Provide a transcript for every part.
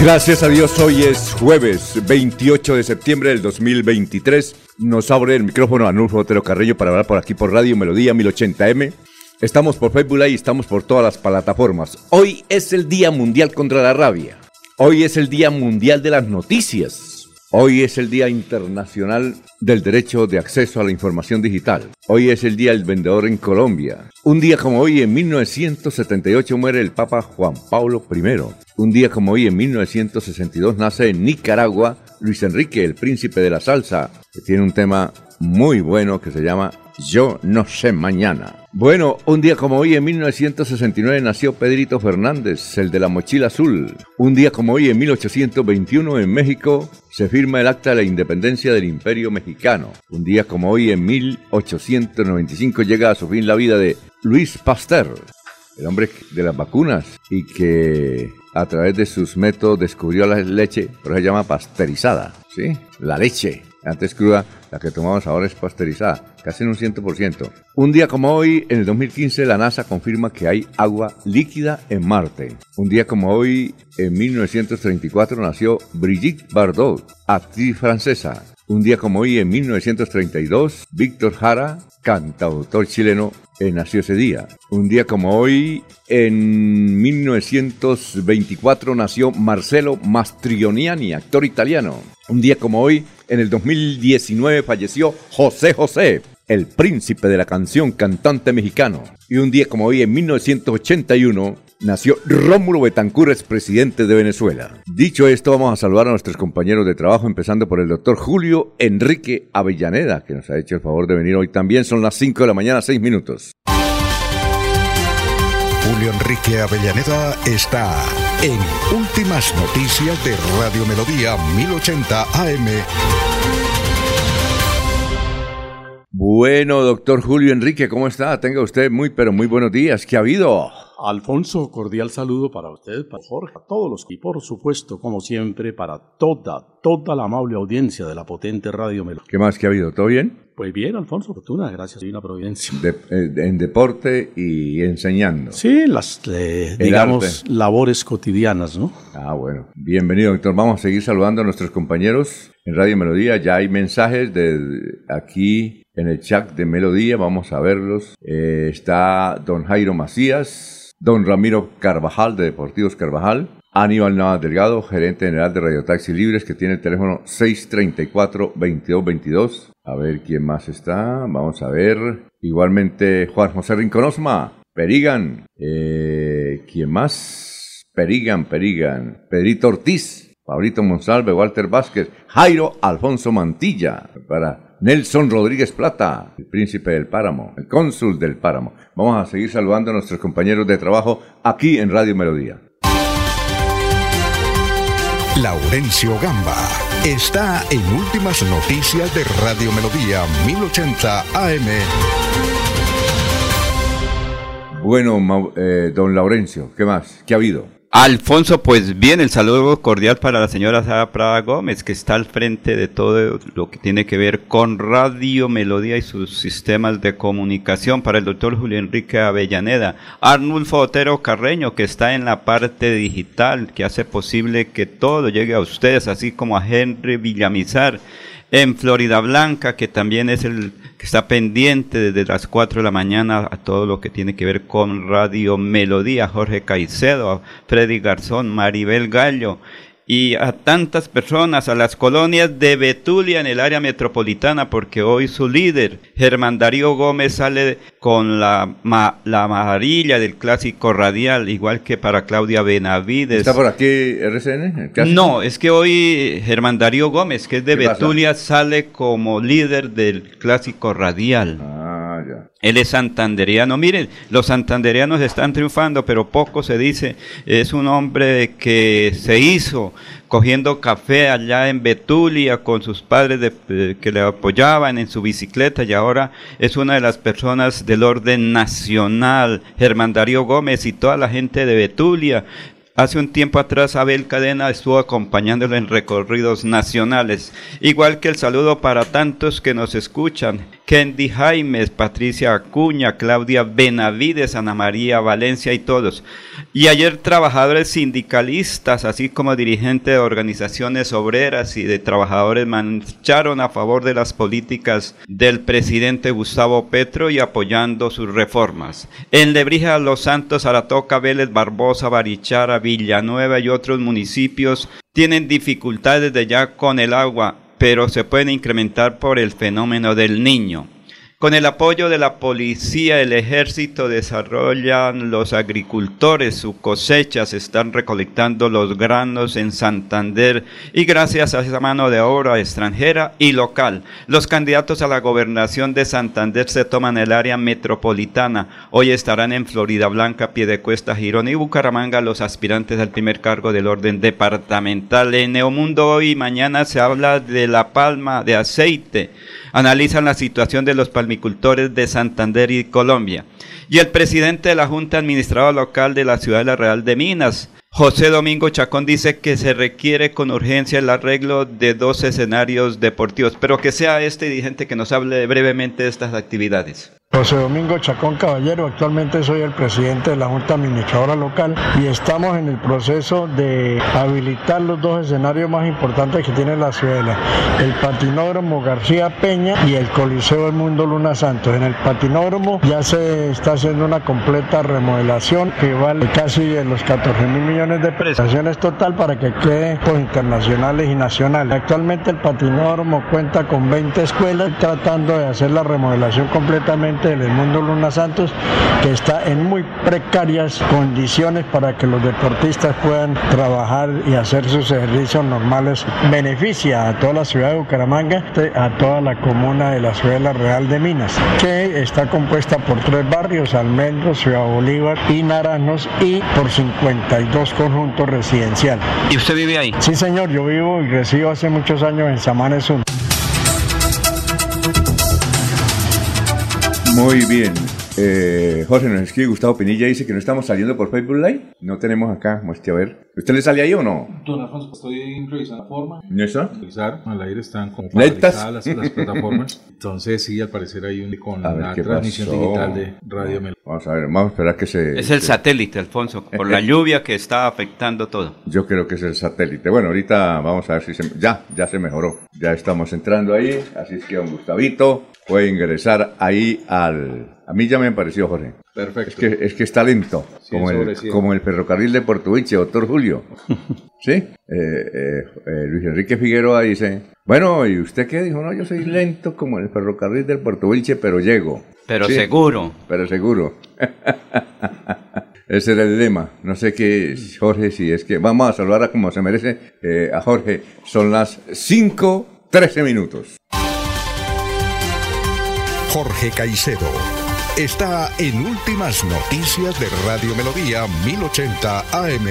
Gracias a Dios, hoy es jueves 28 de septiembre del 2023. Nos abre el micrófono Anulfo Otero Carrillo para hablar por aquí por Radio Melodía 1080M. Estamos por Facebook y estamos por todas las plataformas. Hoy es el Día Mundial contra la Rabia. Hoy es el Día Mundial de las Noticias. Hoy es el Día Internacional del Derecho de Acceso a la Información Digital. Hoy es el Día del Vendedor en Colombia. Un día como hoy, en 1978, muere el Papa Juan Pablo I. Un día como hoy, en 1962, nace en Nicaragua Luis Enrique, el príncipe de la salsa, que tiene un tema muy bueno que se llama Yo no sé mañana. Bueno, un día como hoy en 1969 nació Pedrito Fernández, el de la mochila azul. Un día como hoy en 1821 en México se firma el acta de la independencia del imperio mexicano. Un día como hoy en 1895 llega a su fin la vida de Luis Pasteur, el hombre de las vacunas y que a través de sus métodos descubrió la leche, pero se llama pasteurizada, ¿sí? La leche. Antes cruda, la que tomamos ahora es pasteurizada, casi en un 100%. Un día como hoy, en el 2015, la NASA confirma que hay agua líquida en Marte. Un día como hoy, en 1934, nació Brigitte Bardot, actriz francesa. Un día como hoy, en 1932, Víctor Jara, cantautor chileno, nació ese día. Un día como hoy, en 1924, nació Marcelo Mastrioniani, actor italiano. Un día como hoy, en el 2019, falleció José José, el príncipe de la canción cantante mexicano. Y un día como hoy, en 1981, nació Rómulo Betancourt, presidente de Venezuela. Dicho esto, vamos a saludar a nuestros compañeros de trabajo, empezando por el doctor Julio Enrique Avellaneda, que nos ha hecho el favor de venir hoy también. Son las 5 de la mañana, 6 minutos. Julio Enrique Avellaneda está en Últimas Noticias de Radio Melodía 1080 AM. Bueno, doctor Julio Enrique, ¿cómo está? Tenga usted muy, pero muy buenos días. ¿Qué ha habido? Alfonso, cordial saludo para usted, para Jorge, a todos los y por supuesto, como siempre, para toda, toda la amable audiencia de la potente Radio Melo. ¿Qué más que ha habido? ¿Todo bien? Pues bien, Alfonso, fortuna, gracias, una providencia. De- eh, en deporte y enseñando. Sí, las, eh, digamos, labores cotidianas, ¿no? Ah, bueno. Bienvenido, doctor. Vamos a seguir saludando a nuestros compañeros en Radio Melodía. Ya hay mensajes de aquí en el chat de Melodía. Vamos a verlos. Eh, está don Jairo Macías, don Ramiro Carvajal de Deportivos Carvajal, Aníbal Navas Delgado, gerente general de Radio Taxi Libres, que tiene el teléfono 634-2222. A ver quién más está. Vamos a ver. Igualmente Juan José Rincón Osma, Perigan. Eh, ¿Quién más? Perigan, Perigan. Pedrito Ortiz, Pablito Monsalve, Walter Vázquez, Jairo Alfonso Mantilla, para Nelson Rodríguez Plata, el príncipe del páramo, el cónsul del páramo. Vamos a seguir saludando a nuestros compañeros de trabajo aquí en Radio Melodía. Laurencio Gamba está en Últimas Noticias de Radio Melodía 1080 AM. Bueno, eh, don Laurencio, ¿qué más? ¿Qué ha habido? Alfonso, pues bien, el saludo cordial para la señora Sara Prada Gómez, que está al frente de todo lo que tiene que ver con radio, melodía y sus sistemas de comunicación. Para el doctor Julio Enrique Avellaneda. Arnulfo Otero Carreño, que está en la parte digital, que hace posible que todo llegue a ustedes, así como a Henry Villamizar en Florida Blanca, que también es el que está pendiente desde las 4 de la mañana a todo lo que tiene que ver con Radio Melodía, Jorge Caicedo, Freddy Garzón, Maribel Gallo, y a tantas personas, a las colonias de Betulia en el área metropolitana, porque hoy su líder, Germán Darío Gómez, sale con la, la amarilla del clásico radial, igual que para Claudia Benavides. ¿Está por aquí RCN? No, es que hoy Germán Darío Gómez, que es de Betulia, sale como líder del clásico radial. Ah. Él es santanderiano. Miren, los santanderianos están triunfando, pero poco se dice. Es un hombre que se hizo cogiendo café allá en Betulia con sus padres que le apoyaban en su bicicleta y ahora es una de las personas del orden nacional. Germán Darío Gómez y toda la gente de Betulia Hace un tiempo atrás Abel Cadena estuvo acompañándolo en recorridos nacionales, igual que el saludo para tantos que nos escuchan, Kendi Jaimes, Patricia Acuña, Claudia Benavides, Ana María Valencia y todos. Y ayer trabajadores sindicalistas, así como dirigentes de organizaciones obreras y de trabajadores mancharon a favor de las políticas del presidente Gustavo Petro y apoyando sus reformas. En Lebrija, Los Santos, Aratoca, Vélez, Barbosa, Barichara, Villanueva y otros municipios tienen dificultades de ya con el agua, pero se pueden incrementar por el fenómeno del niño. Con el apoyo de la policía, el ejército desarrollan los agricultores sus cosechas, están recolectando los granos en Santander y gracias a esa mano de obra extranjera y local, los candidatos a la gobernación de Santander se toman el área metropolitana. Hoy estarán en Florida Blanca, Piedecuesta, Girón y Bucaramanga los aspirantes al primer cargo del orden departamental. En Neomundo hoy y mañana se habla de la palma de aceite analizan la situación de los palmicultores de Santander y Colombia. Y el presidente de la Junta Administradora Local de la Ciudad de la Real de Minas, José Domingo Chacón dice que se requiere con urgencia el arreglo de dos escenarios deportivos, pero que sea este dirigente que nos hable brevemente de estas actividades. José Domingo Chacón Caballero, actualmente soy el presidente de la Junta Administradora Local y estamos en el proceso de habilitar los dos escenarios más importantes que tiene la ciudad, el patinódromo García Peña y el Coliseo del Mundo Luna Santos. En el patinódromo ya se está haciendo una completa remodelación que vale casi los 14 mil millones de prestaciones total para que quede por internacionales y nacionales. Actualmente el patinódromo cuenta con 20 escuelas tratando de hacer la remodelación completamente del mundo Luna Santos, que está en muy precarias condiciones para que los deportistas puedan trabajar y hacer sus ejercicios normales. Beneficia a toda la ciudad de Bucaramanga, a toda la comuna de la ciudad de la Real de Minas, que está compuesta por tres barrios, Almendros, Ciudad Bolívar y Naranjos, y por 52 conjuntos residenciales. ¿Y usted vive ahí? Sí, señor, yo vivo y resido hace muchos años en Samanes 1. Muy bien. Eh, Jorge nos escribe, Gustavo Pinilla dice que no estamos saliendo por Facebook Live. No tenemos acá, muestre a ver. ¿Usted le sale ahí o no? Don Alfonso, estoy revisando la forma. ¿No está? Revisar, al aire están como las, las plataformas. Entonces sí, al parecer hay un con la transmisión digital de Radio Melo. Vamos a ver, vamos a esperar que se... Es el satélite, Alfonso, por la lluvia que está afectando todo. Yo creo que es el satélite. Bueno, ahorita vamos a ver si se... Ya, ya se mejoró. Ya estamos entrando ahí, así es que don Gustavito puede ingresar ahí al... A mí ya me pareció, Jorge. Perfecto. Es que, es que está lento, Sí, como, el, como el ferrocarril de Portuiche, doctor Julio. ¿Sí? Eh, eh, eh, Luis Enrique Figueroa dice, bueno, ¿y usted qué dijo? No, yo soy lento como el ferrocarril del Portuiche, pero llego. Pero Sí, seguro. Pero seguro. Ese era el lema. No sé qué es, Jorge, si es que... Vamos a saludar a como se merece eh, a Jorge. Son las 5.13 minutos. Jorge Caicedo está en Últimas Noticias de Radio Melodía 1080 AM.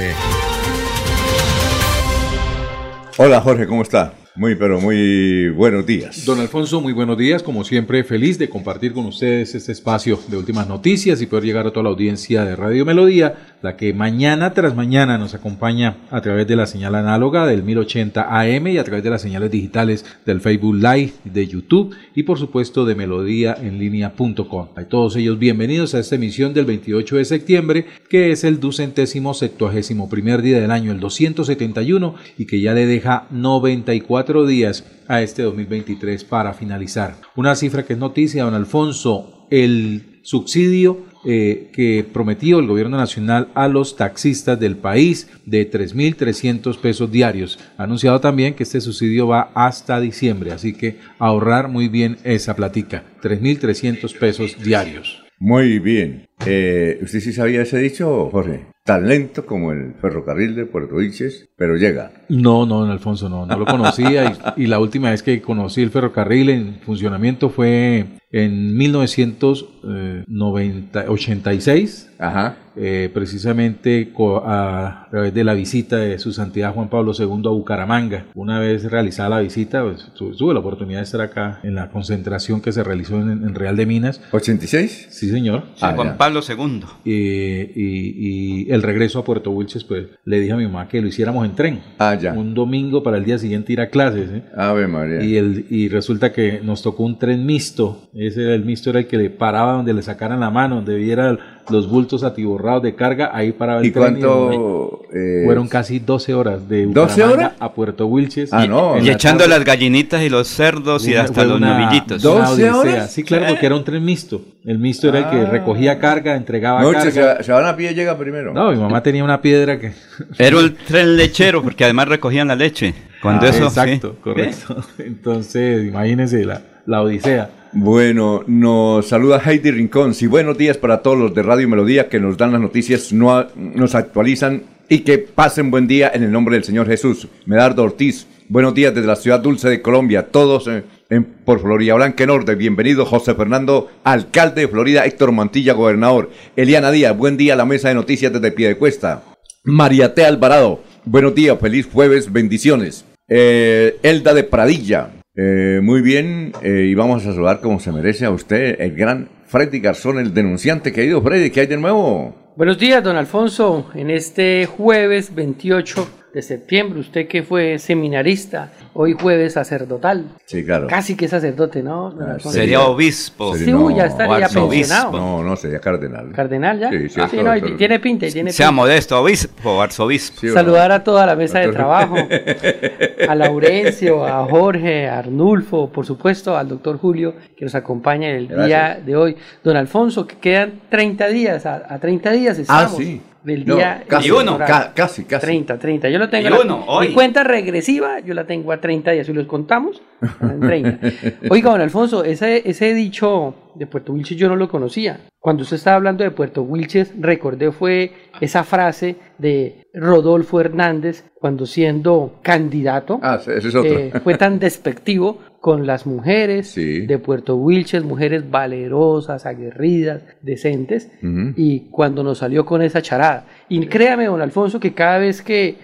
Hola Jorge, ¿cómo está? Muy, pero muy buenos días. Don Alfonso, muy buenos días. Como siempre, feliz de compartir con ustedes este espacio de últimas noticias y poder llegar a toda la audiencia de Radio Melodía, la que mañana tras mañana nos acompaña a través de la señal análoga del 1080 AM y a través de las señales digitales del Facebook Live, de YouTube y por supuesto de melodíaenlínea.com. A todos ellos bienvenidos a esta emisión del 28 de septiembre, que es el ducentésimo septuagésimo primer día del año, el 271, y que ya le deja 94 días a este 2023 para finalizar. Una cifra que es noticia, don Alfonso, el subsidio eh, que prometió el gobierno nacional a los taxistas del país de 3.300 pesos diarios. Ha anunciado también que este subsidio va hasta diciembre, así que ahorrar muy bien esa platica, 3.300 pesos diarios. Muy bien. Eh, ¿Usted sí sabía ese dicho, Jorge? Tan lento como el ferrocarril de Puerto Wilches, pero llega. No, no, don Alfonso, no, no lo conocía. y, y, la última vez que conocí el ferrocarril en funcionamiento fue en 1986, Ajá. Eh, precisamente a través de la visita de su santidad Juan Pablo II a Bucaramanga. Una vez realizada la visita, pues, tuve la oportunidad de estar acá en la concentración que se realizó en, Real de Minas. ¿86? Sí, señor. Ah, Juan Pablo II. Y, y, el regreso a Puerto Wilches, pues le dije a mi mamá que lo hiciéramos en tren. Ah, ya. Un domingo para el día siguiente ir a clases. ¿eh? Ave María. Y, el, y resulta que nos tocó un tren mixto. Ese era el mixto, era el que le paraba donde le sacaran la mano, donde viera los bultos atiborrados de carga, ahí para ¿Y cuánto? Eh, fueron casi 12 horas de ¿12 horas? a Puerto Wilches. Ah, no. Y, echando las gallinitas y los cerdos y hasta los novillitos. ¿12 horas? Sí, claro, porque era un tren mixto. El mixto era el que ah. recogía carga, entregaba no, carga. Se, van a pie llega primero. No, mi mamá tenía una piedra que... Era un tren lechero, porque además recogían la leche. Cuando ah, eso, exacto, correcto. Entonces, imagínense la, la odisea. Bueno, nos saluda Heidi Rincón. Sí, buenos días para todos los de Radio Melodía que nos dan las noticias, no, nos actualizan y que pasen buen día en el nombre del Señor Jesús. Medardo Ortiz, buenos días desde la ciudad dulce de Colombia, todos eh, por Florida Blanca Norte. Bienvenido José Fernando, alcalde de Florida, Héctor Mantilla, gobernador. Eliana Díaz, buen día a la mesa de noticias desde Piedecuesta. María T. Alvarado, buenos días, feliz jueves, bendiciones. Eh, Elda de Pradilla, eh, muy bien, eh, y vamos a saludar como se merece a usted, el gran Freddy Garzón, el denunciante. Querido Freddy, ¿qué hay de nuevo? Buenos días, don Alfonso. En este jueves 28 de septiembre, usted que fue seminarista, hoy jueves sacerdotal. Sí, claro. Casi que sacerdote, ¿no? Ah, sería obispo. Sí, ya estaría pensionado. No, no, sería cardenal. ¿Cardenal ya? Sí, sí, ah, no, tiene pinta, tiene Sea modesto, obispo arzobispo. Saludar a toda la mesa de trabajo, a Laurencio, a Jorge, a Arnulfo, por supuesto, al doctor Julio, que nos acompaña el día de hoy. Don Alfonso, que quedan 30 días, a, a 30 días ah, estamos. Ah, sí del día. casi, uno. casi, casi. 30, 30. Yo lo tengo. uno, hoy. Mi cuenta regresiva, yo la tengo a 30 días. Si los contamos, en 30. Oiga, don Alfonso, ese, ese dicho de Puerto Wilches yo no lo conocía. Cuando usted estaba hablando de Puerto Wilches, recordé fue esa frase de Rodolfo Hernández cuando siendo candidato. Ah, ese es otro. Eh, fue tan despectivo con las mujeres de Puerto Wilches, mujeres valerosas, aguerridas, decentes, y cuando nos salió con esa charada. Y créame, don Alfonso, que cada vez que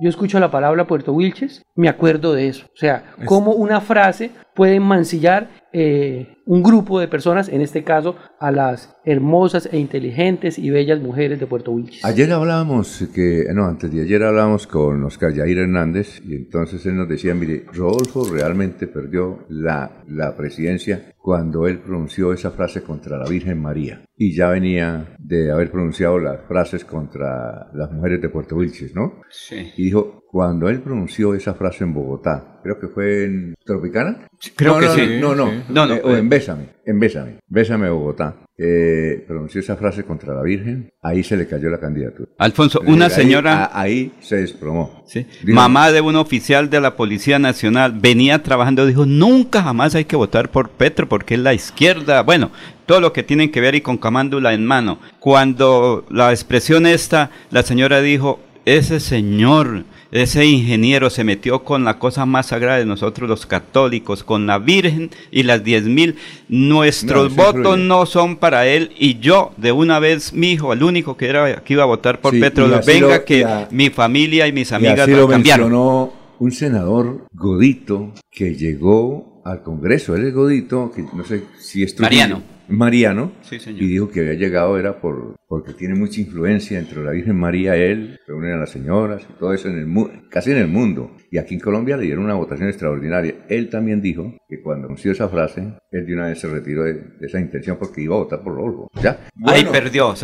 yo escucho la palabra Puerto Wilches, me acuerdo de eso. O sea, cómo una frase puede mancillar eh, un grupo de personas, en este caso a las hermosas e inteligentes y bellas mujeres de Puerto Wilches. Ayer hablábamos, que, no, antes de ayer hablábamos con Oscar Yair Hernández y entonces él nos decía, mire, Rodolfo realmente perdió la, la presidencia cuando él pronunció esa frase contra la Virgen María y ya venía de haber pronunciado las frases contra las mujeres de Puerto Wilches, ¿no? Sí. Y dijo, cuando él pronunció esa frase en Bogotá, creo que fue en Tropicana. Creo que sí. No, no, no, no, eh, o en Bésame, en Bésame, Bésame Bogotá. Eh, pronunció esa frase contra la Virgen, ahí se le cayó la candidatura. Alfonso, una señora... Ahí, se desplomó. ¿sí? Mamá de un oficial de la Policía Nacional venía trabajando, dijo, nunca jamás hay que votar por Petro porque es la izquierda. Bueno, todo lo que tienen que ver y con camándula en mano. Cuando la expresión esta, la señora dijo, ese señor ese ingeniero se metió con la cosa más sagrada de nosotros los católicos, con la Virgen y las diez mil. Nuestros votos no son para él y yo, de una vez, mi hijo, el único que, era, que iba a votar por Petro, venga que mi familia y mis amigas y lo cambiaron. un senador godito que llegó al Congreso. Él es godito, que no sé si es Mariano. Mariano, y dijo que había llegado era por porque tiene mucha influencia entre la Virgen María, él, reúnen a las señoras y todo eso en el casi en el mundo. Y aquí en Colombia le dieron una votación extraordinaria. Él también dijo que cuando anunció esa frase, él de una vez se retiró de, esa intención porque iba a votar por Rodolfo. ¿Ya? Ahí perdió.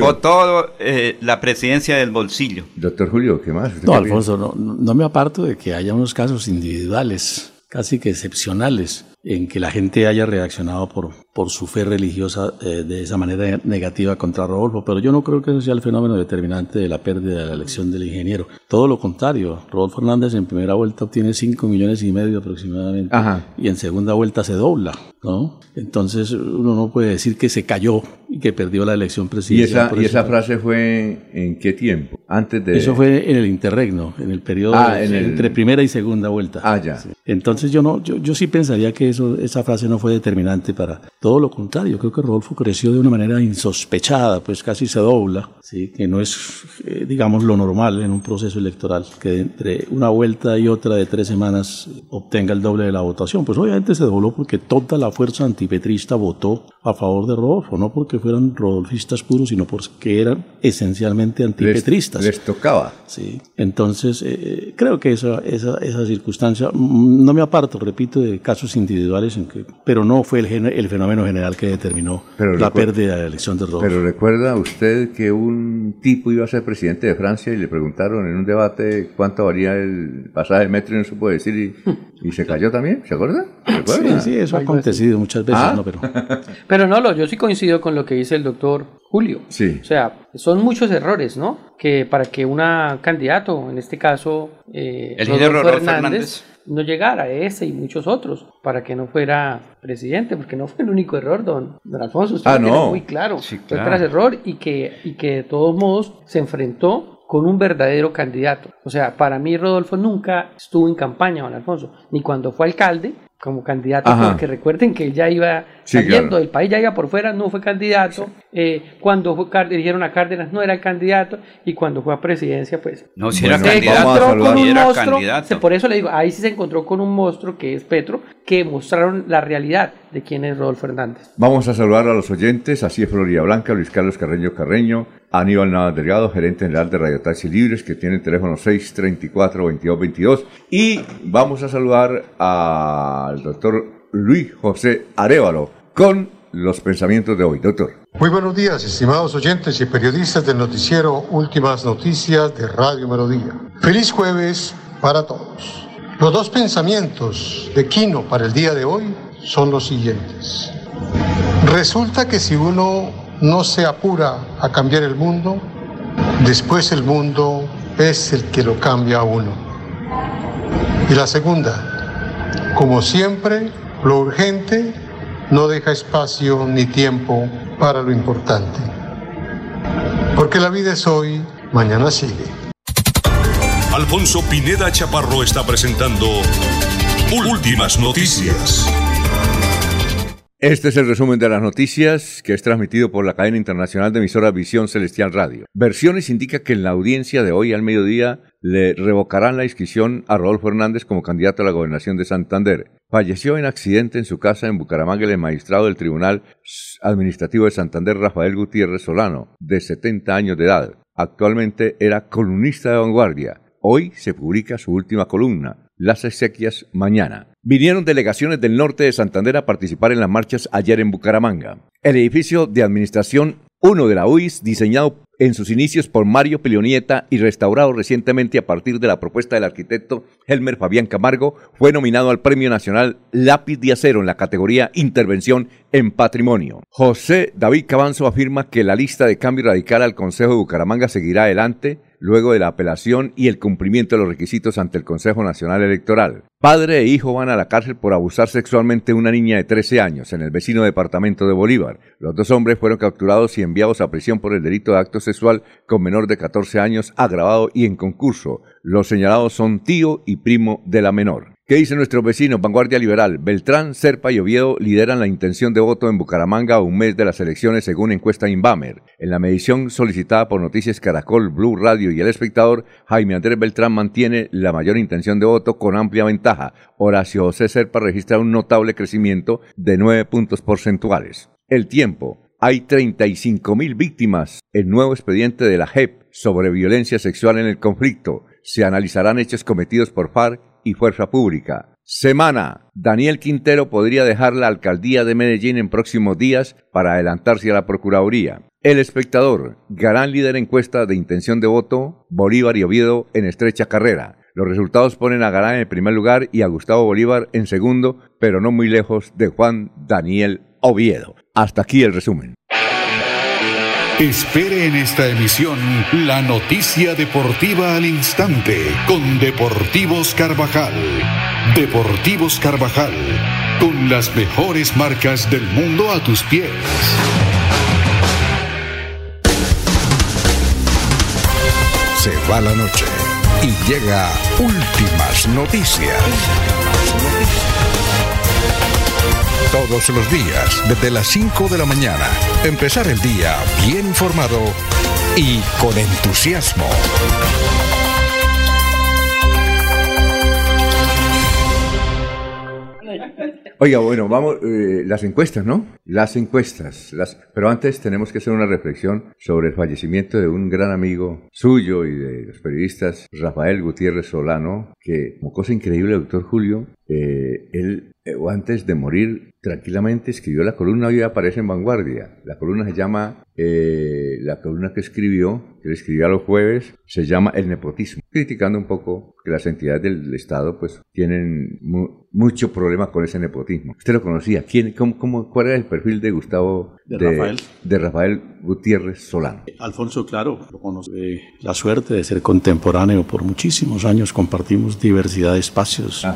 votó, eh, la presidencia del bolsillo. Doctor Julio, ¿qué más? No, Alfonso, no, no me aparto de que haya unos casos individuales, casi que excepcionales en que la gente haya reaccionado por, por su fe religiosa eh, de esa manera negativa contra Rodolfo, pero yo no creo que eso sea el fenómeno determinante de la pérdida de la elección del ingeniero. Todo lo contrario, Rodolfo Hernández en primera vuelta obtiene 5 millones y medio aproximadamente y en segunda vuelta se dobla, ¿no? Entonces uno no puede decir que se cayó y que perdió la elección presidencial. ¿Y esa, ¿y esa frase fue en qué tiempo? Antes de... Eso fue en el interregno, en el periodo ah, entre primera y segunda vuelta. Ah, ya. Entonces yo, no, yo, yo sí pensaría que esa frase no fue determinante para todo lo contrario. Creo que Rodolfo creció de una manera insospechada, pues casi se dobla, ¿sí? que no es, eh, digamos, lo normal en un proceso electoral, que entre una vuelta y otra de tres semanas obtenga el doble de la votación. Pues obviamente se dobló porque toda la fuerza antipetrista votó a favor de Rodolfo, no porque fueran rodolfistas puros, sino porque eran esencialmente antipetristas. Les, tocaba. Sí. Entonces, eh, eh, creo que esa, esa, esa circunstancia, mm, no me aparto, repito, de casos individuales en que, pero no fue el, el fenómeno general que determinó la pérdida de la elección de Rodolfo. Pero recuerda usted que un tipo iba a ser presidente de Francia y le preguntaron en un debate cuánto valía el pasaje de metro y no supo decir y, se cayó también, ¿se acuerda? Sí, sí, eso ha acontecido muchas veces, ¿Ah? ¿no? Pero... pero no, yo sí coincido con lo que dice el doctor Julio. Sí. O sea, son muchos errores, ¿no? Que para que un candidato, en este caso, eh, el Rodolfo Fernández no llegara ese y muchos otros para que no fuera presidente, porque no fue el único error, don, Alfonso. Usted ah, no. muy claro. Fue tras error y que, y que de todos modos se enfrentó con un verdadero candidato. O sea, para mí Rodolfo nunca estuvo en campaña, don Alfonso, ni cuando fue alcalde, como candidato, porque recuerden que ya iba saliendo del país, ya iba por fuera, no fue candidato. Eh, cuando fue, dirigieron a Cárdenas no era el candidato y cuando fue a presidencia, pues no, si era candidato, con un monstruo, Por eso le digo, ahí sí se encontró con un monstruo que es Petro, que mostraron la realidad de quién es Rodolfo Fernández. Vamos a saludar a los oyentes, así es Florida Blanca, Luis Carlos Carreño Carreño, Aníbal Navas Delgado, gerente general de Radio Taxi Libres, que tiene el teléfono 634-2222. Y vamos a saludar al doctor Luis José Arevalo con los pensamientos de hoy. Doctor. Muy buenos días, estimados oyentes y periodistas del noticiero Últimas Noticias de Radio Melodía. Feliz jueves para todos. Los dos pensamientos de Quino para el día de hoy son los siguientes. Resulta que si uno no se apura a cambiar el mundo, después el mundo es el que lo cambia a uno. Y la segunda, como siempre, lo urgente no deja espacio ni tiempo para lo importante. Porque la vida es hoy, mañana sigue. Alfonso Pineda Chaparro está presentando Últimas Noticias. Este es el resumen de las noticias que es transmitido por la cadena internacional de emisora Visión Celestial Radio. Versiones indica que en la audiencia de hoy al mediodía le revocarán la inscripción a Rodolfo Hernández como candidato a la gobernación de Santander. Falleció en accidente en su casa en Bucaramanga el magistrado del Tribunal Administrativo de Santander Rafael Gutiérrez Solano, de 70 años de edad. Actualmente era columnista de vanguardia. Hoy se publica su última columna, Las exequias mañana. Vinieron delegaciones del norte de Santander a participar en las marchas ayer en Bucaramanga. El edificio de administración 1 de la UIS, diseñado en sus inicios por Mario Pelionieta y restaurado recientemente a partir de la propuesta del arquitecto Helmer Fabián Camargo, fue nominado al Premio Nacional Lápiz de Acero en la categoría Intervención en Patrimonio. José David Cabanzo afirma que la lista de cambio radical al Consejo de Bucaramanga seguirá adelante luego de la apelación y el cumplimiento de los requisitos ante el Consejo Nacional Electoral. Padre e hijo van a la cárcel por abusar sexualmente de una niña de 13 años en el vecino departamento de Bolívar. Los dos hombres fueron capturados y enviados a prisión por el delito de acto sexual con menor de 14 años agravado y en concurso. Los señalados son tío y primo de la menor. ¿Qué dice nuestro vecino Vanguardia Liberal? Beltrán, Serpa y Oviedo lideran la intención de voto en Bucaramanga a un mes de las elecciones según encuesta Inbamer. En la medición solicitada por Noticias Caracol, Blue Radio y El Espectador, Jaime Andrés Beltrán mantiene la mayor intención de voto con amplia ventaja. Horacio José Serpa registra un notable crecimiento de 9 puntos porcentuales. El tiempo. Hay 35 mil víctimas. El nuevo expediente de la JEP sobre violencia sexual en el conflicto. Se analizarán hechos cometidos por FARC y Fuerza Pública. Semana. Daniel Quintero podría dejar la alcaldía de Medellín en próximos días para adelantarse a la Procuraduría. El espectador. Gran líder encuesta de intención de voto. Bolívar y Oviedo en estrecha carrera. Los resultados ponen a Garán en el primer lugar y a Gustavo Bolívar en segundo, pero no muy lejos de Juan Daniel Oviedo. Hasta aquí el resumen. Espere en esta emisión la noticia deportiva al instante con Deportivos Carvajal. Deportivos Carvajal, con las mejores marcas del mundo a tus pies. Se va la noche y llega últimas noticias. Todos los días, desde las 5 de la mañana, empezar el día bien informado y con entusiasmo. Oiga, bueno, vamos, eh, las encuestas, ¿no? Las encuestas. Las, pero antes tenemos que hacer una reflexión sobre el fallecimiento de un gran amigo suyo y de los periodistas, Rafael Gutiérrez Solano, que, como cosa increíble, doctor Julio, eh, él eh, antes de morir tranquilamente escribió la columna, hoy aparece en Vanguardia. La columna se llama, eh, la columna que escribió, que le escribió a los jueves, se llama El nepotismo, criticando un poco que las entidades del Estado pues tienen mucho problema con ese nepotismo. ¿Usted lo conocía? ¿Quién, cómo, cómo, ¿Cuál era el perfil de Gustavo? De, Rafael. De Rafael Gutiérrez Solano. Alfonso, claro, lo la suerte de ser contemporáneo por muchísimos años, compartimos diversidad de espacios.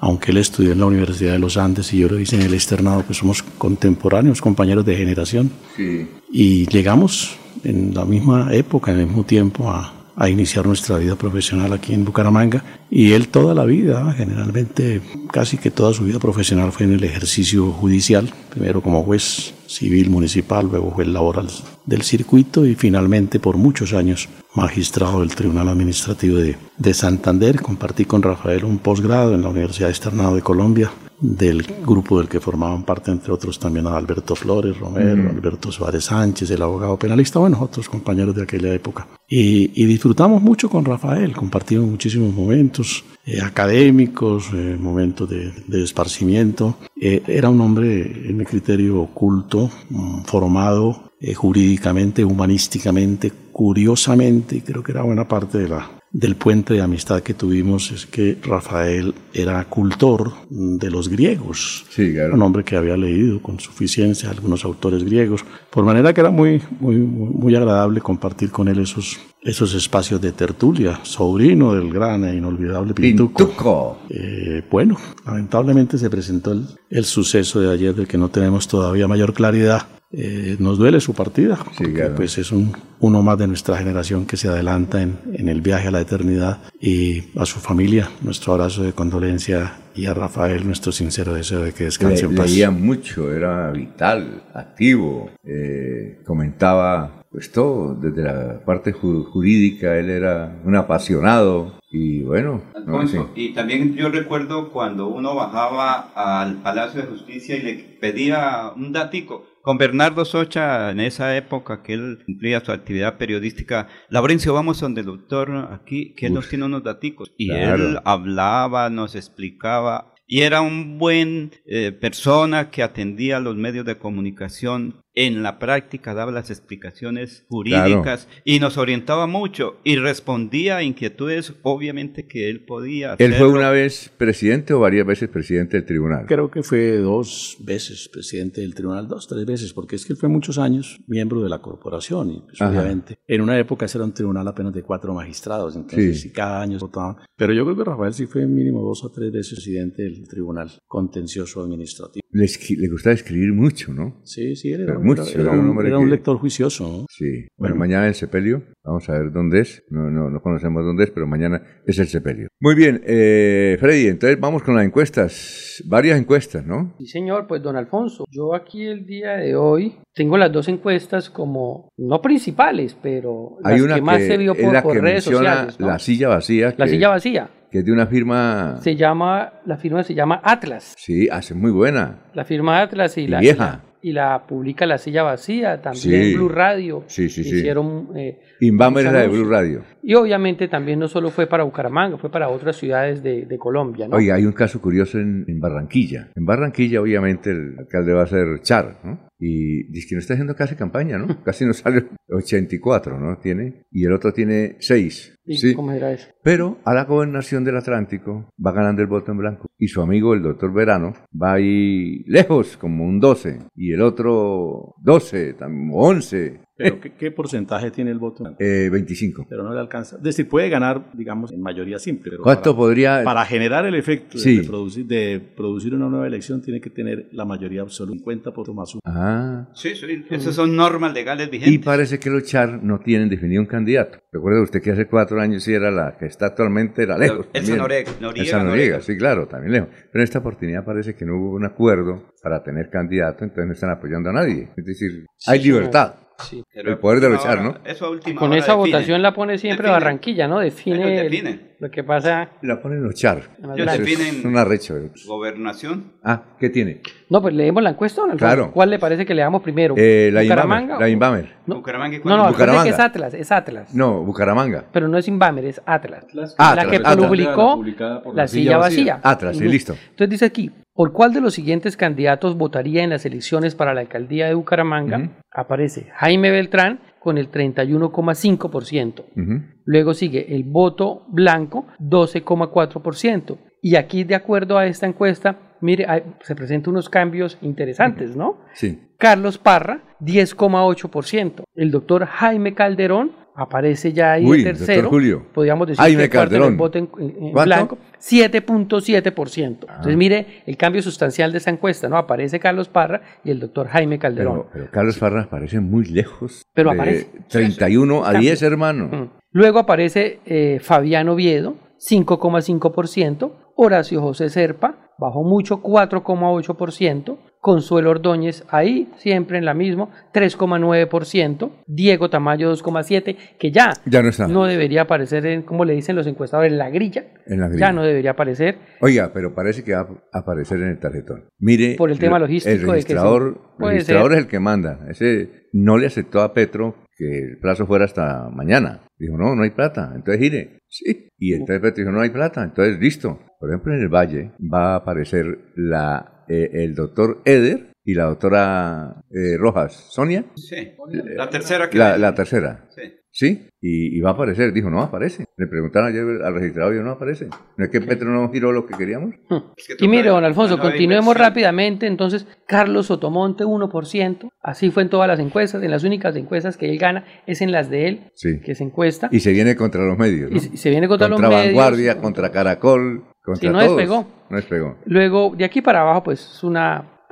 Aunque él estudió en la Universidad de los Andes y yo lo hice en el externado, pues somos contemporáneos, compañeros de generación. Sí. Y llegamos en la misma época, en el mismo tiempo, a, a iniciar nuestra vida profesional aquí en Bucaramanga. Y él toda la vida, generalmente casi que toda su vida profesional fue en el ejercicio judicial, primero como juez civil municipal, luego juez laboral del circuito y finalmente por muchos años magistrado del Tribunal Administrativo de, de Santander. Compartí con Rafael un posgrado en la Universidad Externado de Colombia del grupo del que formaban parte, entre otros, también a Alberto Flores Romero, Alberto Suárez Sánchez, el abogado penalista, bueno, otros compañeros de aquella época. Y, disfrutamos mucho con Rafael, compartimos muchísimos momentos eh, académicos, eh, momentos de, de esparcimiento. Eh, era un hombre, en mi criterio, culto, mm, formado jurídicamente, humanísticamente, curiosamente, y creo que era buena parte de la, del puente de amistad que tuvimos es que Rafael era cultor de los griegos. Sí, claro. Un hombre que había leído con suficiencia algunos autores griegos. Por manera que era muy, muy, muy agradable compartir con él esos, esos espacios de tertulia. Sobrino del gran e inolvidable Pintuco. Pintuco. Eh, bueno, lamentablemente se presentó el, el suceso de ayer del que no tenemos todavía mayor claridad. Eh, nos duele su partida, porque pues es un, uno más de nuestra generación que se adelanta en, en, el viaje a la eternidad y a su familia, nuestro abrazo de condolencia y a Rafael nuestro sincero deseo de que descanse Le, en paz. Leía mucho, era vital, activo, eh, comentaba pues todo, desde la parte jurídica, él era un apasionado y bueno. Alfonso, no, sí. y también yo recuerdo cuando uno bajaba al Palacio de Justicia y le pedía un datico, con Bernardo Socha, en esa época que él cumplía su actividad periodística, Laurencio, vamos donde el doctor aquí, que él nos tiene unos daticos. Y claro. él hablaba, nos explicaba, y era un buen eh, persona que atendía a los medios de comunicación en la práctica daba las explicaciones jurídicas claro. y nos orientaba mucho y respondía a inquietudes obviamente que él podía hacerlo. ¿Él fue una vez presidente o varias veces presidente del tribunal? Creo que fue dos veces presidente del tribunal, dos, tres veces, porque es que él fue muchos años miembro de la corporación y pues, obviamente en una época era un tribunal apenas de cuatro magistrados, entonces sí. cada año votaban. Pero yo creo que Rafael sí fue mínimo dos o tres veces presidente del tribunal contencioso administrativo. Le, le gustaba escribir mucho, ¿no? Sí, sí, era, mucho, era, un, lector juicioso. ¿no? Sí. Bueno, mañana el sepelio, vamos a ver dónde es. No, no, no conocemos dónde es, pero mañana es el sepelio. Muy bien, eh, Freddy, entonces vamos con las encuestas. Varias encuestas, ¿no? Sí, señor, pues don Alfonso, yo aquí el día de hoy tengo las dos encuestas como, no principales, pero las Hay una que más se vio por, la por que redes sociales. ¿no? La silla vacía. La silla vacía. Que es de una firma. Se llama, la firma se llama Atlas. Sí, hace muy buena. La firma Atlas y, Y la, vieja. y la publica La Silla Vacía, también Sí. Blue Radio. Sí, sí, sí. Hicieron, eh, la de. Blue Radio. Y obviamente también no solo fue para Bucaramanga, fue para otras ciudades de, de Colombia, ¿no? Oiga, hay un caso curioso en, en Barranquilla. En Barranquilla, obviamente, el alcalde va a ser Char, ¿no? Y dice que no está haciendo casi campaña, ¿no? Casi no sale 84, ¿no? Tiene. Y el otro tiene 6. ¿Y Sí. ¿Cómo era eso? Pero a la gobernación del Atlántico va ganando el voto en blanco. Y su amigo, el doctor Verano, va ahí lejos, como un 12. Y el otro 12, tam- 11. Pero ¿qué, qué porcentaje tiene el voto? Eh, 25. Pero no le alcanza. Es decir, puede ganar, digamos, en mayoría simple. Pero ¿Cuánto para, podría...? Para generar el efecto de- Sí. de, producir, de producir una nueva elección tiene que tener la mayoría absoluta, 50% más uno. Ah. Sí, sí, esas son normas legales vigentes. Y parece que los Char no tienen definido un candidato. Recuerda usted que hace cuatro años sí era la que está actualmente, era lejos. Elsa también. Noriega, Noriega, Elsa Noriega, sí, claro, también lejos. Pero en esta oportunidad parece que no hubo un acuerdo para tener candidato, entonces no están apoyando a nadie. Es decir, hay libertad. Sí. El poder de luchar, ¿no? Eso a última Con esa define. votación la pone siempre Define. Barranquilla, ¿no? Define, lo que pasa. La ponen los Char. Ellos Eso definen- Es un arrecho. Gobernación. Ah, ¿qué tiene? No, pues leemos la encuesta, ¿no? Claro. ¿Cuál le parece que le damos primero? Eh, la ¿Bucaramanga Inbamer. o- La Inbamer. No, Bucaramanga no, no, Bucaramanga. que es Atlas, es Atlas. No, Bucaramanga. Pero no es Inbamer, es Atlas. Ah, la que Atlas, Atlas. publicó publicada por la silla vacía. Atlas, sí, listo. Entonces dice aquí, ¿por cuál de los siguientes candidatos votaría en las elecciones para la alcaldía de Bucaramanga? Aparece Jaime Beltrán con el 31,5%. Ujú. Luego sigue el voto blanco, 12,4%. Y aquí, de acuerdo a esta encuesta, mire, hay- se presentan unos cambios interesantes, ¿no? Sí. Carlos Parra, 10,8%. El doctor Jaime Calderón aparece ya ahí Uy, en tercero. Julio. Podríamos decir Jaime que en el Calderón. voto en, en- en blanco, 7.7%. Ah. Entonces, mire el cambio sustancial de esta encuesta, ¿no? Aparece Carlos Parra y el doctor Jaime Calderón. Pero, pero Carlos Farra parece muy lejos. Pero aparece. 31 a Cambia. 10, hermano. Mm. Luego aparece eh, Fabián Oviedo, 5,5%. Horacio José Serpa, bajó mucho, 4,8%. Consuelo Ordóñez, ahí siempre en la misma, 3,9%. Diego Tamayo, 2,7%, que ya, Ya no está. no debería aparecer, en, como le dicen los encuestadores, en la grilla. En la grilla. Ya no debería aparecer. Oiga, pero parece que va a aparecer en el tarjetón. Mire. Por el tema lo- logístico El que registrador, el registrador es el que manda. Ese no le aceptó a Petro que el plazo fuera hasta mañana. Dijo, no, no hay plata. Entonces gire. Sí. Y entonces Petro dijo, no hay plata. Entonces, listo. Por ejemplo, en el Valle va a aparecer la, eh, el doctor Eder y la doctora eh, Rojas. ¿Sonia? Sí. La tercera que La, la tercera. Sí. Sí, y, y va a aparecer. Dijo, no aparece. Le preguntaron ayer al registrador y dijo, no aparece. ¿No es que Petro no giró lo que queríamos? Es que Y mire, don Alfonso, una continuemos inversión. rápidamente. Entonces, Carlos Sotomonte, 1%. Así fue en todas las encuestas. En las únicas encuestas que él gana es en las de él, Sí. que se encuesta. Y se viene contra los medios. ¿no? Y se- viene contra los Vanguardia, medios. contra Caracol, contra Sí, no todos. despegó. No despegó. Luego, de aquí para abajo, pues es un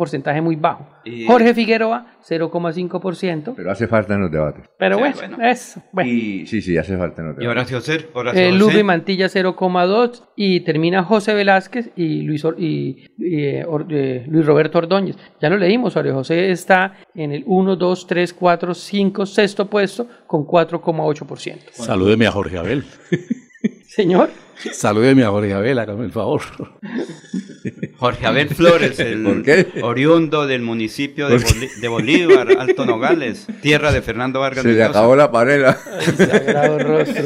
porcentaje muy bajo. Y- Jorge Figueroa, 0,5%. Pero hace falta en los debates. Pero Sí, bueno, bueno. eso. Bueno. Y sí, sí, hace falta en los Y debates. Horacio Cer, Horacio Eh. Lupe Mantilla 0,2 y termina José Velázquez y Luis, Or- y, y, eh, Or- eh, Luis Roberto Ordóñez. Ya lo leímos, Jorge José está en el 1, 2, 3, 4, 5, sexto puesto con 4,8%. Salúdeme a Jorge Abel. Señor, Salúdeme a Jorge Abel, hágame el favor. Jorge Abel Flores, el ¿Por qué? oriundo del municipio de, Bolívar, Alto Nogales, tierra de Fernando Vargas Se le acabó la panela. sagrado rostro.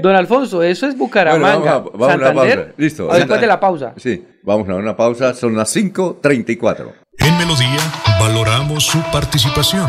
Don Alfonso, eso es Bucaramanga, Bueno, vamos a- vamos a una Santander. pausa. Listo. O después de la pausa. Sí, vamos a una pausa. Son las 5.34. En Melodía valoramos su participación.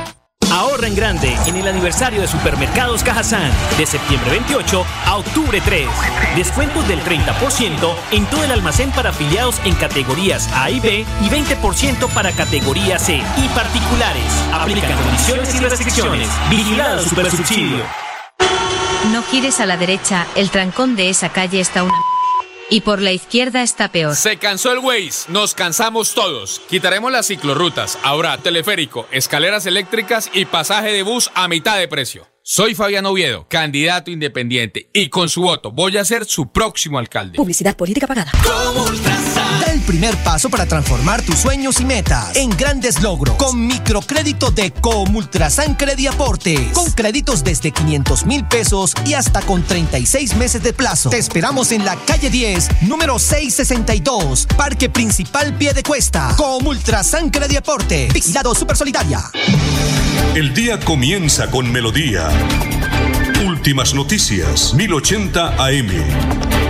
Ahorra en grande en el aniversario de Supermercados Cajazán de septiembre 28 a octubre 3. Descuentos del 30% en todo el almacén para afiliados en categorías A y B y 20% para categoría C y particulares. Aplican condiciones y restricciones. Vigilado Supersubsidio. No gires a la derecha, el trancón de esa calle está una y por la izquierda está peor. Se cansó el Waze, nos cansamos todos. Quitaremos las ciclorrutas, ahora teleférico, escaleras eléctricas y pasaje de bus a mitad de precio. Soy Fabián Oviedo, candidato independiente, y con su voto voy a ser su próximo alcalde. Publicidad política pagada. Primer paso para transformar tus sueños y metas en grandes logros con microcrédito de Comultrasan Aporte. Con créditos desde 500 mil pesos y hasta con 36 meses de plazo. Te esperamos en la calle 10, número 662, Parque Principal Pie de Cuesta. Comultrasan Aporte. Vigilado Super Solidaria. El día comienza con melodía. Últimas noticias, 1080 AM.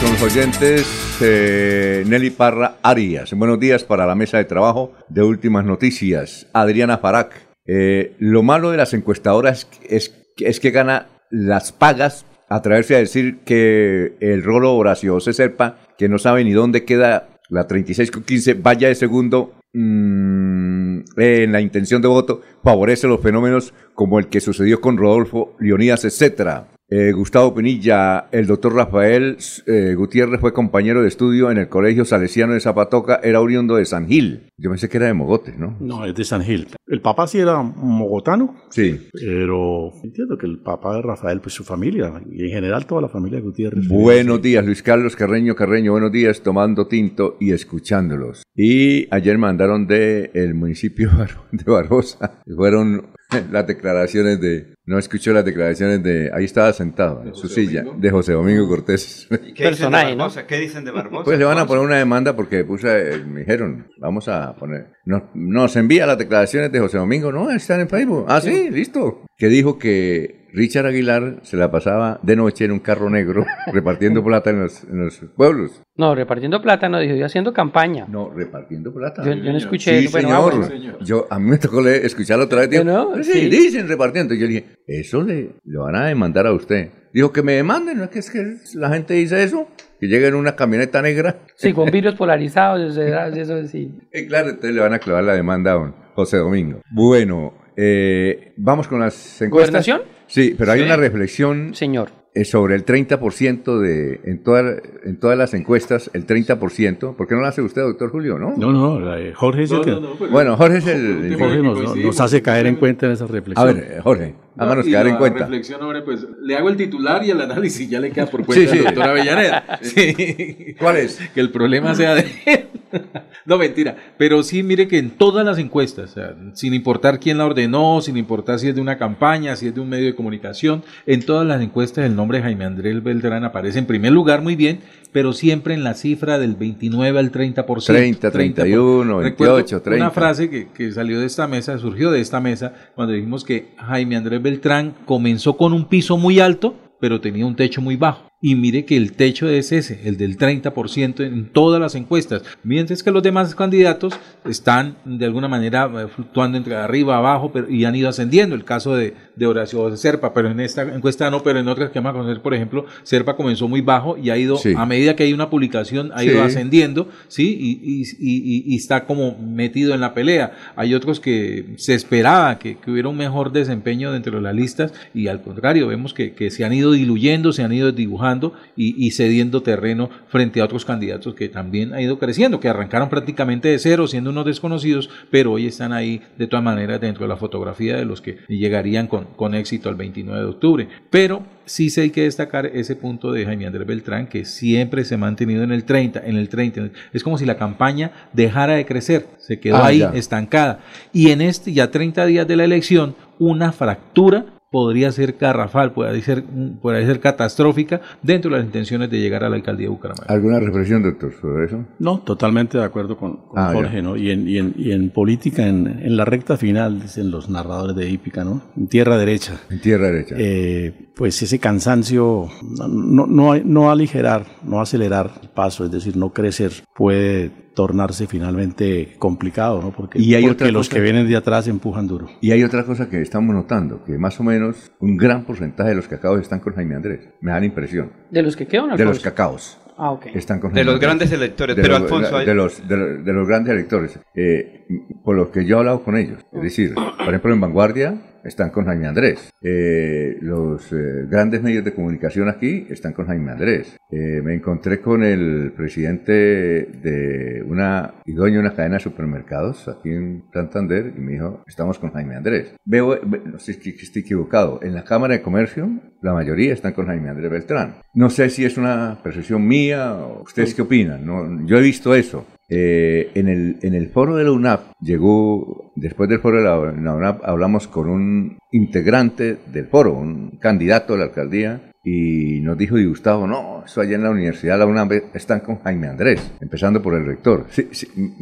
Con los oyentes. Eh, Nelly Parra Arias. Buenos días para la mesa de trabajo de Últimas Noticias. Adriana Farac. Eh, lo malo de las encuestadoras es, es, que gana las pagas atreverse a decir que el rolo Horacio se Serpa, que no sabe ni dónde queda la 36 con 15, vaya de segundo mm, en la intención de voto, favorece los fenómenos como el que sucedió con Rodolfo Leonidas, etcétera. Eh, Gustavo Pinilla, el doctor Rafael eh, Gutiérrez fue compañero de estudio en el Colegio Salesiano de Zapatoca, era oriundo de San Gil. Yo pensé que era de Mogote, ¿no? No, es de San Gil. El papá sí era mogotano. Sí. Pero entiendo que el papá de Rafael, pues su familia, y en general toda la familia de Gutiérrez. Buenos días, Luis Carlos Carreño Carreño, buenos días, tomando tinto y escuchándolos. Y ayer mandaron de el municipio de Barbosa, fueron las declaraciones de, no escuchó las declaraciones de, ahí estaba sentado en su silla, de José Domingo Cortés. ¿Qué Personaje, ¿no? ¿Qué dicen de Barbosa? Pues le van a poner una demanda porque puse, me dijeron, vamos a poner, nos, nos envía las declaraciones de José Domingo, no, están en Facebook. Ah, sí, listo. Que dijo que Richard Aguilar se la pasaba de noche en un carro negro repartiendo plata en los, en los pueblos. No, repartiendo plata, no dijo, yo haciendo campaña. No, repartiendo plata. Yo, no escuché. Sí, señor. Yo, a mí me tocó escucharlo otra vez. no, sí, dicen repartiendo. Yo le dije, eso le, le van a demandar a usted. Dijo que me demanden, ¿no es que, es que la gente dice eso? Que llega en una camioneta negra. Sí, con vidrios polarizados, eso, sí. Y claro, entonces le van a clavar la demanda a don José Domingo. Bueno, eh, vamos con las encuestas. ¿Gobernación? Sí, pero hay una reflexión. Señor. Eh, sobre el 30% de, en, toda, en todas las encuestas, el 30%. ¿Por qué no lo hace usted, doctor Julio, no? No, no, Jorge es el que... bueno, Jorge es el... Jorge nos, nos, hace caer en cuenta en esa reflexión. A ver, Jorge, háganos caer en cuenta. Reflexión ahora, pues, le hago el titular y el análisis ya le queda por cuenta sí, sí. doctor Avellaneda. Sí. ¿Cuál es? Que el problema sea de él. no, mentira. Pero sí, mire que en todas las encuestas, o sea, sin importar quién la ordenó, sin importar si es de una campaña, si es de un medio de comunicación, en todas las encuestas el nombre de Jaime Andrés Beltrán aparece en primer lugar muy bien, pero siempre en la cifra del 29 al 30%. 30, 31, 28, 30. Una frase que, que salió de esta mesa, surgió de esta mesa, cuando dijimos que Jaime Andrés Beltrán comenzó con un piso muy alto, pero tenía un techo muy bajo y mire que el techo es ese, el del 30% en todas las encuestas, mientras que los demás candidatos están de alguna manera eh, fluctuando entre arriba, abajo pero, y han ido ascendiendo. El caso de, de Horacio Serpa, pero en esta encuesta no, pero en otras que vamos a conocer, por ejemplo, Serpa comenzó muy bajo y ha ido, a medida que hay una publicación, ha ido ascendiendo, ¿sí? Y, y, y, está como metido en la pelea. Hay otros que se esperaba que, que, hubiera un mejor desempeño dentro de las listas y al contrario, vemos que, que se han ido diluyendo, se han ido dibujando tomando y, cediendo terreno frente a otros candidatos que también han ido creciendo, que arrancaron prácticamente de cero, siendo unos desconocidos, pero hoy están ahí de todas maneras dentro de la fotografía de los que llegarían con, con éxito al 29 de octubre. Pero sí sé hay que destacar ese punto de Jaime Andrés Beltrán, que siempre se ha mantenido en el 30, en el 30. Es como si la campaña dejara de crecer, se quedó ah, ahí estancada. Y en este, ya 30 días de la elección, una fractura podría ser garrafal, puede ser, puede ser catastrófica dentro de las intenciones de llegar a la alcaldía de Bucaramanga. ¿Alguna reflexión, doctor, sobre eso? No, totalmente de acuerdo con, ah, Jorge, ¿no? Y en, y en, y en política, en, en, la recta final, dicen los narradores de hípica, ¿no? En tierra derecha. En tierra derecha. Eh, pues ese cansancio, no, no, no aligerar, no acelerar el paso, es decir, no crecer, puede tornarse finalmente complicado, ¿no? Porque, y hay porque los que vienen de atrás empujan duro. Y hay otra cosa que estamos notando, que más o menos un gran porcentaje de los cacaos están con Jaime Andrés. Me da la impresión. ¿De los que quedan? De los cacaos. Ah, okay. Están con de los grandes electores, pero Alfonso... De, los, de, los grandes electores, eh, por lo que yo he hablado con ellos. Es decir, por ejemplo, en Vanguardia están con Jaime Andrés. Eh, los eh, grandes medios de comunicación aquí están con Jaime Andrés. Eh, me encontré con el presidente de una y dueño de una cadena de supermercados aquí en Santander y me dijo, estamos con Jaime Andrés. Veo, no sé si estoy equivocado, en la Cámara de Comercio la mayoría están con Jaime Andrés Beltrán. No sé si es una percepción mía, o ¿ustedes qué opinan? No, yo he visto eso. Eh, en, el, en el foro de la UNAP llegó, después del foro de la, UNAP, hablamos con un integrante del foro, un candidato a la alcaldía, y nos dijo y Gustavo, no, eso allá en la universidad la UNAP están con Jaime Andrés, empezando por el rector. Sí,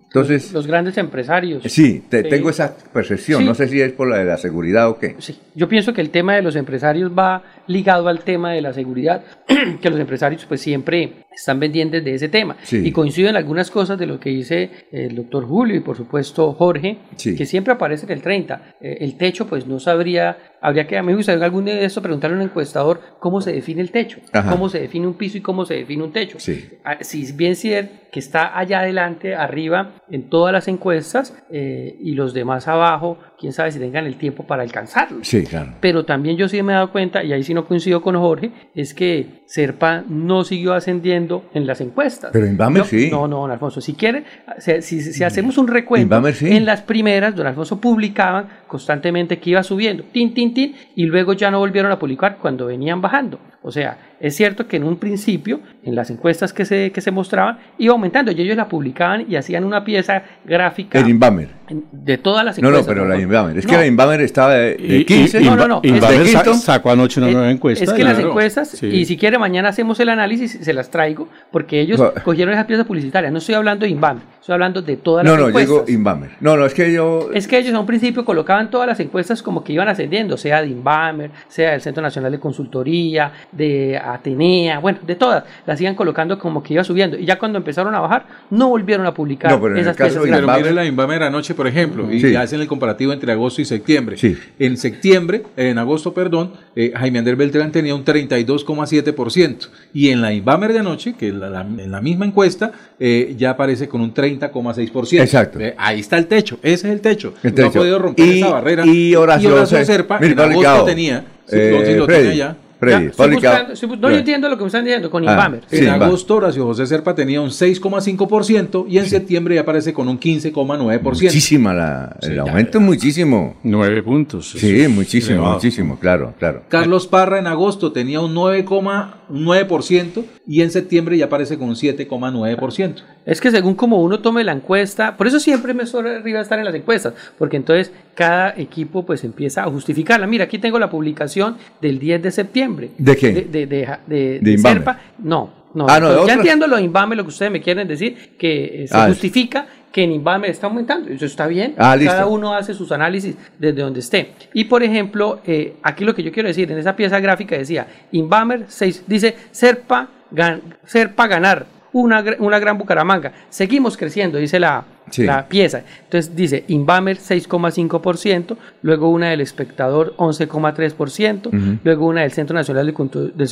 entonces, los, grandes empresarios. Sí, tengo esa percepción, no sé si es por la de la seguridad o qué. Sí, yo pienso que el tema de los empresarios va ligado al tema de la seguridad, que los empresarios pues siempre están pendientes de ese tema. Y coinciden algunas cosas de lo que dice el doctor Julio y por supuesto Jorge, que siempre aparece en el 30. Eh, el techo pues no sabría, habría que, a mí me gustaría algún día de esto preguntarle a un encuestador cómo se define el techo, cómo se define un piso y cómo se define un techo. Ah, si bien cierto que está allá adelante, arriba, en todas las encuestas, eh, y los demás abajo, quién sabe si tengan el tiempo para alcanzarlo. Sí, claro. Pero también yo sí me he dado cuenta, y ahí sí no coincido con Jorge, es que Serpa no siguió ascendiendo en las encuestas. Pero Inbamer sí. No, no, don Alfonso, si quiere, si, si, hacemos un recuento, en las primeras, don Alfonso publicaban constantemente que iba subiendo, tin, tin, tin, y luego ya no volvieron a publicar cuando venían bajando. O sea, es cierto que en un principio, en las encuestas que se, que se mostraban, iba aumentando y ellos la publicaban y hacían una pieza gráfica. El Inbamer. De todas las encuestas. No, no, pero la Inbamer. Es que la Inbamer estaba de, 15. no, no, no. Inbamer sacó anoche una nueva encuesta. Es que las encuestas, y si quiere mañana hacemos el análisis, se las traigo, porque ellos cogieron esa pieza publicitaria. No estoy hablando de Inbamer, estoy hablando de todas las encuestas. No, no, digo Inbamer. No, no, es que yo... Es que ellos a un principio colocaban todas las encuestas como que iban ascendiendo, sea de Inbamer, sea del Centro Nacional de Consultoría, de Atenea, bueno, de todas, las iban colocando como que iba subiendo. Y ya cuando empezaron a bajar, no volvieron a publicar no, pero en esas el caso Pero mire la Inbamer anoche, por ejemplo, y hacen el comparativo entre agosto y septiembre. Sí. En septiembre, en agosto, perdón, eh, Jaime Andrés Beltrán tenía un 32,7%. Y en la Inbamer de anoche, que en la, misma encuesta, eh, ya aparece con un 30,6%. Exacto. ahí está el techo, ese es el techo. No ha podido romper esa barrera. Y Horacio, y Horacio Serpa, en agosto tenía, eh, lo tenía ya no, yo entiendo lo que me están diciendo con ah, Inbamer. en agosto, Horacio José Serpa tenía un 6,5% y en septiembre ya aparece con un 15,9%. Muchísima la, el aumento es muchísimo. 9 puntos. Sí, muchísimo, muchísimo, claro, claro. Carlos Parra en agosto tenía un 9,9% y en septiembre ya aparece con un 7,9%. Es que según como uno tome la encuesta, por eso siempre me suele arriba estar en las encuestas, porque entonces cada equipo pues empieza a justificarla. Mira, aquí tengo la publicación del 10 de septiembre. ¿De qué? De, de, de, de, Serpa. No, no, ah, no ya entiendo lo de Inbame, lo que ustedes me quieren decir, que eh, se ah, justifica que en Inbame está aumentando. Eso está bien. Ah, cada uno hace sus análisis desde donde esté. Y por ejemplo, eh, aquí lo que yo quiero decir, en esa pieza gráfica decía, Inbamer 6, dice Serpa, gan, Serpa ganar una, una gran Bucaramanga. Seguimos creciendo, dice la, la pieza. Entonces dice Inbamer 6,5%, luego una del espectador 11,3%, luego una del Centro Nacional de,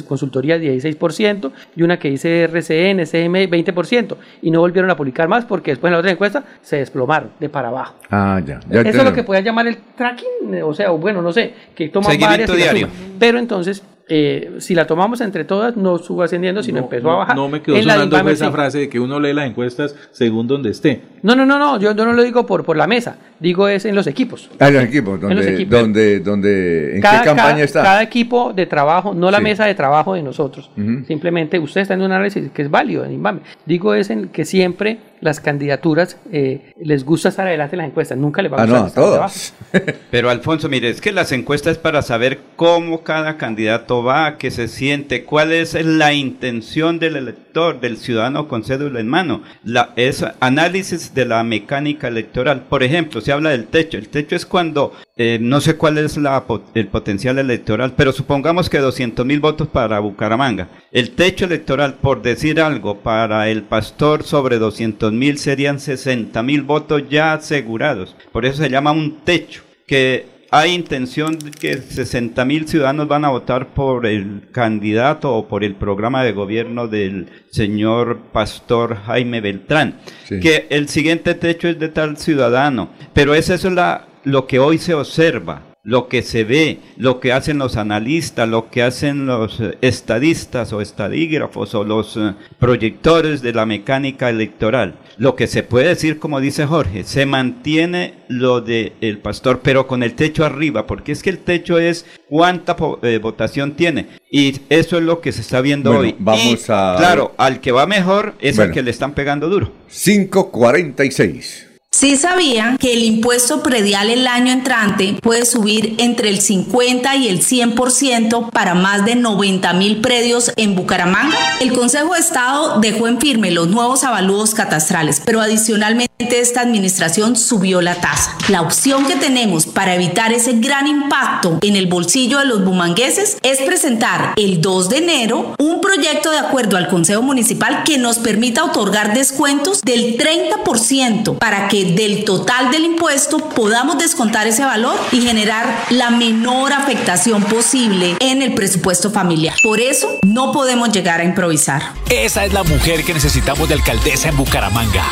Consultoría 16% y una que dice RCN, CM 20%. Y no volvieron a publicar más porque después en la otra encuesta se desplomaron de para abajo. Ah, ya. Eso es lo que pueden llamar el tracking, o sea, bueno, no sé, que toma varias. Diario. Pero entonces eh, si la tomamos entre todas, no subo ascendiendo, sino empezó a bajar. No me quedó En sonando esa frase de que uno lee las encuestas según donde esté. No, no, no, no, yo, yo no lo digo por, por la mesa, digo es en los equipos. Ah, en los equipos, En donde, los equipos. donde, donde, ¿en cada, qué campaña cada- está? cada equipo de trabajo, no la Sí. mesa de trabajo de nosotros. Simplemente usted está en un análisis que es válido en Inbame. Digo es en que siempre las candidaturas eh, les gusta estar adelante en las encuestas, nunca les va a Ah, gustar no, a estar todos. Pero Alfonso, mire, es que las encuestas es para saber cómo cada candidato va, qué se siente, cuál es la intención del elector, del ciudadano con cédula en mano. La, es análisis de la mecánica electoral. Por ejemplo, se habla del techo. El techo es cuando, eh, no sé cuál es la, el potencial electoral, pero supongamos que 200 mil votos para Bucaramanga. El techo electoral, por decir algo, para el pastor sobre 200 mil serían 60 mil votos ya asegurados. Por eso se llama un techo, que hay intención de que 60 mil ciudadanos van a votar por el candidato o por el programa de gobierno del señor pastor Jaime Beltrán. Sí. Que el siguiente techo es de tal ciudadano. Pero es eso la, lo que hoy se observa lo que se ve, lo que hacen los analistas, lo que hacen los eh, estadistas o estadígrafos o los eh, proyectores de la mecánica electoral. Lo que se puede decir, como dice Jorge, se mantiene lo de el pastor, pero con el techo arriba, porque es que el techo es cuánta eh, votación tiene. Y eso es lo que se está viendo Bueno, hoy. vamos Y, a- Claro, al que va mejor es Bueno. al que le están pegando duro. 546. Sí sabían que el impuesto predial el año entrante puede subir entre el 50 y el 100% para más de 90 mil predios en Bucaramanga. El Consejo de Estado dejó en firme los nuevos avalúos catastrales, pero adicionalmente esta administración subió la tasa. La opción que tenemos para evitar ese gran impacto en el bolsillo de los bumangueses es presentar el 2 de enero un proyecto de acuerdo al Consejo Municipal que nos permita otorgar descuentos del 30% para que del total del impuesto podamos descontar ese valor y generar la menor afectación posible en el presupuesto familiar. Por eso no podemos llegar a improvisar. Esa es la mujer que necesitamos de alcaldesa en Bucaramanga.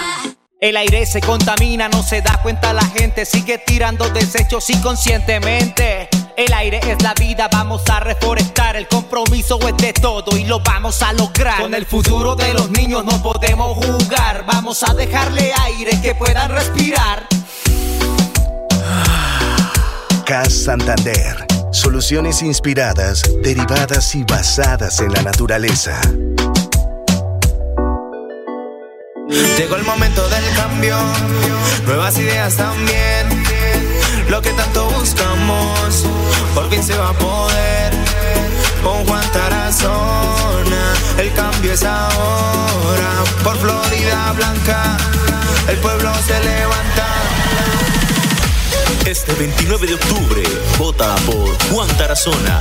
El aire se contamina, no se da cuenta la gente, sigue tirando desechos inconscientemente. El aire es la vida, vamos a reforestar, el compromiso es de todo y lo vamos a lograr. Con el futuro de los niños no podemos jugar, vamos a dejarle aire que puedan respirar. CAS Santander. Soluciones inspiradas, derivadas y basadas en la naturaleza. Llegó el momento del cambio, nuevas ideas también. Lo que tanto buscamos, por fin se va a poder. Con Juan Tarazona, el cambio es ahora. Por Florida Blanca, el pueblo se levanta. Este 29 de octubre, vota por Juan Tarazona,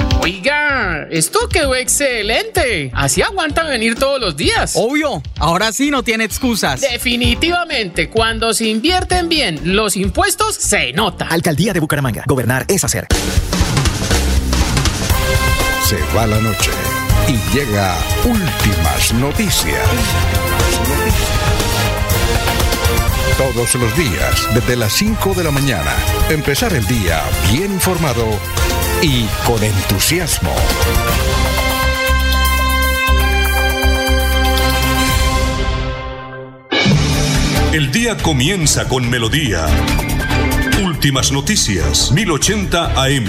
Oiga, esto quedó excelente. Así aguantan venir todos los días. Obvio, ahora sí no tiene excusas. Definitivamente, cuando se invierten bien los impuestos, se nota. Alcaldía de Bucaramanga. Gobernar es hacer. Se va la noche y llega últimas noticias. Todos los días, desde las 5 de la mañana, empezar el día bien informado y con entusiasmo. El día comienza con melodía. Últimas noticias, 1080 AM.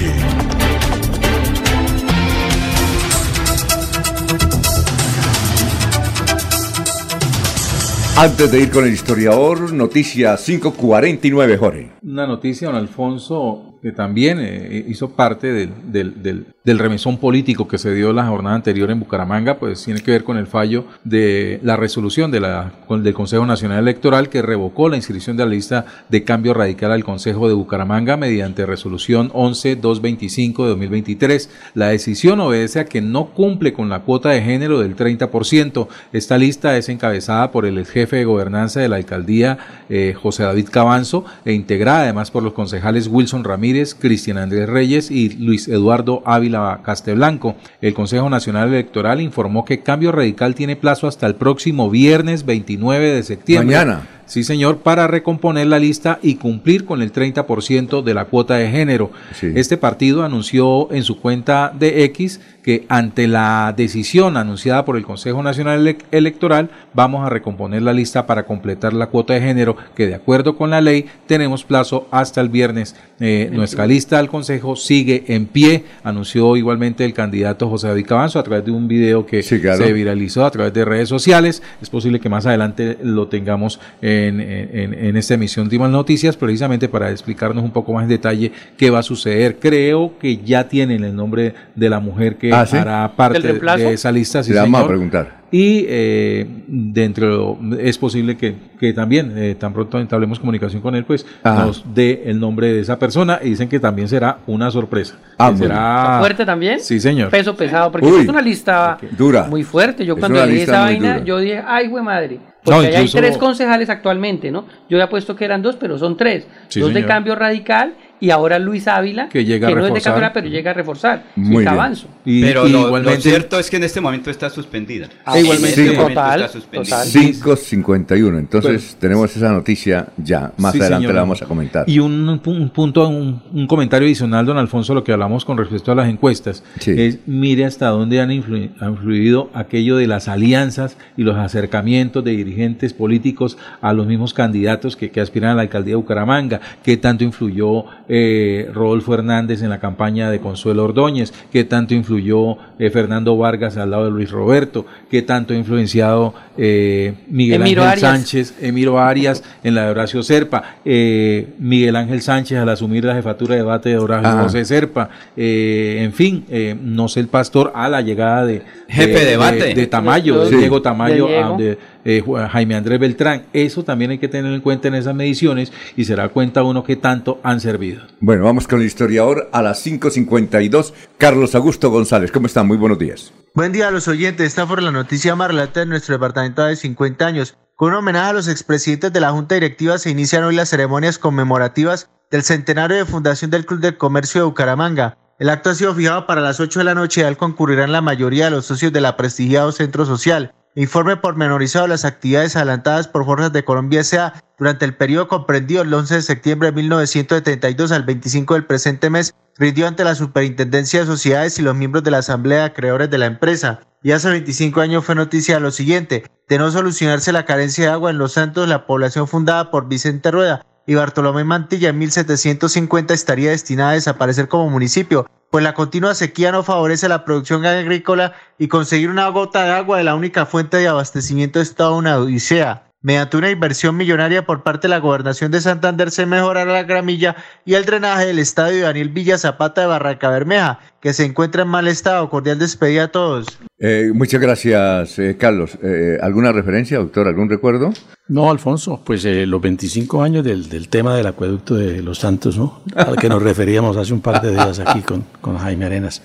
Antes de ir con el historiador, noticia 549, Jorge. Una noticia, don Alfonso, que también eh, hizo parte del, del, del, del, remesón político que se dio la jornada anterior en Bucaramanga, pues tiene que ver con el fallo de la resolución de la, del Consejo Nacional Electoral que revocó la inscripción de la lista de cambio radical al Consejo de Bucaramanga mediante resolución 11225 de 2023. La decisión obedece a que no cumple con la cuota de género del 30%. Esta lista es encabezada por el jefe de gobernanza de la alcaldía, eh, José David Cabanzo, e integrada además por los concejales Wilson Ramírez, Cristian Andrés Reyes y Luis Eduardo Ávila Casteblanco. El Consejo Nacional Electoral informó que Cambio Radical tiene plazo hasta el próximo viernes 29 de septiembre. Mañana. Sí, señor, para recomponer la lista y cumplir con el 30% de la cuota de género. Este partido anunció en su cuenta de X que ante la decisión anunciada por el Consejo Nacional Electoral vamos a recomponer la lista para completar la cuota de género que de acuerdo con la ley tenemos plazo hasta el viernes. Eh, nuestra lista al Consejo sigue en pie, anunció igualmente el candidato José David Cabanzo a través de un video que se viralizó a través de redes sociales. Es posible que más adelante lo tengamos en, en, esta emisión de Más Noticias precisamente para explicarnos un poco más en detalle qué va a suceder. Creo que ya tienen el nombre de la mujer que ¿Ah, sí? hará parte de esa lista. Sí, Le vamos a señor. preguntar. Y eh, dentro es posible que, que también, eh, tan pronto entablemos comunicación con él, pues Ajá. nos dé el nombre de esa persona y dicen que también será una sorpresa. Ah, será ¿Fuerte también? Sí, señor. Peso pesado, porque Uy. es una lista Dura. muy fuerte. Yo Es cuando leí esa vaina, dura. yo dije, ay, güey madre. No, Porque allá hay tres concejales actualmente, ¿no? Yo había puesto que eran dos, pero son tres. Sí, dos de cambio radical y ahora Luis Ávila, Que llega a no es de reforzar. radical, pero llega a reforzar. Muy y bien. Cabanzo. Pero lo- lo, igualmente- cierto es que en este momento está suspendida. Ah, En igualmente. este Sí. momento Total, está suspendida. total. 5.51. Entonces tenemos esa noticia ya. Más Sí, adelante señor. la vamos a comentar. Y un, un punto, un, un comentario adicional, don Alfonso, lo que hablamos con respecto a las encuestas, Sí. es mire hasta dónde han influ- ha influido aquello de las alianzas y los acercamientos de dirigentes políticos a los mismos candidatos que, que aspiran a la alcaldía de Bucaramanga, qué tanto influyó eh, Rodolfo Hernández en la campaña de Consuelo Ordóñez, qué tanto influyó eh, Fernando Vargas al lado de Luis Roberto, qué tanto ha influenciado eh, Miguel Emiro Ángel Arias. Sánchez, Emiro Arias en la de Horacio Serpa, eh, Miguel Ángel Sánchez al asumir la jefatura de debate de Horacio Ajá. José Serpa, eh, en fin, eh, no sé el pastor a la llegada de Jefe de debate. de, de Tamayo, de. Diego Tamayo, De Diego. a donde, eh, Jaime Andrés Beltrán, eso también hay que tener en cuenta en esas mediciones y se da cuenta uno que tanto han servido. Bueno, vamos con el historiador a las 5.52. Carlos Augusto González, ¿cómo están? Muy buenos días. Buen día a los oyentes. Esta fue la noticia más relata de nuestro departamento de 50 años. Con un homenaje a los expresidentes de la Junta Directiva se inician hoy las ceremonias conmemorativas del centenario de fundación del Club del Comercio de Bucaramanga. El acto ha sido fijado para las 8 de la noche y al concurrirán la mayoría de los socios de la prestigiado centro social. Informe pormenorizado de las actividades adelantadas por Fuerzas de Colombia S.A. durante el periodo comprendido el 11 de septiembre de 1972 al 25 del presente mes rindió ante la Superintendencia de Sociedades y los miembros de la Asamblea de Acreedores de la empresa. Y hace 25 años fue noticia lo siguiente, de no solucionarse la carencia de agua en Los Santos, la población fundada por Vicente Rueda y Bartolomé Mantilla en 1750 estaría destinada a desaparecer como municipio, pues la continua sequía no favorece la producción agrícola y conseguir una gota de agua de la única fuente de abastecimiento es toda una odisea. Mediante una inversión millonaria por parte de la gobernación de Santander se mejorará la gramilla y el drenaje del estadio Daniel Villa Zapata de Barranca Bermeja, que se encuentra en mal estado. Cordial despedida a todos. Eh, muchas gracias, eh, Carlos. Eh, ¿Alguna referencia, doctor? ¿Algún recuerdo? No, Alfonso, pues eh, los 25 años del, del tema del acueducto de Los Santos, ¿no? Al que nos referíamos hace un par de días aquí con, con Jaime Arenas.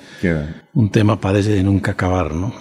Un tema parece de nunca acabar, ¿no?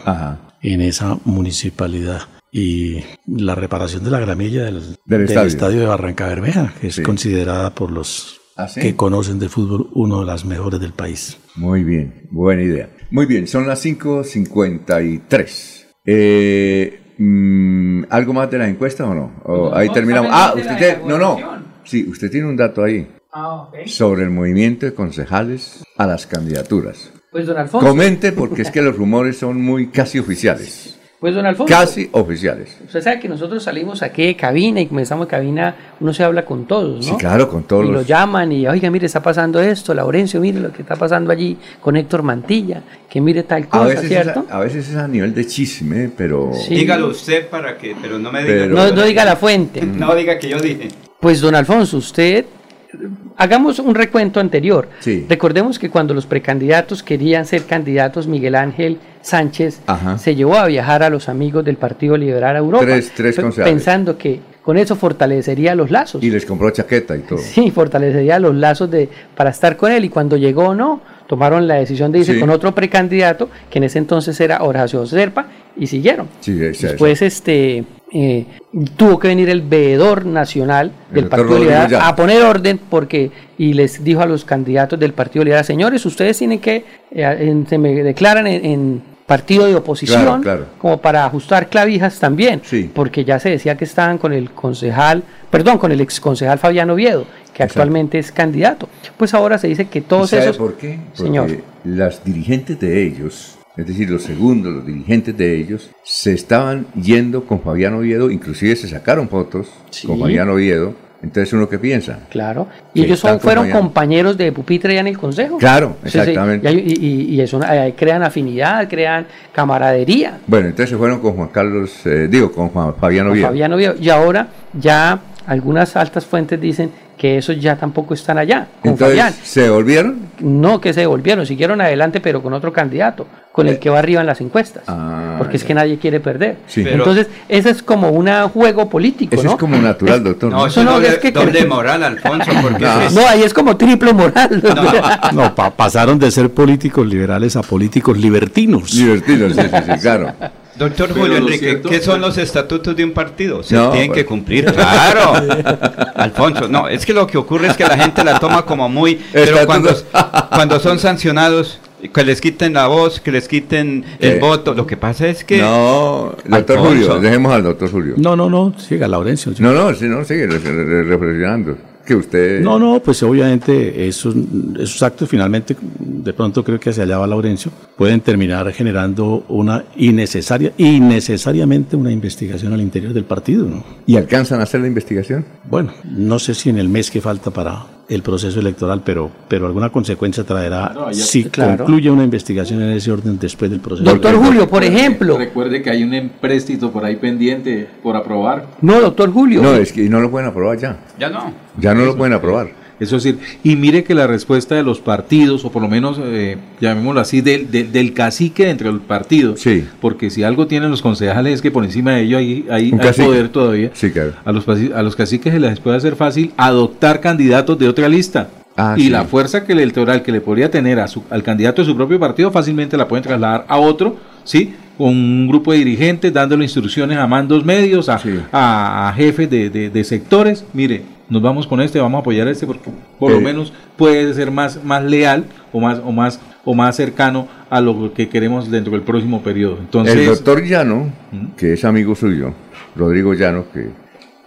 En esa municipalidad. Y la reparación de la gramilla del, Del del estadio. de Barranca Bermeja, que es Sí. considerada por los ¿Ah, sí? que conocen de fútbol una de las mejores del país. Muy bien, buena idea. Muy bien, son las 5.53. Eh, mm, ¿Algo más de la encuesta o no? ¿O ahí terminamos. Ah, usted tiene, no, no. Sí, usted tiene un dato ahí Ah, sobre el movimiento de concejales a las candidaturas. Pues don Alfonso. Comente porque es que los rumores son muy casi oficiales. Pues don Alfonso. Casi oficiales. Usted sabe que nosotros salimos aquí de cabina y comenzamos de cabina, uno se habla con todos, ¿no? Sí, claro, con todos Y lo llaman y, oiga, mire, está pasando esto, Laurencio, mire lo que está pasando allí con Héctor Mantilla, que mire tal A cosa, veces, es ¿cierto? a, a veces es a nivel de chisme, pero... Dígalo usted para que, pero no me diga. Pero- No, no diga la fuente. No diga que yo dije. Pues don Alfonso, usted hagamos un recuento anterior. Sí. Recordemos que cuando los precandidatos querían ser candidatos, Miguel Ángel Sánchez Ajá. se llevó a viajar a los amigos del Partido Liberal a Europa, Tres- tres pensando que con eso fortalecería los lazos. Y les compró chaqueta y todo. Sí, fortalecería los lazos de, para estar con él. Y cuando llegó, no, tomaron la decisión de irse Sí. con otro precandidato, que en ese entonces era Horacio Serpa, y siguieron. Sí, Después este, eh, tuvo que venir el veedor nacional El del Partido Liberal a poner orden porque y les dijo a los candidatos del Partido Liberal, señores, ustedes tienen que, eh, en- se me declaran en, en partido de oposición Claro, claro. como para ajustar clavijas también, porque ya se decía que estaban con el concejal, perdón, con el ex concejal Fabián Oviedo, que actualmente es candidato. Pues ahora se dice que todos ¿Y sabe esos... por qué? Porque Señor. las dirigentes de ellos, es decir, los segundos, los dirigentes de ellos, se estaban yendo con Fabián Oviedo, inclusive se sacaron fotos con Fabián Oviedo. Entonces uno que piensa. Claro. Y ellos son, fueron compañeros de pupitre ya en el consejo. Claro, exactamente. Y, hay- y- y- y eso, eh, crean afinidad, crean camaradería. Bueno, entonces se fueron con Juan Carlos, eh, digo, con Juan Fabián con Oviedo. Fabián Oviedo. Y ahora ya algunas altas fuentes dicen que esos ya tampoco están allá, con Entonces, Fabián. ¿se volvieron? No que se devolvieron, siguieron adelante, pero con otro candidato, con el que va arriba en las encuestas. porque es que nadie quiere perder. Ah, Sí. Pero- Entonces, ese es como un juego político, Eso ¿no? es como natural, doctor. No, eso no, no, es que- doble moral, Alfonso, porque Ah. es- No, ahí es como triple moral. No, pa- pasaron de ser políticos liberales a políticos libertinos. Libertinos, sí, sí, sí, claro. Doctor Pero Julio Enrique, cierto- ¿qué son los estatutos de un partido? Se No, tienen bueno. que cumplir, claro. Alfonso, no, es que lo que ocurre es que la gente la toma como muy... Pero cuando, cuando son sancionados, que les quiten la voz, que les quiten el Eh, voto, lo que pasa es que... No, doctor Alfonso. Julio, dejemos al doctor Julio. No, no, no, siga Laurencio. No, no, sí, no, sigue re- re- reflexionando. Que usted... No, no, pues obviamente esos, esos actos finalmente, de pronto creo que hacia allá va Laurencio, pueden terminar generando una innecesaria, innecesariamente una investigación al interior del partido, ¿no? ¿Y alcanzan a hacer la investigación? Bueno, no sé si en el mes que falta para el proceso electoral, pero, pero alguna consecuencia traerá No, ya- si claro. concluye una investigación en ese orden después del proceso. Doctor Julio, por ejemplo. Recuerde que hay un empréstito por ahí pendiente por aprobar. No, doctor Julio. No, es que no lo pueden aprobar ya. Ya no. Ya no lo pueden aprobar. Eso es decir, y mire que la respuesta de los partidos, o por lo menos eh, llamémoslo así, del, del, del cacique dentro del partido, porque si algo tienen los concejales es que por encima de ello hay, hay, Un hay poder todavía. Sí, claro. A los, a los caciques se les puede hacer fácil adoptar candidatos de otra lista. Ah, y sí. la fuerza que el electoral que le podría tener a su, al candidato de su propio partido fácilmente la pueden trasladar a otro, ¿sí? Con un grupo de dirigentes dándole instrucciones a mandos medios, a, a- a jefes de, de- de sectores. Mire, nos vamos con este, vamos a apoyar a este porque por lo Eh. menos puede ser más, más leal o más, o, más, o más cercano a lo que queremos dentro del próximo periodo. Entonces, el doctor Llano, que es amigo suyo, Rodrigo Llano, que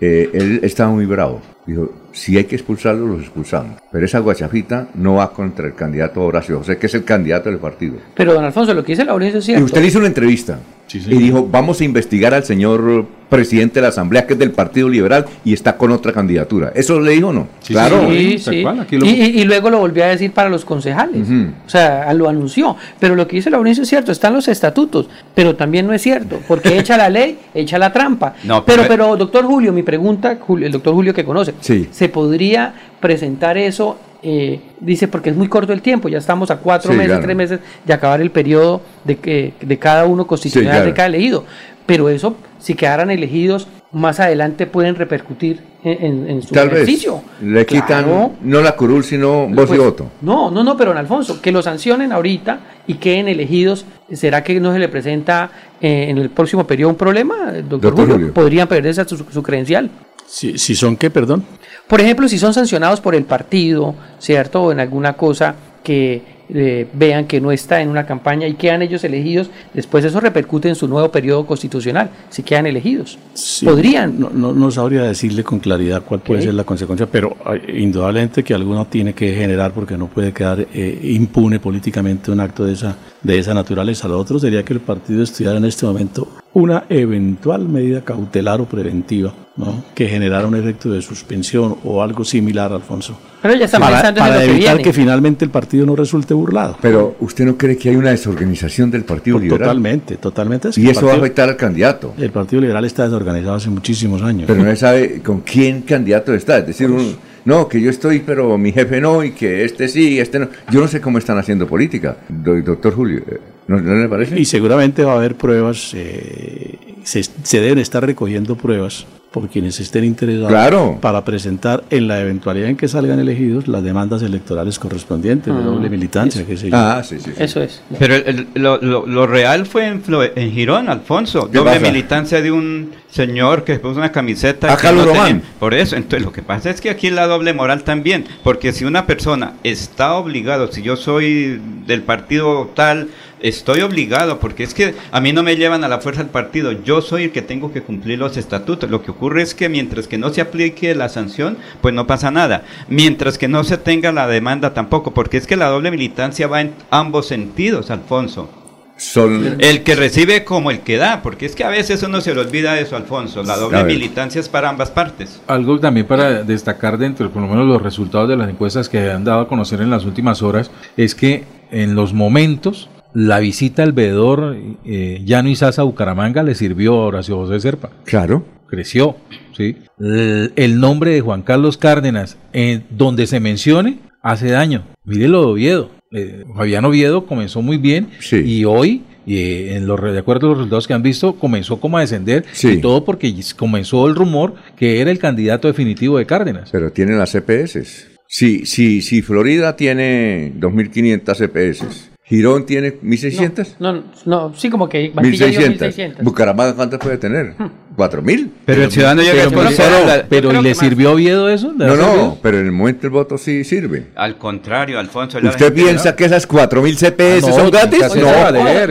eh, él estaba muy bravo. Dijo, si hay que expulsarlo, los expulsamos. Pero esa guachafita no va contra el candidato Horacio José, que es el candidato del partido. Pero don Alfonso, lo que dice Laurencio es Y cierto. usted le hizo una entrevista y dijo, vamos a investigar al señor presidente de la Asamblea, que es del Partido Liberal, y está con otra candidatura. ¿Eso le dijo o no? claro. Sí, sí. Y, y- y luego lo volvió a decir para los concejales. O sea, lo anunció. Pero lo que dice Laurencio es cierto, están los estatutos, pero también no es cierto, porque echa la ley, echa la trampa. No, pero, pero- pero, doctor Julio, mi pregunta, Julio- el doctor Julio que conoce, Sí. ¿se podría presentar eso? eh, dice, porque es muy corto el tiempo, ya estamos a cuatro Sí, meses, claro. tres meses de acabar el periodo de, que, de cada uno constitucional claro. de cada elegido. Pero eso, si quedaran elegidos, más adelante pueden repercutir en, en- en su Tal vez beneficio. le quitan Claro. no la curul, sino voz Pues, y voto. No, no, no, pero en Alfonso, que lo sancionen ahorita y queden elegidos, ¿será que no se le presenta eh, en el próximo periodo un problema, doctor, Doctor Julio? Julio. Podrían perderse su, su credencial. Si, si son qué, perdón. Por ejemplo, si son sancionados por el partido, ¿cierto? O en alguna cosa que eh, vean que no está en una campaña y quedan ellos elegidos, después eso repercute en su nuevo periodo constitucional, si quedan elegidos. Sí, Podrían. No, no, no sabría decirle con claridad cuál puede ser la consecuencia, pero eh, indudablemente que alguno tiene que generar porque no puede quedar eh, impune políticamente un acto de esa, de esa naturaleza. Lo otro sería que el partido estudiara en este momento una eventual medida cautelar o preventiva ¿no? que generara un efecto de suspensión o algo similar, Alfonso. Pero ya están para, pensando en para lo que evitar viene. que finalmente el partido no resulte burlado. Pero usted no cree que hay una desorganización del Partido Liberal. Totalmente, totalmente. Es Y eso va a afectar al candidato. El Partido Liberal está desorganizado hace muchísimos años. Pero no se sabe con quién candidato está. Es decir, un- no, que yo estoy, pero mi jefe no, y que este sí, este no. Yo no sé cómo están haciendo política, doctor Julio. Eh, ¿No, ¿No, le parece? Y seguramente va a haber pruebas, eh, se, se deben estar recogiendo pruebas por quienes estén interesados Claro. para presentar en la eventualidad en que salgan elegidos las demandas electorales correspondientes de Ah, doble militancia, qué sé yo. Ah, sí, sí. Eso es. Pero el- el- lo, lo- lo real fue en, Flo- en Girón, Alfonso. ¿Qué Doble pasa? militancia de un señor que puso una camiseta. A que Carlos tenía- Román. Por eso, entonces lo que pasa es que aquí la doble moral también. Porque si una persona está obligado, si yo soy del partido tal, estoy obligado, porque es que a mí no me llevan a la fuerza del partido. Yo soy el que tengo que cumplir los estatutos. Lo que ocurre es que mientras que no se aplique la sanción, pues no pasa nada. Mientras que no se tenga la demanda tampoco, porque es que la doble militancia va en ambos sentidos, Alfonso. Son... El que recibe como el que da, porque es que a veces uno se le olvida eso, Alfonso. La doble militancia es para ambas partes. Algo también para destacar dentro, de, por lo menos los resultados de las encuestas que han dado a conocer en las últimas horas, es que en los momentos la visita al veedor eh, Llano Izaza a Bucaramanga le sirvió a Horacio José Serpa. Claro. Creció, ¿sí? El, el nombre de Juan Carlos Cárdenas, eh, donde se mencione, hace daño. Mire lo de Oviedo. Eh, Fabián Oviedo comenzó muy bien y hoy, eh, en los, de acuerdo a los resultados que han visto, comenzó como a descender y todo porque comenzó el rumor que era el candidato definitivo de Cárdenas. Pero tienen las CPS. Si, si, si Florida tiene 2.500 CPS, Girón tiene 1.600. No, no, sí, como que Barranquilla dio 1.600. 1600. Bucaramanga, ¿cuántas puede tener? ¿4.000? Pero el ciudadano llega pero, a conocer pero- la- pero, yo creo ¿y le sirvió Oviedo eso? ¿Le No, no, servido? pero en el momento el voto sí sirve. Al contrario, Alfonso. la ¿Usted gente- piensa que esas 4.000 CPS Ah, no, son gratis? No,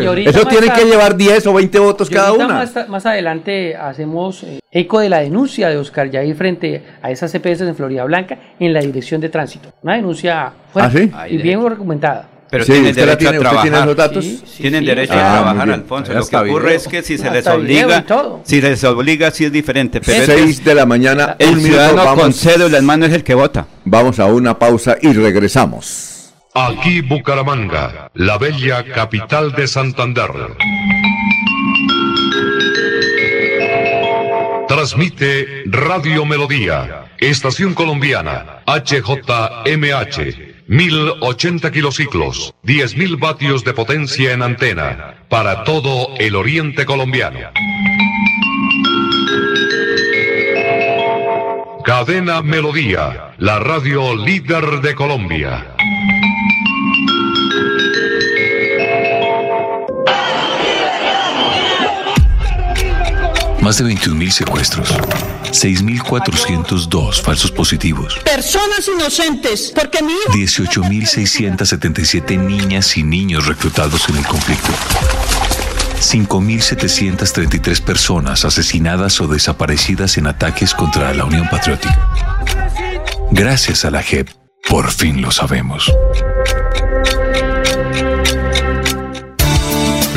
ahorita eso tienen que llevar 10 o 20 votos cada una. Más, más adelante hacemos eh, eco de la denuncia de Oscar Yair frente a esas CPS en Florida Blanca en la dirección de tránsito. Una denuncia fuerte ¿Ah, y bien argumentada. Pero Sí, tienen ¿usted la derecho tiene- a trabajar. tiene esos datos? Sí, sí, tienen sí, derecho Ah, a muy trabajar. Alfonso. Lo que ocurre video. es que si se les obliga, si se les obliga, sí es diferente. Pero es que 6 de la mañana, el un minuto, ciudadano con cédula en mano es el que vota. vamos a una pausa y regresamos. Aquí Bucaramanga, la bella capital de Santander. Transmite Radio Melodía, Estación Colombiana, HJMH, 1080 kilociclos, 10.000 vatios de potencia en antena, para todo el oriente colombiano. Cadena Melodía, la radio líder de Colombia. Más de 21.000 secuestros, 6.402 falsos positivos, Personas inocentes, porque mi hijo... 18.677 niñas y niños reclutados en el conflicto, 5.733 personas asesinadas o desaparecidas en ataques contra la Unión Patriótica. Gracias a la JEP, por fin lo sabemos.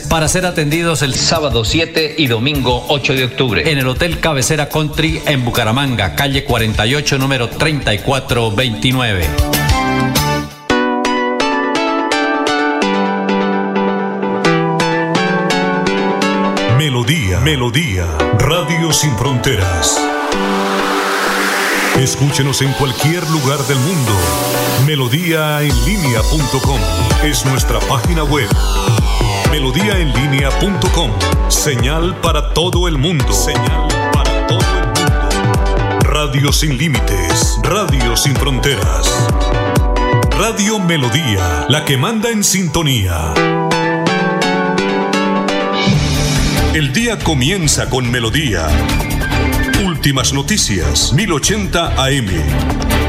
para ser atendidos el sábado 7 y domingo 8 de octubre en el Hotel Cabecera Country en Bucaramanga, calle 48, número 3429. Melodía, Melodía, Radio Sin Fronteras. Escúchenos en cualquier lugar del mundo. Melodíaenlínea.com es nuestra página web. Melodíaenlínea.com. Señal para todo el mundo. Señal para todo el mundo. Radio sin límites. Radio sin fronteras. Radio Melodía, la que manda en sintonía. El día comienza con Melodía. Últimas noticias, 1080 AM.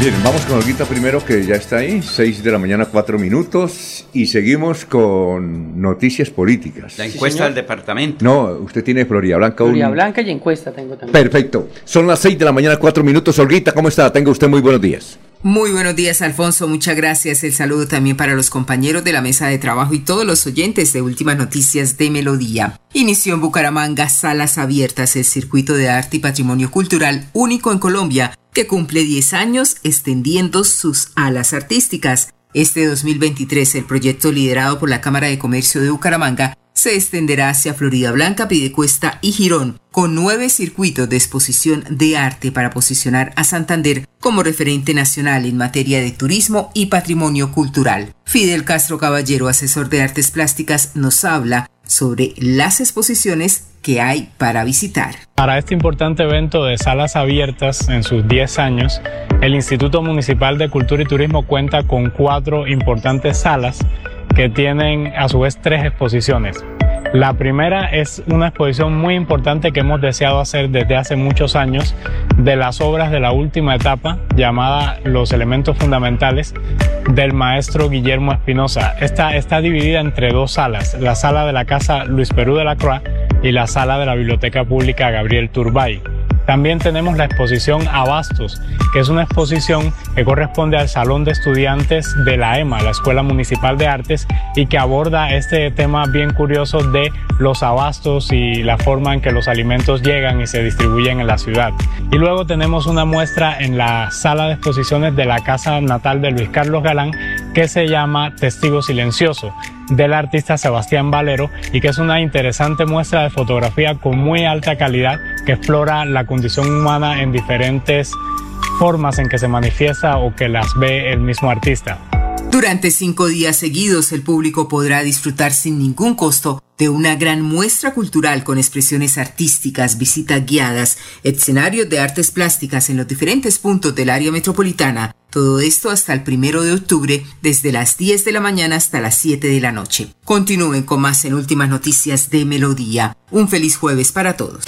Bien, vamos con Olguita primero que ya está ahí, 6 de la mañana, 4 minutos, y seguimos con noticias políticas. La encuesta del departamento. No, usted tiene Florida Blanca. Florida Blanca y encuesta tengo también. Perfecto. Son las 6 de la mañana, 4 minutos. Olguita, ¿cómo está? Tenga usted muy buenos días. Muy buenos días, Alfonso. Muchas gracias. El saludo también para los compañeros de la mesa de trabajo y todos los oyentes de Últimas Noticias de Melodía. Inició en Bucaramanga Salas Abiertas, el circuito de arte y patrimonio cultural único en Colombia, que cumple 10 años extendiendo sus alas artísticas. Este 2023, el proyecto liderado por la Cámara de Comercio de Bucaramanga se extenderá hacia Florida Blanca, Pidecuesta y Girón, con nueve circuitos de exposición de arte para posicionar a Santander como referente nacional en materia de turismo y patrimonio cultural. Fidel Castro Caballero, asesor de artes plásticas, nos habla sobre las exposiciones que hay para visitar. Para este importante evento de salas abiertas en sus 10 años, el Instituto Municipal de Cultura y Turismo cuenta con cuatro importantes salas que tienen a su vez tres exposiciones. La primera es una exposición muy importante que hemos deseado hacer desde hace muchos años de las obras de la última etapa llamada Los elementos fundamentales del maestro Guillermo Espinosa. Esta está dividida entre dos salas, la sala de la casa Luis Perú de la Croix y la sala de la Biblioteca Pública Gabriel Turbay. También tenemos la exposición Abastos, que es una exposición que corresponde al Salón de Estudiantes de la EMA, la Escuela Municipal de Artes, y que aborda este tema bien curioso de los abastos y la forma en que los alimentos llegan y se distribuyen en la ciudad. Y luego tenemos una muestra en la sala de exposiciones de la casa natal de Luis Carlos Galán, que se llama Testigo Silencioso del artista Sebastián Valero y que es una interesante muestra de fotografía con muy alta calidad que explora la condición humana en diferentes formas en que se manifiesta o que las ve el mismo artista. Durante cinco días seguidos el público podrá disfrutar sin ningún costo de una gran muestra cultural con expresiones artísticas, visitas guiadas, escenarios de artes plásticas en los diferentes puntos del área metropolitana. Todo esto hasta el primero de octubre, desde las 10 de la mañana hasta las 7 de la noche. Continúen con más en Últimas Noticias de Melodía. Un feliz jueves para todos.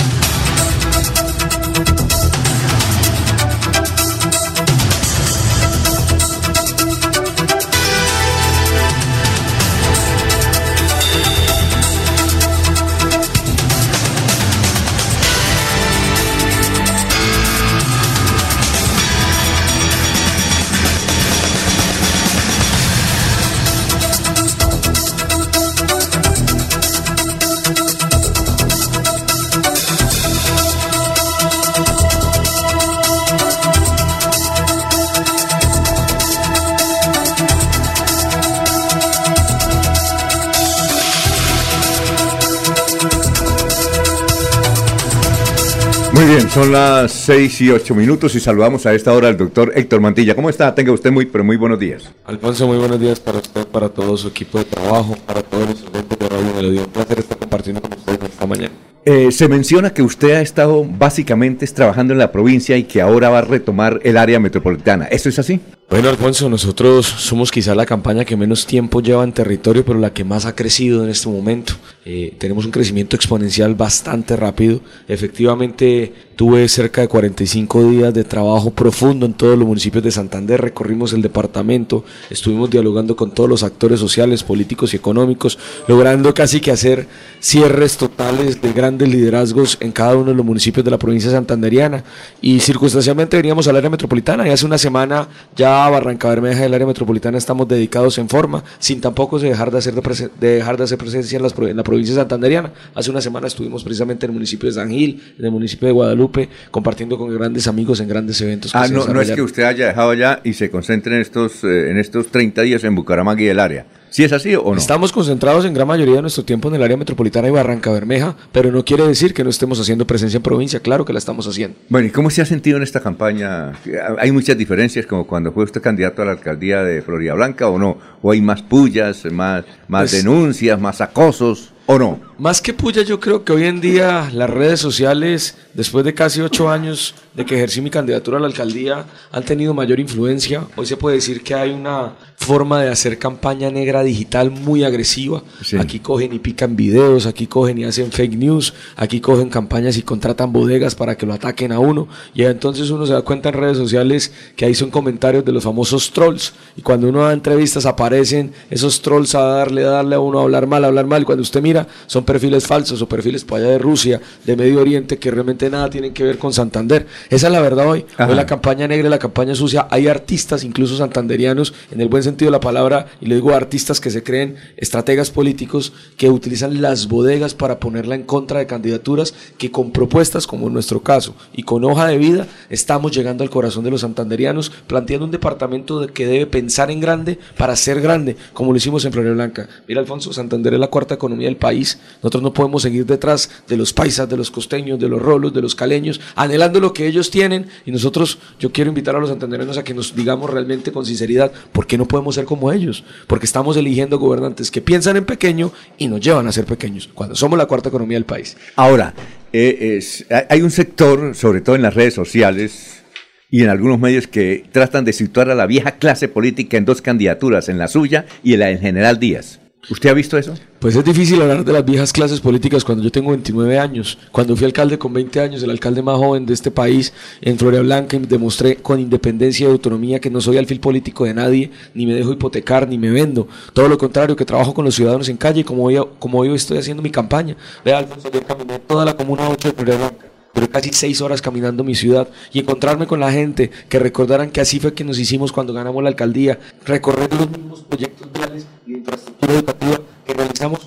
Son las 6 y 8 minutos y saludamos a esta hora al doctor Héctor Mantilla. ¿Cómo está? Tenga usted muy, pero muy buenos días. Alfonso, muy buenos días para usted, para todo su equipo de trabajo, para todos los estudiantes de Radio Melodía. Un placer estar compartiendo con ustedes esta mañana. Eh, se menciona que usted ha estado básicamente trabajando en la provincia y que ahora va a retomar el área metropolitana. ¿Eso es así? Bueno, Alfonso, nosotros somos quizá la campaña que menos tiempo lleva en territorio, pero la que más ha crecido en este momento. Eh, tenemos un crecimiento exponencial bastante rápido. Efectivamente, tuve cerca de 45 días de trabajo profundo en todos los municipios de Santander. Recorrimos el departamento, estuvimos dialogando con todos los actores sociales, políticos y económicos, logrando casi que hacer cierres totales de grandes liderazgos en cada uno de los municipios de la provincia santanderiana. Y circunstancialmente veníamos al área metropolitana y hace una semana ya Barranca Bermeja y el área metropolitana estamos dedicados en forma, sin tampoco dejar de hacer, de, dejar de hacer presencia en, las, en la provincia santanderiana. Hace una semana estuvimos precisamente en el municipio de San Gil, en el municipio de Guadalupe, compartiendo con grandes amigos en grandes eventos. ah, no, no es que usted haya dejado ya y se concentre en estos, eh, en estos 30 días en Bucaramanga y el área. ¿Sí es así o no? Estamos concentrados en gran mayoría de nuestro tiempo en el área metropolitana de Barranca Bermeja, pero no quiere decir que no estemos haciendo presencia en provincia, claro que la estamos haciendo. Bueno, ¿y cómo se ha sentido en esta campaña? ¿Hay muchas diferencias como cuando fue usted candidato a la alcaldía de Florida Blanca o no? ¿O hay más pullas, más, más pues denuncias, más acosos? ¿O no? Más que puya, yo creo que hoy en día las redes sociales, después de casi ocho años de que ejercí mi candidatura a la alcaldía, han tenido mayor influencia. Hoy se puede decir que hay una forma de hacer campaña negra digital muy agresiva. Aquí cogen y pican videos, aquí cogen y hacen fake news, aquí cogen campañas y contratan bodegas para que lo ataquen a uno. Y entonces uno se da cuenta en redes sociales que ahí son comentarios de los famosos trolls. Y cuando uno da entrevistas aparecen esos trolls a darle, a darle a uno a hablar mal, a hablar mal. Y cuando usted mira, son perfiles falsos o perfiles para allá de Rusia, de Medio Oriente, que realmente nada tienen que ver con Santander. Esa es la verdad hoy. Hoy la campaña negra la campaña sucia. Hay artistas, incluso santanderianos, en el buen sentido de la palabra, y le digo artistas que se creen estrategas políticos que utilizan las bodegas para ponerla en contra de candidaturas que con propuestas, como en nuestro caso, y con hoja de vida, estamos llegando al corazón de los santanderianos, planteando un departamento de que debe pensar en grande para ser grande, como lo hicimos en Florida Blanca. Mira, Alfonso, Santander es la cuarta economía del país. Nosotros no podemos seguir detrás de los paisas, de los costeños, de los rolos, de los caleños, anhelando lo que ellos tienen. Y nosotros, yo quiero invitar a los santanderianos a que nos digamos realmente con sinceridad, ¿por qué no podemos ser como ellos, porque estamos eligiendo gobernantes que piensan en pequeño y nos llevan a ser pequeños, cuando somos la cuarta economía del país. Ahora, eh, hay un sector, sobre todo en las redes sociales y en algunos medios, que tratan de situar a la vieja clase política en dos candidaturas, en la suya y en la del general Díaz. ¿Usted ha visto eso? Pues es difícil hablar de las viejas clases políticas cuando yo tengo 29 años. Cuando fui alcalde con 20 años, el alcalde más joven de este país en Floria Blanca, demostré con independencia y autonomía que no soy alfil político de nadie, ni me dejo hipotecar, ni me vendo. Todo lo contrario, que trabajo con los ciudadanos en calle, como hoy, como hoy estoy haciendo mi campaña. Vea, Alfonso, yo caminé toda la comuna 8 de Floria Blanca pero casi seis horas caminando mi ciudad y encontrarme con la gente que recordaran que así fue que nos hicimos cuando ganamos la alcaldía, recorrer los mismos proyectos reales infraestructura educativa que realizamos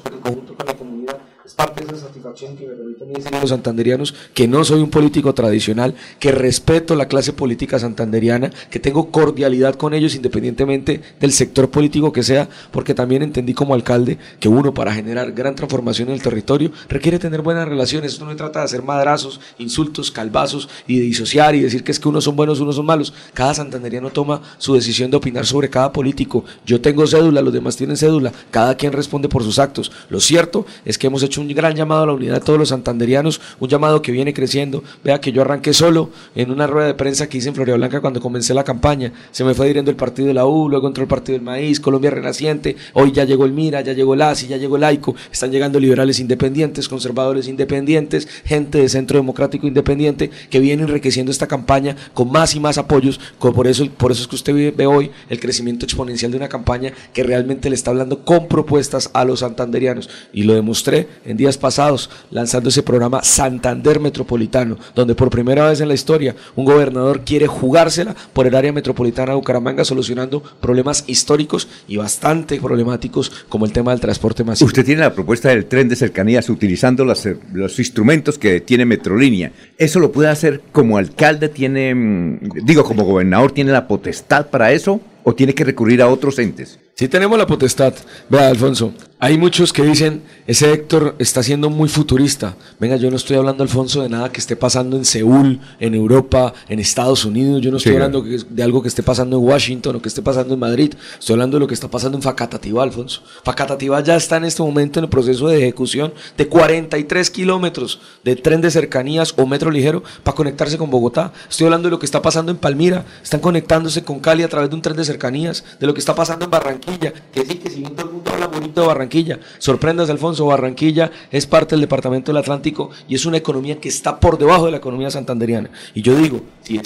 parte de esa satisfacción que me permite decir los santanderianos que no soy un político tradicional, que respeto la clase política santanderiana, que tengo cordialidad con ellos independientemente del sector político que sea, porque también entendí como alcalde que uno para generar gran transformación en el territorio requiere tener buenas relaciones. Esto no trata de hacer madrazos, insultos, calvazos y de disociar y decir que es que unos son buenos, unos son malos. Cada santanderiano toma su decisión de opinar sobre cada político. Yo tengo cédula, los demás tienen cédula, cada quien responde por sus actos. Lo cierto es que hemos hecho un gran llamado a la unidad de todos los santanderianos, un llamado que viene creciendo. Vea que yo arranqué solo en una rueda de prensa que hice en Floria Blanca cuando comencé la campaña. Se me fue dirigiendo el partido de la U, luego entró el partido del Maíz, Colombia Renaciente, hoy ya llegó el Mira, ya llegó el ASI, ya llegó el AICO, están llegando liberales independientes, conservadores independientes, gente de Centro Democrático Independiente que viene enriqueciendo esta campaña con más y más apoyos. Por eso, por eso es que usted ve hoy el crecimiento exponencial de una campaña que realmente le está hablando con propuestas a los santanderianos. Y lo demostré en días pasados lanzando ese programa Santander Metropolitano, donde por primera vez en la historia un gobernador quiere jugársela por el área metropolitana de Bucaramanga, solucionando problemas históricos y bastante problemáticos como el tema del transporte masivo. Usted tiene la propuesta del tren de cercanías utilizando los, los instrumentos que tiene Metrolínea. ¿Eso lo puede hacer como alcalde? ¿Tiene, mm, digo, como gobernador, tiene la potestad para eso? ¿O tiene que recurrir a otros entes? Sí tenemos la potestad. Vea, Alfonso, hay muchos que dicen, ese Héctor está siendo muy futurista. Venga, yo no estoy hablando, Alfonso, de nada que esté pasando en Seúl, en Europa, en Estados Unidos. Yo no estoy hablando de algo que esté pasando en Washington o que esté pasando en Madrid. Estoy hablando de lo que está pasando en Facatativá, Alfonso. Facatativá ya está en este momento en el proceso de ejecución de 43 kilómetros de tren de cercanías o metro ligero para conectarse con Bogotá. Estoy hablando de lo que está pasando en Palmira. Están conectándose con Cali a través de un tren de cercanías. De lo que está pasando en Barranquilla que sí, que si bien todo el mundo habla bonito de Barranquilla, sorprendas Alfonso, Barranquilla es parte del departamento del Atlántico y es una economía que está por debajo de la economía santanderiana. Y yo digo, si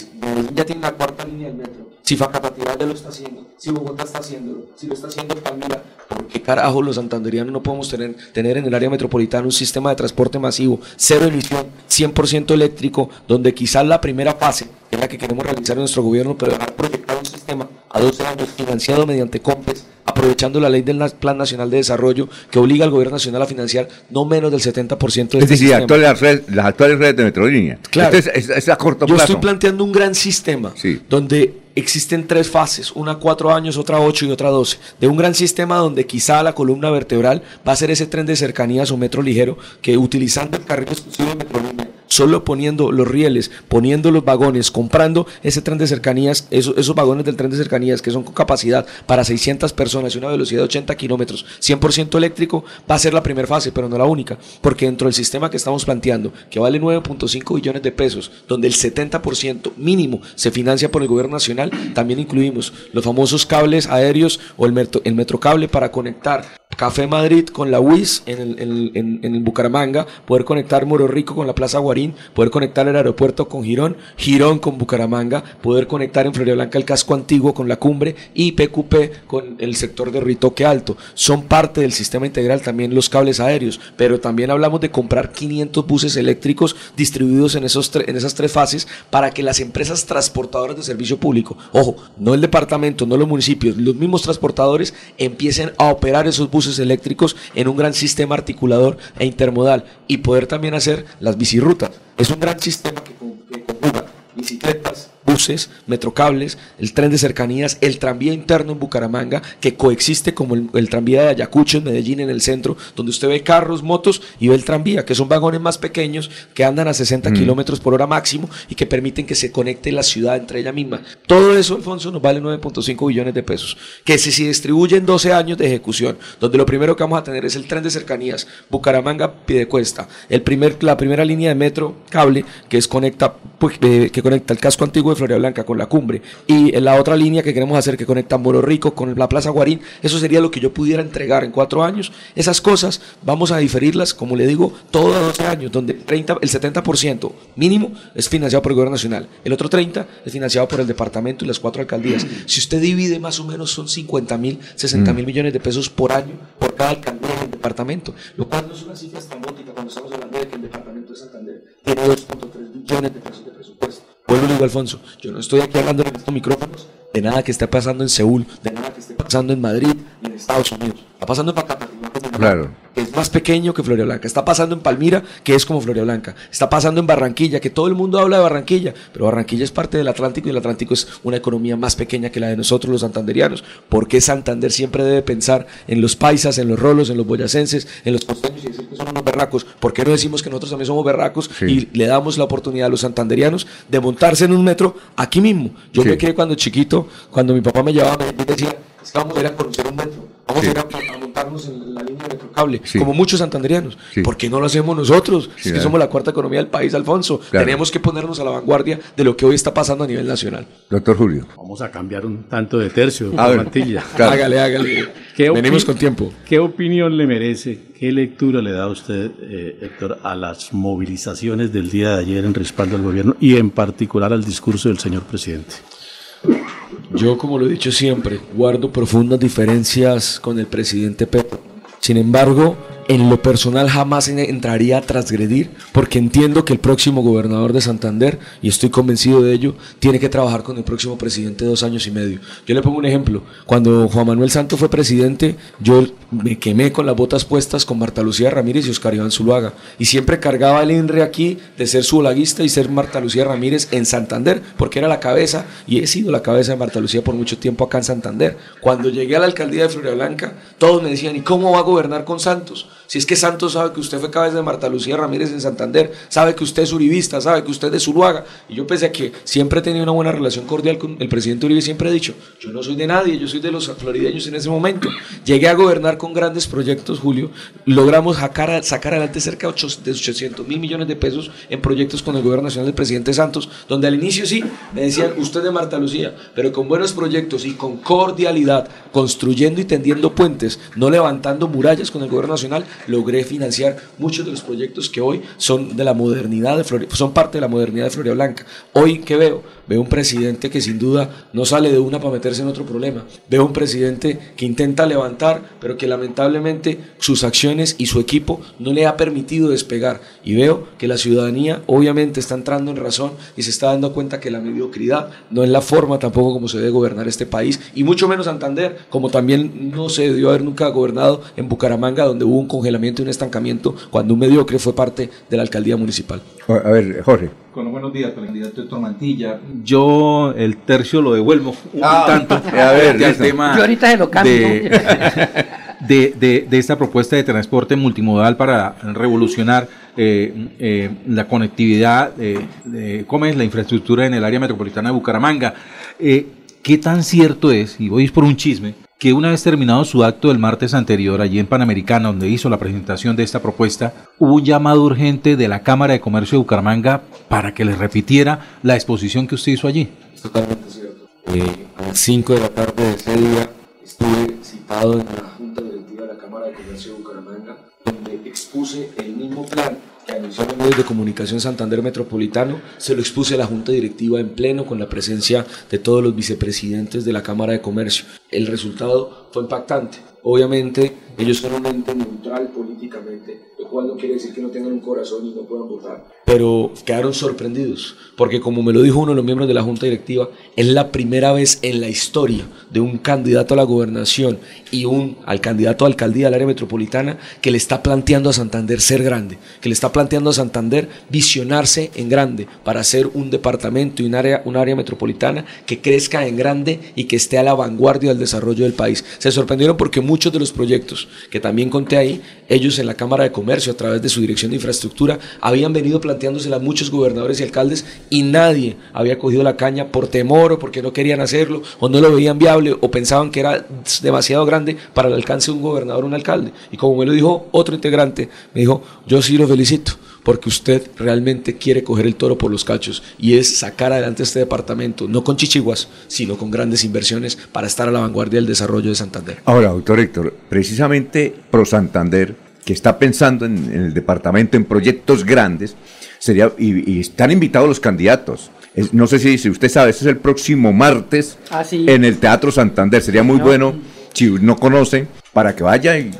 ya tiene la cuarta línea del metro, si Facatativá ya lo está haciendo, si Bogotá está haciéndolo, si lo está haciendo Palmira, ¿por qué carajo los santanderianos no podemos tener, tener en el área metropolitana un sistema de transporte masivo, cero emisión, 100% eléctrico, donde quizás la primera fase es la que queremos realizar nuestro gobierno, pero dejar proyectar un sistema a 12 años financiado mediante COMPES, aprovechando la ley del Plan Nacional de Desarrollo que obliga al gobierno nacional a financiar no menos del 70% de es este decir, las, las, actuales redes de Metrolínea. Claro. es, a corto plazo. Yo estoy planteando un gran sistema donde existen tres fases, una cuatro años, otra ocho y otra doce, de un gran sistema donde quizá la columna vertebral va a ser ese tren de cercanías o metro ligero que utilizando el carril exclusivo de Metrolínea solo poniendo los rieles, poniendo los vagones, comprando ese tren de cercanías, esos, esos vagones del tren de cercanías que son con capacidad para 600 personas y una velocidad de 80 kilómetros, 100% eléctrico, va a ser la primera fase, pero no la única, porque dentro del sistema que estamos planteando, que vale 9.5 billones de pesos, donde el 70% mínimo se financia por el gobierno nacional, también incluimos los famosos cables aéreos o el, metro, el metrocable para conectar Café Madrid con la UIS en el, en, en, Bucaramanga, poder conectar Moro Rico con la Plaza Guarín, poder conectar el aeropuerto con Girón, Girón con Bucaramanga, poder conectar en Florida Blanca el casco antiguo con la cumbre y PQP con el sector de Ritoque Alto. Son parte del sistema integral también los cables aéreos, pero también hablamos de comprar 500 buses eléctricos distribuidos en, esos en esas tres fases para que las empresas transportadoras de servicio público, ojo, no el departamento, no los municipios, los mismos transportadores empiecen a operar esos buses eléctricos en un gran sistema articulador e intermodal y poder también hacer las bicirrutas. Es un gran sistema que, que conjuga bicicletas, buses, metrocables, el tren de cercanías, el tranvía interno en Bucaramanga, que coexiste como el, tranvía de Ayacucho en Medellín en el centro, donde usted ve carros, motos y ve el tranvía, que son vagones más pequeños que andan a 60 mm. kilómetros por hora máximo y que permiten que se conecte la ciudad entre ella misma. Todo eso, Alfonso, nos vale 9.5 billones de pesos, que si se distribuye en 12 años de ejecución, donde lo primero que vamos a tener es el tren de cercanías, Bucaramanga-Pidecuesta, el primer, la primera línea de metro cable que, es conecta, pues, eh, que conecta el casco antiguo de Florida Blanca con la cumbre y la otra línea que queremos hacer que conecta Moro Rico con la Plaza Guarín, eso sería lo que yo pudiera entregar en cuatro años. Esas cosas vamos a diferirlas, como le digo, todos los 12 años, donde 30, el 70% mínimo es financiado por el gobierno nacional, el otro 30 es financiado por el departamento y las cuatro alcaldías. Si usted divide más o menos son 50 mil, 60 mil mm. millones de pesos por año por cada alcaldía del departamento, lo cual no es una cifra estrambótica cuando estamos hablando de que el departamento de Santander tiene 2.3 billones de pesos de Vuelvo digo, Alfonso, yo no estoy aquí hablando en estos micrófonos de nada que esté pasando en Seúl, de nada que esté pasando en Madrid en Estados Unidos. Está pasando en Pacapatimá. Claro es más pequeño que Floria Blanca. Está pasando en Palmira, que es como Floria Blanca. Está pasando en Barranquilla, que todo el mundo habla de Barranquilla, pero Barranquilla es parte del Atlántico y el Atlántico es una economía más pequeña que la de nosotros los santanderianos. ¿Por qué Santander siempre debe pensar en los paisas, en los rolos, en los boyacenses, en los costeños y decir que son unos berracos? ¿Por qué no decimos que nosotros también somos berracos y le damos la oportunidad a los santanderianos de montarse en un metro aquí mismo? Yo me quedé cuando chiquito, cuando mi papá me llevaba, me decía, vamos a ir a conocer un metro, vamos a ir a, montarnos en la línea metrocable, como muchos santanderianos. ¿Por qué no lo hacemos nosotros? es que somos la cuarta economía del país, Alfonso. Tenemos que ponernos a la vanguardia de lo que hoy está pasando a nivel nacional. Doctor Julio. Vamos a cambiar un tanto de tercio, de mantilla. Hágale, hágale. Venimos con tiempo. ¿Qué opinión le merece, qué lectura le da usted, eh, Héctor, a las movilizaciones del día de ayer en respaldo al gobierno y en particular al discurso del señor presidente? Yo, como lo he dicho siempre, guardo profundas diferencias con el presidente Petro. Sin embargo, en lo personal jamás entraría a transgredir porque entiendo que el próximo gobernador de Santander, y estoy convencido de ello, tiene que trabajar con el próximo presidente dos años y medio. Yo le pongo un ejemplo. Cuando Juan Manuel Santos fue presidente, yo me quemé con las botas puestas con Marta Lucía Ramírez y Oscar Iván Zuluaga. Y siempre cargaba el INRE aquí de ser su olaguista y ser Marta Lucía Ramírez en Santander, porque era la cabeza, y he sido la cabeza de Marta Lucía por mucho tiempo acá en Santander. Cuando llegué a la alcaldía de Florida Blanca, todos me decían, ¿y cómo va a gobernar con Santos? Si es que Santos sabe que usted fue cabeza de Marta Lucía Ramírez en Santander, sabe que usted es uribista, sabe que usted es Uruaga. Y yo pese a que siempre he tenido una buena relación cordial con el presidente Uribe, siempre he dicho, yo no soy de nadie, yo soy de los florideños en ese momento. Llegué a gobernar con grandes proyectos, Julio. Logramos sacar, sacar adelante cerca de 800 mil millones de pesos en proyectos con el gobierno nacional del presidente Santos, donde al inicio sí me decían, usted de Marta Lucía, pero con buenos proyectos y con cordialidad, construyendo y tendiendo puentes, no levantando murallas con el gobierno nacional, logré financiar muchos de los proyectos que hoy son de la modernidad de Florida, son parte de la modernidad de Florida Blanca. Hoy, ¿qué veo? Veo un presidente que sin duda no sale de una para meterse en otro problema. Veo un presidente que intenta levantar, pero que lamentablemente sus acciones y su equipo no le ha permitido despegar. Y veo que la ciudadanía obviamente está entrando en razón y se está dando cuenta que la mediocridad no es la forma tampoco como se debe gobernar este país, y mucho menos Santander, como también no se debió haber nunca gobernado en Bucaramanga, donde hubo un congelamiento y un estancamiento cuando un mediocre fue parte de la alcaldía municipal. A ver, Jorge. Con buenos días, candidato Héctor Mantilla. Yo el tercio lo devuelvo un ah, tanto a ver, tema Yo ahorita se lo cambio. de, esta propuesta de transporte multimodal para revolucionar eh, eh, la conectividad, de, ¿cómo es? La infraestructura en el área metropolitana de Bucaramanga. ¿Qué tan cierto es, y voy por un chisme, que una vez terminado su acto el martes anterior allí en Panamericana, donde hizo la presentación de esta propuesta, hubo un llamado urgente de la Cámara de Comercio de Bucaramanga para que le repitiera la exposición que usted hizo allí? Totalmente cierto. Eh, a las 5 de la tarde de ese día estuve citado en la Junta Directiva de la Cámara de Comercio de Bucaramanga, donde expuse el mismo plan que anunció en medios de comunicación Santander Metropolitano, se lo expuse a la Junta Directiva en pleno con la presencia de todos los vicepresidentes de la Cámara de Comercio. El resultado fue impactante. Obviamente, ellos son un ente neutral políticamente, lo cual no quiere decir que no tengan un corazón y no puedan votar. Pero quedaron sorprendidos, porque como me lo dijo uno de los miembros de la Junta Directiva, es la primera vez en la historia de un candidato a la gobernación y un al candidato a alcaldía del área metropolitana que le está planteando a Santander ser grande, que le está planteando a Santander visionarse en grande para hacer un departamento y un área, un área metropolitana que crezca en grande y que esté a la vanguardia del desarrollo del país. Se sorprendieron porque muchos de los proyectos que también conté ahí, ellos en la Cámara de Comercio, a través de su dirección de infraestructura, habían venido planteándosela a muchos gobernadores y alcaldes y nadie había cogido la caña por temor o porque no querían hacerlo o no lo veían viable o pensaban que era demasiado grande para el alcance de un gobernador o un alcalde. Y como me lo dijo otro integrante, me dijo, yo sí lo felicito porque usted realmente quiere coger el toro por los cachos y es sacar adelante este departamento, no con chichiguas, sino con grandes inversiones para estar a la vanguardia del desarrollo de Santander. Ahora, doctor Héctor, precisamente Pro Santander, que está pensando en, el departamento, en proyectos grandes, sería y, están invitados los candidatos. no sé si, si, usted sabe, este es el próximo martes ah, en el Teatro Santander. Sería muy bueno, si no conocen, para que vaya y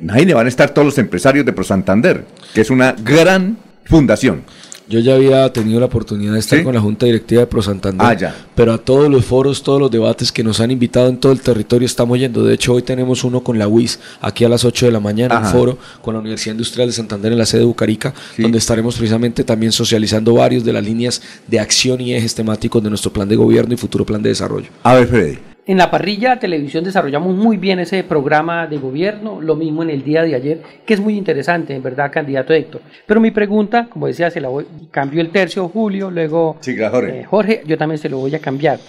imagine, van a estar todos los empresarios de Pro Santander, que es una gran fundación. Yo ya había tenido la oportunidad de estar con la Junta Directiva de Pro Santander, ah, pero a todos los foros, todos los debates que nos han invitado en todo el territorio estamos yendo. De hecho, hoy tenemos uno con la UIS, aquí a las 8 de la mañana, un foro con la Universidad Industrial de Santander en la sede de Bucarica, donde estaremos precisamente también socializando varios de las líneas de acción y ejes temáticos de nuestro plan de gobierno y futuro plan de desarrollo. A ver, Freddy. En la parrilla televisión desarrollamos muy bien ese programa de gobierno, lo mismo en el día de ayer, que es muy interesante, en verdad, candidato Héctor. Pero mi pregunta, como decía, se la voy, cambio el tercio, Julio, luego Jorge. Eh, Jorge, yo también se lo voy a cambiar.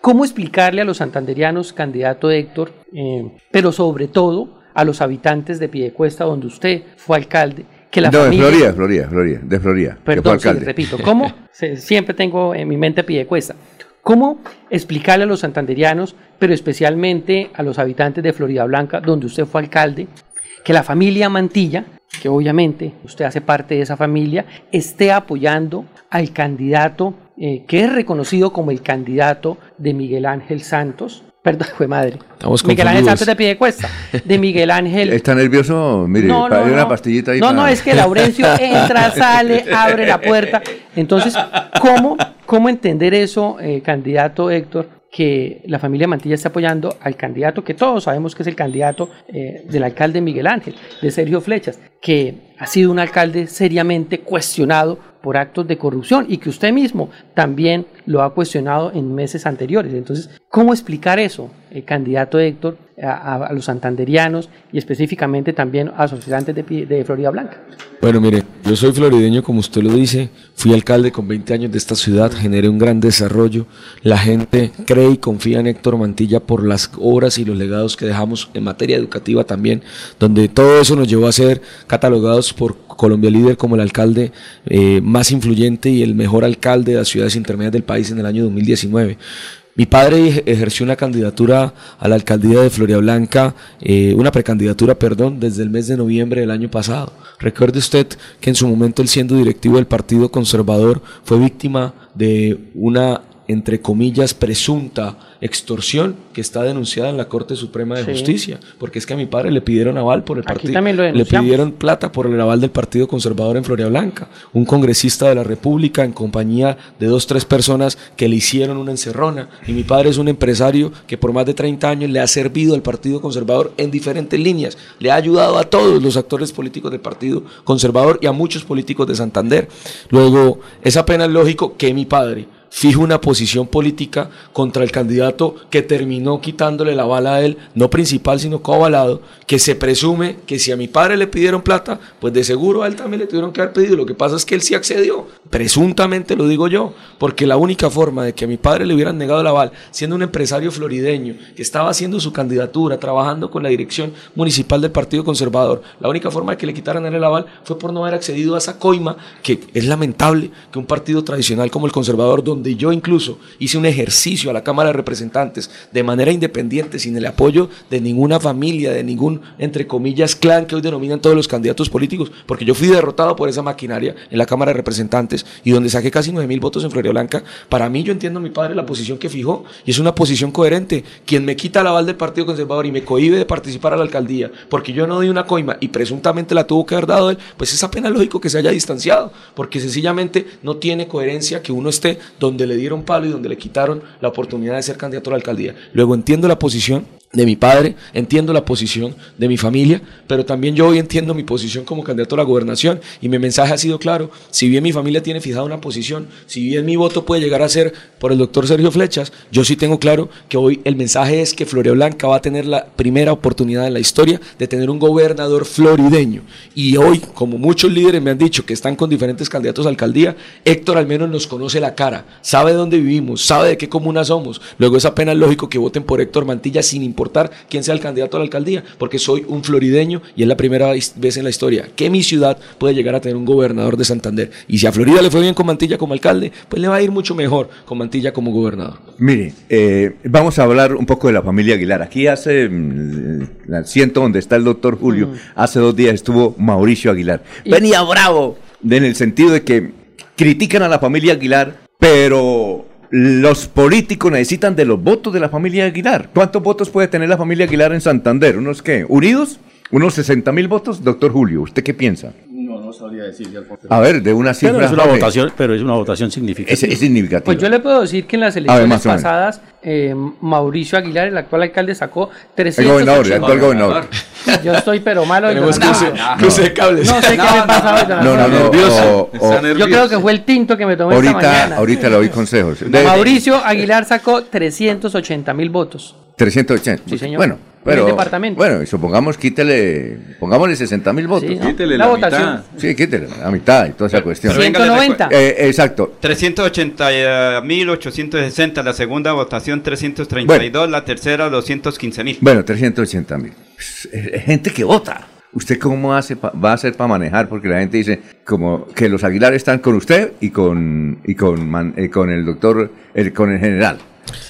¿Cómo explicarle a los santanderianos, candidato Héctor, eh, pero sobre todo a los habitantes de Piedecuesta, donde usted fue alcalde, que la no, familia... de Florida, Florida, Florida, de Florida. Perdón, sí, repito, ¿cómo? siempre tengo en mi mente Piedecuesta. ¿Cómo explicarle a los santanderianos, pero especialmente a los habitantes de Florida Blanca, donde usted fue alcalde, que la familia Mantilla, que obviamente usted hace parte de esa familia, esté apoyando al candidato eh, que es reconocido como el candidato de Miguel Ángel Santos, Perdón, fue madre. Miguel Ángel Santos de pie cuesta. De Miguel Ángel. ¿Está nervioso? Mire, no, una pastillita ahí. No, no, es que Laurencio entra, sale, abre la puerta. Entonces, ¿cómo, cómo entender eso, eh, candidato Héctor? que la familia Mantilla está apoyando al candidato que todos sabemos que es el candidato eh, del alcalde Miguel Ángel, de Sergio Flechas, que ha sido un alcalde seriamente cuestionado por actos de corrupción y que usted mismo también lo ha cuestionado en meses anteriores. Entonces, ¿cómo explicar eso, el candidato Héctor, a, los santanderianos y específicamente también a los habitantes de, de, Florida Blanca? Bueno, mire, yo soy florideño, como usted lo dice, fui alcalde con 20 años de esta ciudad, generé un gran desarrollo, la gente cree y confía en Héctor Mantilla por las obras y los legados que dejamos en materia educativa también, donde todo eso nos llevó a ser catalogados por Colombia Líder como el alcalde eh, más influyente y el mejor alcalde de las ciudades intermedias del país en el año 2019. Mi padre ejerció una candidatura a la alcaldía de Floria Blanca, eh, una precandidatura, perdón, desde el mes de noviembre del año pasado. Recuerde usted que en su momento él siendo directivo del Partido Conservador fue víctima de una, entre comillas, presunta extorsión que está denunciada en la Corte Suprema de Justicia, porque es que a mi padre le pidieron aval por el partido, le pidieron plata por el aval del Partido Conservador en Floria Blanca, un congresista de la República en compañía de dos tres personas que le hicieron una encerrona. Y mi padre es un empresario que por más de 30 años le ha servido al Partido Conservador en diferentes líneas, le ha ayudado a todos los actores políticos del Partido Conservador y a muchos políticos de Santander. Luego, es apenas lógico que mi padre fijo una posición política contra el candidato que terminó quitándole la bala a él, no principal, sino coavalado, que se presume que si a mi padre le pidieron plata, pues de seguro a él también le tuvieron que haber pedido. Lo que pasa es que él sí accedió, presuntamente lo digo yo, porque la única forma de que a mi padre le hubieran negado la bala, siendo un empresario florideño que estaba haciendo su candidatura, trabajando con la dirección municipal del Partido Conservador, la única forma de que le quitaran el aval fue por no haber accedido a esa coima, que es lamentable que un partido tradicional como el Conservador, donde donde yo incluso hice un ejercicio a la Cámara de Representantes de manera independiente, sin el apoyo de ninguna familia, de ningún, entre comillas, clan que hoy denominan todos los candidatos políticos, porque yo fui derrotado por esa maquinaria en la Cámara de Representantes y donde saqué casi 9 mil votos en Blanca. Para mí, yo entiendo a mi padre la posición que fijó y es una posición coherente. Quien me quita la aval del Partido Conservador y me cohibe de participar a la alcaldía porque yo no di una coima y presuntamente la tuvo que haber dado él, pues es apenas lógico que se haya distanciado, porque sencillamente no tiene coherencia que uno esté donde donde le dieron palo y donde le quitaron la oportunidad de ser candidato a la alcaldía. Luego entiendo la posición de mi padre, entiendo la posición de mi familia, pero también yo hoy entiendo mi posición como candidato a la gobernación y mi mensaje ha sido claro, si bien mi familia tiene fijada una posición, si bien mi voto puede llegar a ser por el doctor Sergio Flechas, yo sí tengo claro que hoy el mensaje es que Florea Blanca va a tener la primera oportunidad en la historia de tener un gobernador florideño. Y hoy, como muchos líderes me han dicho que están con diferentes candidatos a alcaldía, Héctor al menos nos conoce la cara, sabe dónde vivimos, sabe de qué comuna somos, luego es apenas lógico que voten por Héctor Mantilla sin importar importar quién sea el candidato a la alcaldía, porque soy un florideño y es la primera vez en la historia que mi ciudad puede llegar a tener un gobernador de Santander. Y si a Florida le fue bien con Mantilla como alcalde, pues le va a ir mucho mejor con Mantilla como gobernador. Mire, eh, vamos a hablar un poco de la familia Aguilar. Aquí hace, mm, el asiento donde está el doctor Julio, mm. hace dos días estuvo Mauricio Aguilar. Venía bravo, en el sentido de que critican a la familia Aguilar, pero los políticos necesitan de los votos de la familia Aguilar. ¿Cuántos votos puede tener la familia Aguilar en Santander? ¿Unos qué? ¿Unidos? ¿Unos 60 mil votos? Doctor Julio, ¿usted qué piensa? No, no sabría decir. A ver, de una cifra. Pero es una, votación, pero es una votación significativa. Es, significativa. Pues yo le puedo decir que en las elecciones pasadas, eh, Mauricio Aguilar, el actual alcalde, sacó 300. El gobernador, el actual gobernador. Yo estoy, pero malo. Tenemos cruce, cruce de cables. No sé qué me pasa hoy. No, no, nervioso. Yo creo que fue el tinto que me tomé ahorita, esta mañana. Ahorita le doy consejos. Mauricio Aguilar sacó 380 mil votos. 380. Sí, señor. Bueno, pero, el departamento. Bueno, y supongamos, quítele, pongámosle 60 mil votos. Sí, ¿no? Quítele la, la votación. mitad. Sí, quítele la mitad y toda esa cuestión. Pero venga, 190. Eh, exacto. 380.860, la segunda votación 332, la tercera 215.000. Bueno, 380 mil. Gente que vota. ¿Usted cómo hace pa- va a hacer para manejar? Porque la gente dice como que los Aguilar están con usted y con y con, Man- eh, con el doctor, el- con el general.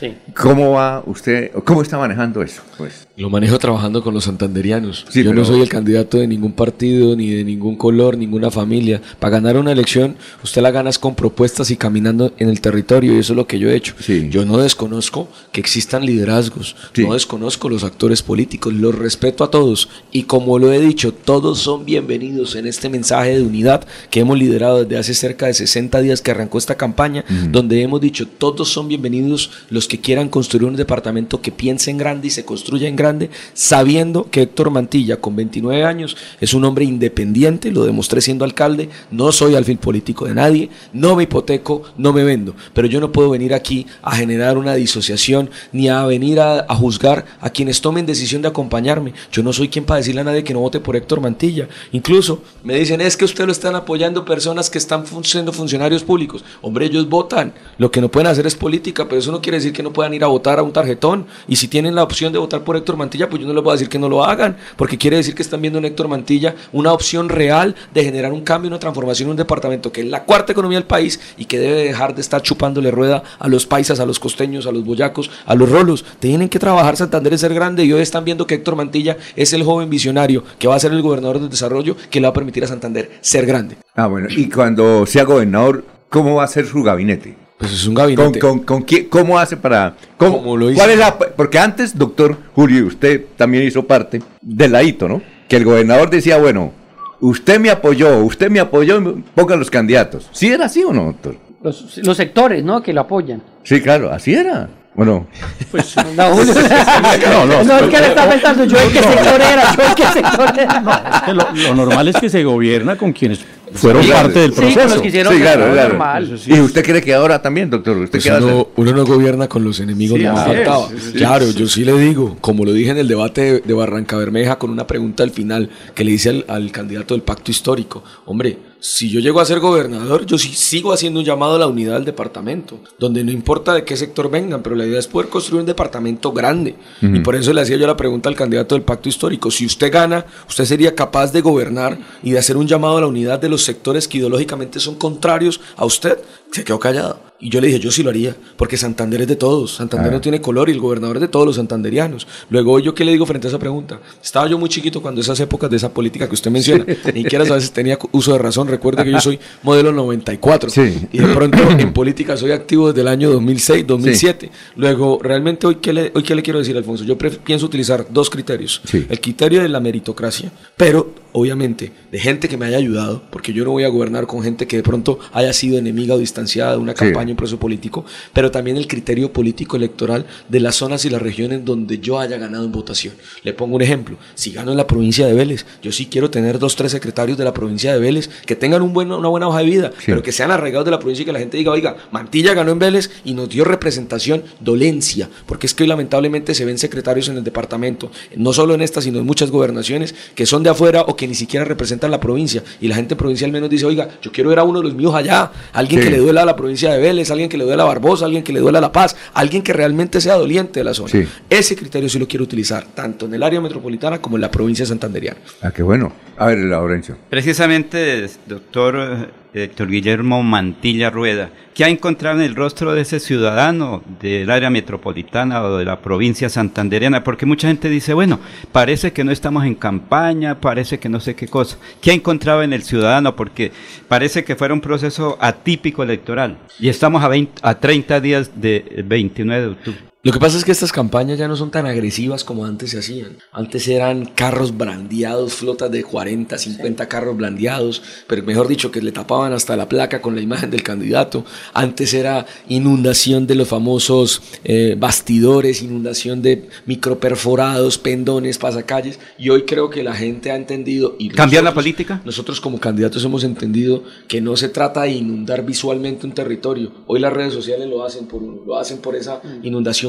Sí. ¿Cómo va usted? ¿Cómo está manejando eso? Pues Lo manejo trabajando con los santanderianos. Sí, Yo no soy el candidato de ningún partido, ni de ningún color, ninguna familia. Para ganar una elección, usted la gana es con propuestas y caminando en el territorio, y eso es lo que yo he hecho. Yo no desconozco que existan liderazgos, no desconozco los actores políticos, los respeto a todos. Y como lo he dicho, todos son bienvenidos en este mensaje de unidad que hemos liderado desde hace cerca de 60 días que arrancó esta campaña, donde hemos dicho, todos son bienvenidos los que quieran construir un departamento que piense en grande y se construya en grande, sabiendo que Héctor Mantilla, con 29 años, es un hombre independiente, lo demostré siendo alcalde, no soy alfil político de nadie, no me hipoteco, no me vendo, pero yo no puedo venir aquí a generar una disociación ni a venir a, juzgar a quienes tomen decisión de acompañarme. Yo no soy quien para decirle a nadie que no vote por Héctor Mantilla. Incluso me dicen, es que usted lo están apoyando personas que están fun- siendo funcionarios públicos. Hombre, ellos votan. Lo que no pueden hacer es política, pero eso no quiere decir que no puedan ir a votar a un tarjetón. Y si tienen la opción de votar por Héctor Mantilla, pues yo no les voy a decir que no lo hagan, porque quiere decir que están viendo en Héctor Mantilla una opción real de generar un cambio, una transformación en un departamento que es la cuarta economía del país y que debe dejar de estar chupándole rueda a los paisas, a los costeños, a los boyacos, a los rolos. Tienen que trabajar Santander es ser grande y hoy están viendo que Héctor Mantilla es el joven visionario que va a ser el gobernador del desarrollo que le va a permitir a Santander ser grande. Ah, bueno, y cuando sea gobernador, ¿cómo va a ser su gabinete? Pues es un gabinete. ¿Con, con, con quién- ¿Cómo hace para...? Cómo, lo hizo. ¿Cuál es la...? Porque antes, doctor Julio, usted también hizo parte del ladito, ¿no? Que el gobernador decía, bueno, usted me apoyó, usted me apoyó, pongan los candidatos. ¿Sí era así o no, doctor? Los, los sectores, ¿no? Que lo apoyan. Sí, claro, así era. Bueno, Pues, No. No, no, no, es que le está pensando yo en qué sector era, yo en qué sector era. Es que lo, lo normal es que se gobierna con quienes fueron parte del proceso. Sí, claro, claro. ¿Y usted cree que ahora también, doctor? ¿Usted pues uno, no gobierna con los enemigos, no faltaba. claro, yo sí le digo, como lo dije en el debate de, Barranca Bermeja con una pregunta al final que le hice al candidato del pacto histórico, hombre, si yo llego a ser gobernador, yo sí sigo haciendo un llamado a la unidad del departamento, donde no importa de qué sector vengan, pero la idea es poder construir un departamento grande. Y por eso le hacía yo la pregunta al candidato del pacto histórico, si usted gana, usted sería capaz de gobernar y de hacer un llamado a la unidad de los sectores que ideológicamente son contrarios a usted. Se quedó callado. Y yo le dije, yo sí lo haría, porque Santander es de todos. Santander no tiene color y el gobernador es de todos los santanderianos. Luego, ¿yo qué le digo frente a esa pregunta? Estaba yo muy chiquito cuando esas épocas de esa política que usted menciona. Ni siquiera a veces tenía uso de razón. Recuerde que yo soy modelo 94. Y de pronto en política soy activo desde el año 2006, 2007. Luego, realmente, hoy qué, le, hoy, ¿qué le quiero decir, Alfonso? Yo pienso utilizar dos criterios. El criterio de la meritocracia, pero obviamente, de gente que me haya ayudado, porque yo no voy a gobernar con gente que de pronto haya sido enemiga o distanciada de una campaña, un proceso político, pero también el criterio político electoral de las zonas y las regiones donde yo haya ganado en votación. Le pongo un ejemplo, si gano en la provincia de Vélez, yo sí quiero tener dos, tres secretarios de la provincia de Vélez que tengan un buen, una buena hoja de vida, pero que sean arraigados de la provincia y que la gente diga, oiga, Mantilla ganó en Vélez y nos dio representación, dolencia, porque es que hoy lamentablemente se ven secretarios en el departamento, no solo en esta, sino en muchas gobernaciones, que son de afuera o que ni siquiera representan la provincia. Y la gente provincial menos dice, oiga, yo quiero ver a uno de los míos allá, alguien que le duela a la provincia de Vélez, alguien que le duela a Barbosa, alguien que le duela a La Paz, alguien que realmente sea doliente de la zona. Ese criterio sí lo quiero utilizar, tanto en el área metropolitana como en la provincia santanderiana. Ah, qué bueno. A ver, Laurencio. Precisamente, doctor Héctor Guillermo Mantilla Rueda, ¿qué ha encontrado en el rostro de ese ciudadano del área metropolitana o de la provincia santandereana? Porque mucha gente dice, bueno, parece que no estamos en campaña, parece que no sé qué cosa. ¿Qué ha encontrado en el ciudadano? Porque parece que fuera un proceso atípico electoral y estamos a, a 30 días de 29 de octubre. Lo que pasa es que estas campañas ya no son tan agresivas como antes se hacían. Antes eran carros brandeados, flotas de 40, 50 carros brandeados, pero mejor dicho, que le tapaban hasta la placa con la imagen del candidato. Antes era inundación de los famosos eh, bastidores, inundación de microperforados, pendones, pasacalles. Y hoy creo que la gente ha entendido. Y ¿Cambiar la política? Nosotros como candidatos hemos entendido que no se trata de inundar visualmente un territorio. Hoy las redes sociales lo hacen por lo hacen por esa mm.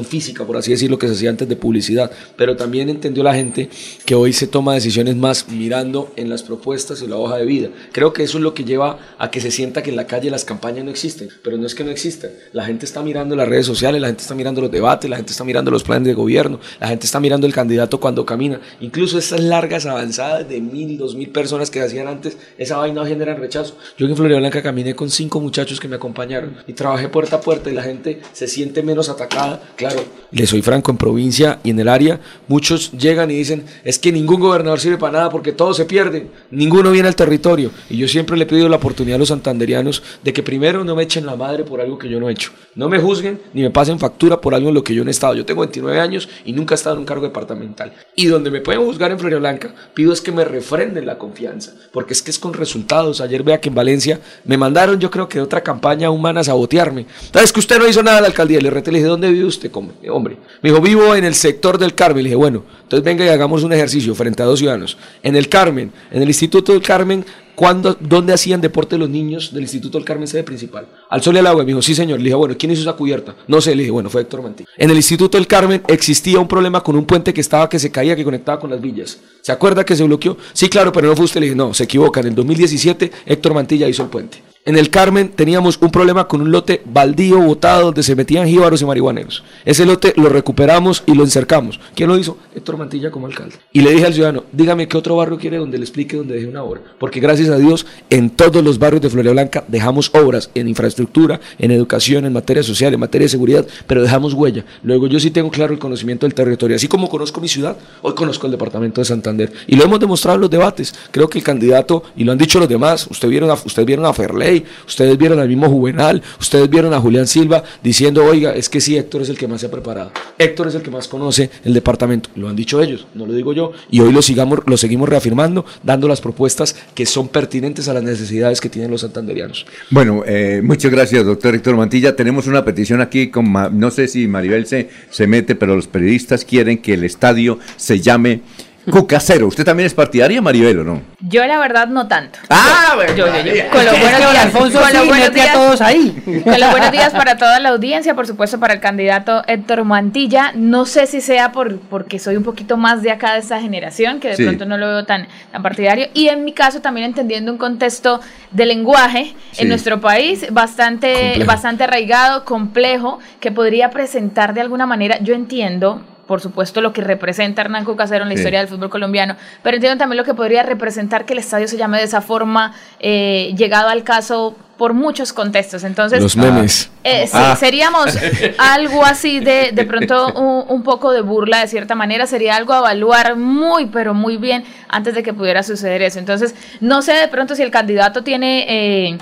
Física, por así decirlo, que se hacía antes de publicidad. Pero también entendió la gente que hoy se toma decisiones más mirando en las propuestas y la hoja de vida. Creo que eso es lo que lleva a que se sienta que en la calle las campañas no existen, pero no es que no existan. La gente está mirando las redes sociales, la gente está mirando los debates, la gente está mirando los planes de gobierno, la gente está mirando el candidato cuando camina. Incluso esas largas avanzadas de mil, dos mil personas que hacían antes, esa vaina genera rechazo. Yo en Florida Blanca caminé con cinco muchachos que me acompañaron y trabajé puerta a puerta y la gente se siente menos atacada. Claro, le soy franco, en provincia y en el área, muchos llegan y dicen, es que ningún gobernador sirve para nada porque todos se pierden, ninguno viene al territorio. Y yo siempre le he pedido la oportunidad a los santanderianos de que primero no me echen la madre por algo que yo no he hecho. No me juzguen ni me pasen factura por algo en lo que yo no he estado. Yo tengo 29 años y nunca he estado en un cargo departamental. Y donde me pueden juzgar en Florida Blanca, pido es que me refrenden la confianza, porque es que es con resultados. Ayer vea que en Valencia me mandaron, yo creo que de otra campaña humana a sabotearme. ¿Sabes que usted no hizo nada en la alcaldía? Le reté, le dije, ¿dónde vive usted? Hombre. Me dijo, vivo en el sector del Carmen. Le dije, bueno, entonces venga y hagamos un ejercicio frente a dos ciudadanos. En el Carmen, en el Instituto del Carmen, ¿cuándo, ¿dónde hacían deporte los niños del Instituto del Carmen sede principal? Al sol y al agua. Me dijo, sí, señor. Le dije, bueno, ¿quién hizo esa cubierta? No sé. Le dije, bueno, fue Héctor Mantilla. En el Instituto del Carmen existía un problema con un puente que estaba, que se caía, que conectaba con las villas. ¿Se acuerda que se bloqueó? Sí, claro, pero no fue usted. Le dije, no, se equivoca. En el 2017, Héctor Mantilla hizo el puente. En el Carmen teníamos un problema con un lote baldío botado donde se metían jíbaros y marihuaneros. Ese lote lo recuperamos y lo encercamos. ¿Quién lo hizo? Héctor Mantilla como alcalde. Y le dije al ciudadano, dígame qué otro barrio quiere donde le explique dónde deje una obra. Porque gracias a Dios, en todos los barrios de Florida Blanca dejamos obras en infraestructura, en educación, en materia social, en materia de seguridad, pero dejamos huella. Luego yo sí tengo claro el conocimiento del territorio. Así como conozco mi ciudad, hoy conozco el departamento de Santander. Y lo hemos demostrado en los debates. Creo que el candidato, y lo han dicho los demás, ustedes vieron a, usted vieron a Ferley, ustedes vieron al mismo Juvenal, ustedes vieron a Julián Silva diciendo, oiga, es que sí, Héctor es el que más se ha preparado, Héctor es el que más conoce el departamento, lo han dicho ellos, no lo digo yo, y hoy lo, sigamos, lo seguimos reafirmando, dando las propuestas que son pertinentes a las necesidades que tienen los santanderianos. Bueno, eh, muchas gracias, doctor Héctor Mantilla. Tenemos una petición aquí, con, no sé si Maribel se, se mete, pero los periodistas quieren que el estadio se llame Cucasero, ¿usted también es partidaria, Maribel, o no? Yo la verdad no tanto. Ah, bueno. Yo, yo, yo. Con los buenos días, Alfonso con los sí, buenos mete a días, todos ahí. con los buenos días para toda la audiencia, por supuesto para el candidato Héctor Mantilla. No sé si sea por porque soy un poquito más de acá de esta generación, que de Sí. pronto no lo veo tan, tan partidario. Y en mi caso también entendiendo un contexto de lenguaje Sí. en nuestro país bastante, Complejo. bastante arraigado, complejo, que podría presentar de alguna manera, yo entiendo, por supuesto, lo que representa Hernán Cucasero en la Sí. historia del fútbol colombiano, pero entiendo también lo que podría representar que el estadio se llame de esa forma, eh, llegado al caso por muchos contextos. Entonces, Los memes. eh, sí, Ah. seríamos algo así de, de pronto un, un poco de burla de cierta manera, sería algo a evaluar muy, pero muy bien antes de que pudiera suceder eso. Entonces, no sé de pronto si el candidato tiene... eh,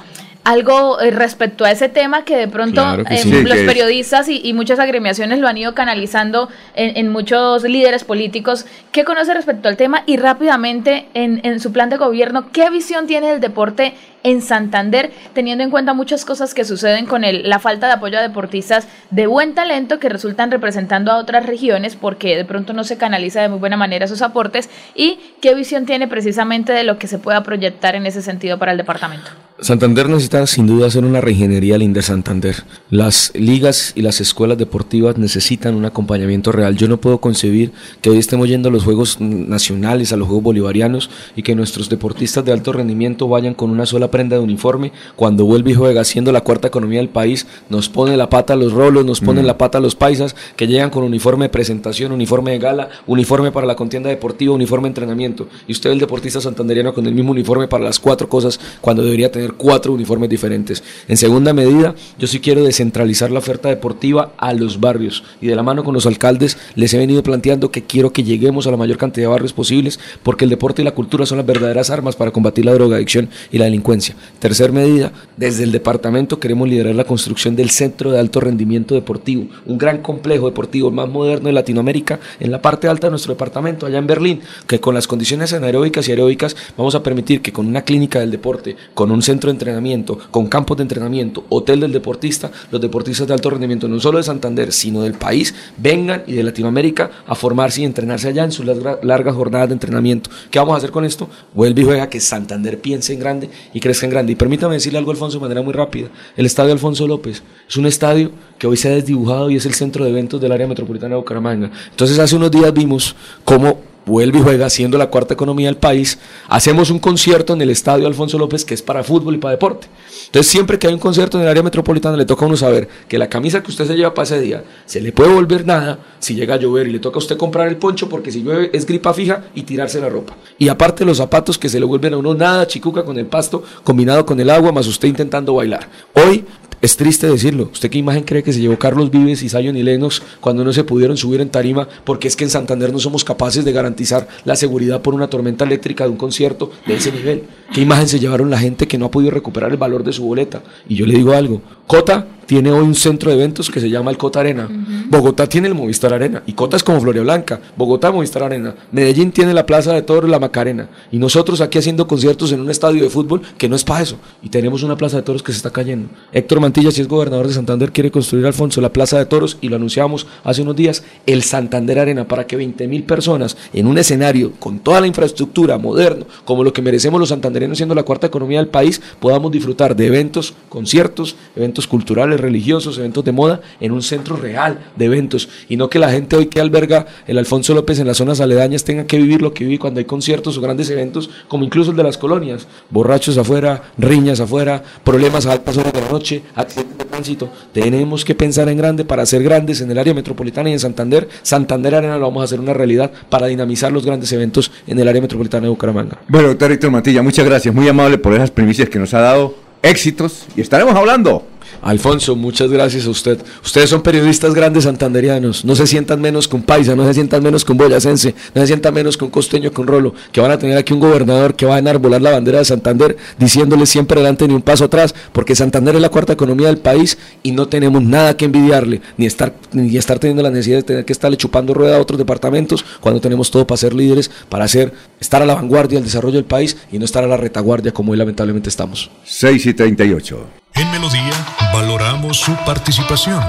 algo eh, respecto a ese tema que de pronto Claro que eh, sí. los Que periodistas y, y muchas agremiaciones lo han ido canalizando en, en muchos líderes políticos. ¿Qué conoce respecto al tema? Y rápidamente, en, en su plan de gobierno, ¿qué visión tiene del deporte en Santander, teniendo en cuenta muchas cosas que suceden con el- la falta de apoyo a deportistas de buen talento que resultan representando a otras regiones porque de pronto no se canaliza de muy buena manera sus aportes? ¿Y qué visión tiene precisamente de lo que se pueda proyectar en ese sentido para el departamento? Santander necesita sin duda hacer una reingeniería al Inder Santander. Las ligas y las escuelas deportivas necesitan un acompañamiento real. Yo no puedo concebir que hoy estemos yendo a los Juegos Nacionales, a los Juegos Bolivarianos y que nuestros deportistas de alto rendimiento vayan con una sola prenda de uniforme. Cuando vuelve y juega siendo la cuarta economía del país, nos pone la pata a los rolos, nos ponen Mm. la pata a los paisas que llegan con uniforme de presentación, uniforme de gala, uniforme para la contienda deportiva, uniforme de entrenamiento. Y usted el deportista santanderiano con el mismo uniforme para las cuatro cosas cuando debería tener cuatro uniformes diferentes. En segunda medida, yo sí quiero descentralizar la oferta deportiva a los barrios y de la mano con los alcaldes les he venido planteando que quiero que lleguemos a la mayor cantidad de barrios posibles porque el deporte y la cultura son las verdaderas armas para combatir la drogadicción y la delincuencia. Tercer medida, desde el departamento queremos liderar la construcción del Centro de Alto Rendimiento Deportivo, un gran complejo deportivo más moderno de Latinoamérica en la parte alta de nuestro departamento, allá en Berlín, que con las condiciones anaeróbicas y aeróbicas vamos a permitir que con una clínica del deporte, con un centro de entrenamiento, con campos de entrenamiento, hotel del deportista, los deportistas de alto rendimiento, no solo de Santander, sino del país, vengan y de Latinoamérica a formarse y entrenarse allá en sus larga- largas jornadas de entrenamiento. ¿Qué vamos a hacer con esto? Vuelve y juega que Santander piense en grande y crezca en grande. Y permítame decirle algo, Alfonso, de manera muy rápida. El estadio Alfonso López es un estadio que hoy se ha desdibujado y es el centro de eventos del área metropolitana de Bucaramanga. Entonces, hace unos días vimos cómo vuelve y juega siendo la cuarta economía del país, hacemos un concierto en el estadio Alfonso López que es para fútbol y para deporte. Entonces siempre que hay un concierto en el área metropolitana le toca a uno saber que la camisa que usted se lleva para ese día se le puede volver nada si llega a llover y le toca a usted comprar el poncho porque si llueve es gripa fija y tirarse la ropa. Y aparte los zapatos que se le vuelven a uno nada chicuca con el pasto combinado con el agua más usted intentando bailar. Hoy es triste decirlo. ¿Usted qué imagen cree que se llevó Carlos Vives y Zion y Lennox cuando no se pudieron subir en tarima? Porque es que en Santander no somos capaces de garantizar la seguridad por una tormenta eléctrica de un concierto de ese nivel. ¿Qué imagen se llevaron la gente que no ha podido recuperar el valor de su boleta? Y yo le digo algo. Cota tiene hoy un centro de eventos que se llama el Cota Arena. Bogotá tiene el Movistar Arena. Y Cota es como Floria Blanca. Bogotá, Movistar Arena. Medellín tiene la Plaza de Toros, la Macarena. Y nosotros aquí haciendo conciertos en un estadio de fútbol que no es para eso. Y tenemos una Plaza de Toros que se está cayendo. Héctor Mantilla, si es gobernador de Santander, quiere construir, Alfonso, la Plaza de Toros. Y lo anunciamos hace unos días, el Santander Arena, para que 20 mil personas en un escenario con toda la infraestructura moderno, como lo que merecemos los santandereanos siendo la cuarta economía del país, podamos disfrutar de eventos, conciertos, eventos culturales, religiosos, eventos de moda, en un centro real de eventos. Y no que la gente hoy que alberga el Alfonso López en las zonas aledañas tenga que vivir lo que vive cuando hay conciertos o grandes eventos, como incluso el de las colonias. Borrachos afuera, riñas afuera, problemas a altas horas de la noche, accidentes de tránsito. Tenemos que pensar en grande para ser grandes en el área metropolitana y en Santander. Santander Arena lo vamos a hacer una realidad para dinamizar los grandes eventos en el área metropolitana de Bucaramanga. Bueno, doctor Héctor Mantilla, muchas gracias. Muy amable por esas primicias que nos ha dado. Éxitos. Y estaremos hablando. Alfonso, muchas gracias a usted. Ustedes son periodistas grandes santanderianos. No se sientan menos con Paisa, no se sientan menos con Boyacense, no se sientan menos con Costeño, con Rolo, que van a tener aquí un gobernador que va a enarbolar la bandera de Santander, diciéndole siempre adelante ni un paso atrás, porque Santander es la cuarta economía del país y no tenemos nada que envidiarle, ni estar, ni estar teniendo la necesidad de tener que estarle chupando rueda a otros departamentos, cuando tenemos todo para ser líderes, para hacer, estar a la vanguardia del desarrollo del país y no estar a la retaguardia como hoy lamentablemente estamos. 6 y 38. En Melodía valoramos su participación.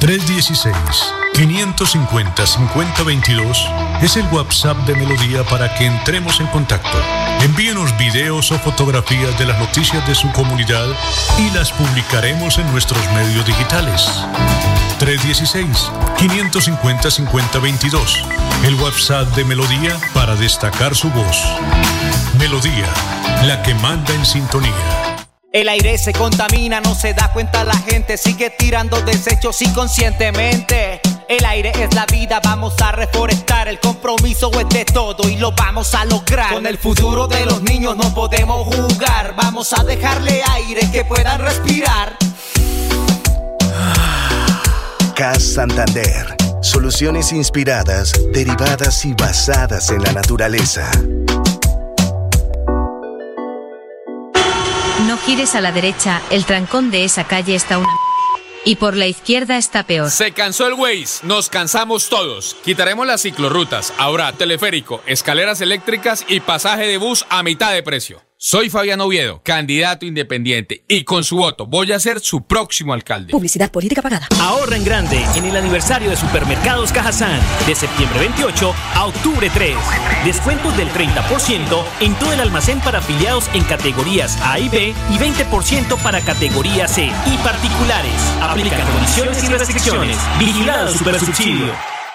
316 550-5022 es el WhatsApp de Melodía para que entremos en contacto. Envíenos videos o fotografías de las noticias de su comunidad y las publicaremos en nuestros medios digitales. 316-550-5022. El WhatsApp de Melodía para destacar su voz. Melodía, la que manda en sintonía. El aire se contamina, no se da cuenta la gente, sigue tirando desechos inconscientemente. El aire es la vida, vamos a reforestar. El compromiso es de todo y lo vamos a lograr. Con el futuro de los niños no podemos jugar. Vamos a dejarle aire que puedan respirar. CAS Santander. Soluciones inspiradas, derivadas y basadas en la naturaleza. No gires a la derecha, el trancón de esa calle está una... Y por la izquierda está peor. Se cansó el Waze, nos cansamos todos. Quitaremos las ciclorrutas, ahora teleférico, escaleras eléctricas y pasaje de bus a mitad de precio. Soy Fabián Oviedo, candidato independiente, y con su voto voy a ser su próximo alcalde. Publicidad política pagada. Ahorra en grande en el aniversario de Supermercados Cajazán, de septiembre 28 a octubre 3. Descuentos del 30% en todo el almacén para afiliados en categorías A y B y 20% para categoría C y particulares. Aplica condiciones y restricciones. Vigilado Supersubsidio.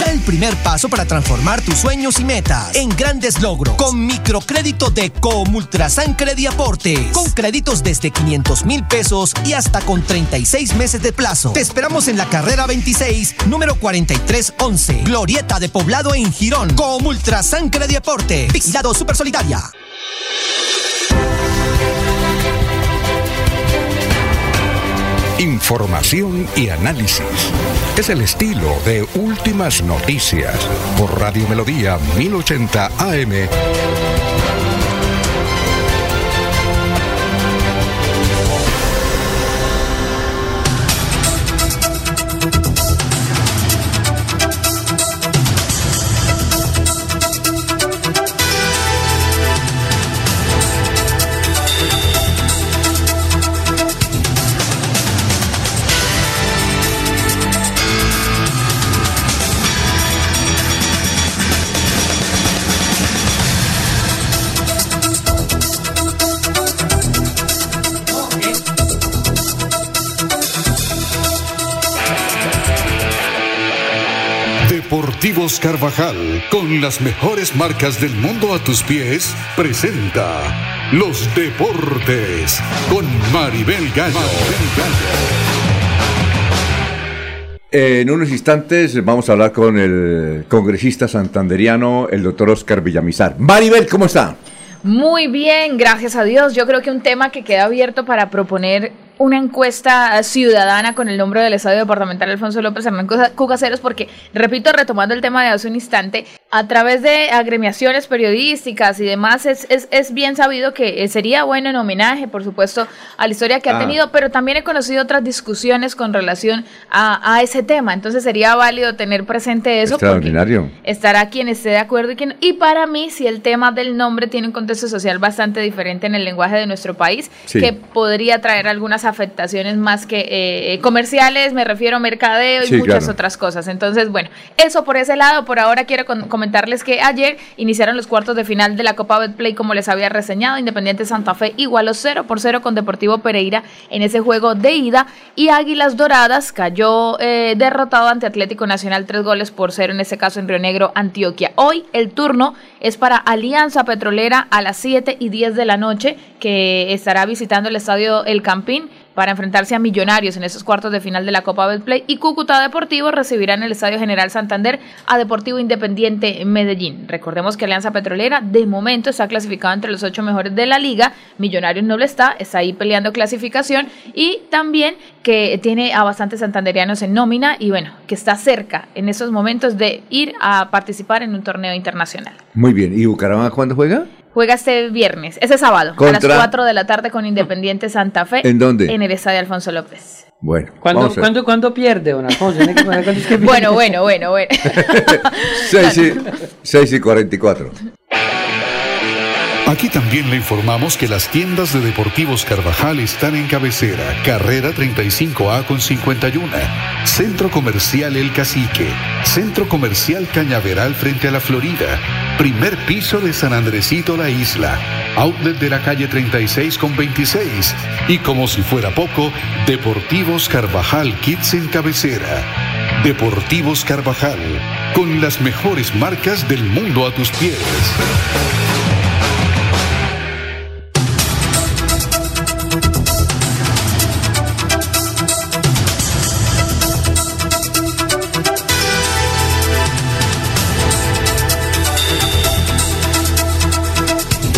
Da el primer paso para transformar tus sueños y metas en grandes logros con microcrédito de Comultrasan Crediaporte. Con créditos desde 500 mil pesos y hasta con 36 meses de plazo. Te esperamos en la carrera 26, número 4311, Glorieta de Poblado en Girón. Comultrasan Crediaporte. Vigilado Super Solidaria. Información y análisis. Es el estilo de Últimas Noticias por Radio Melodía 1080 AM. Deportivos Carvajal, con las mejores marcas del mundo a tus pies, presenta Los Deportes con Maribel Gallo. En unos instantes vamos a hablar con el congresista santanderiano, el doctor Oscar Villamizar. Maribel, ¿cómo está? Muy bien, gracias a Dios. Yo creo que un tema que queda abierto para proponer una encuesta ciudadana con el nombre del Estadio Departamental Alfonso López Hernán Cucaseros, porque, repito, retomando el tema de hace un instante, a través de agremiaciones periodísticas y demás, es, es, es bien sabido que eh, sería bueno en homenaje, por supuesto, a la historia que ha ah. tenido, pero también he conocido otras discusiones con relación a, a ese tema, entonces sería válido tener presente eso. Extraordinario. Estará quien esté de acuerdo y quien... Y para mí, si el tema del nombre tiene un contexto social bastante diferente en el lenguaje de nuestro país, que podría traer algunas afectaciones más que eh, comerciales, me refiero a mercadeo y muchas otras cosas. Entonces, bueno, eso por ese lado. Por ahora quiero comentarles que ayer iniciaron los cuartos de final de la Copa Betplay, como les había reseñado. Independiente Santa Fe igualó 0 por 0 con Deportivo Pereira en ese juego de ida. Y Águilas Doradas cayó eh, derrotado ante Atlético Nacional, tres goles por cero, en ese caso en Río Negro, Antioquia. Hoy el turno es para Alianza Petrolera a las 7 y 10 de la noche, que estará visitando el estadio El Campín para enfrentarse a Millonarios en esos cuartos de final de la Copa Betplay y Cúcuta Deportivo recibirá en el Estadio General Santander a Deportivo Independiente Medellín. Recordemos que Alianza Petrolera de momento está clasificado entre los ocho mejores de la liga, Millonarios no lo está, está ahí peleando clasificación y también que tiene a bastantes santanderianos en nómina y bueno, que está cerca en esos momentos de ir a participar en un torneo internacional. Muy bien, ¿y Bucaramanga cuándo juega? Juega este viernes, ese sábado, a las 4 de la tarde con Independiente Santa Fe. ¿En dónde? En el estadio Alfonso López. Bueno. ¿Cuándo, ¿cuándo, ¿cuándo pierde, don Alfonso? bueno, bueno, bueno, bueno. 6 y, 6 y 44. Aquí también le informamos que las tiendas de Deportivos Carvajal están en cabecera, carrera 35A con 51, Centro Comercial El Cacique, Centro Comercial Cañaveral frente a la Florida, primer piso de San Andresito La Isla, outlet de la calle 36 con 26 y como si fuera poco, Deportivos Carvajal Kids en cabecera. Deportivos Carvajal, con las mejores marcas del mundo a tus pies.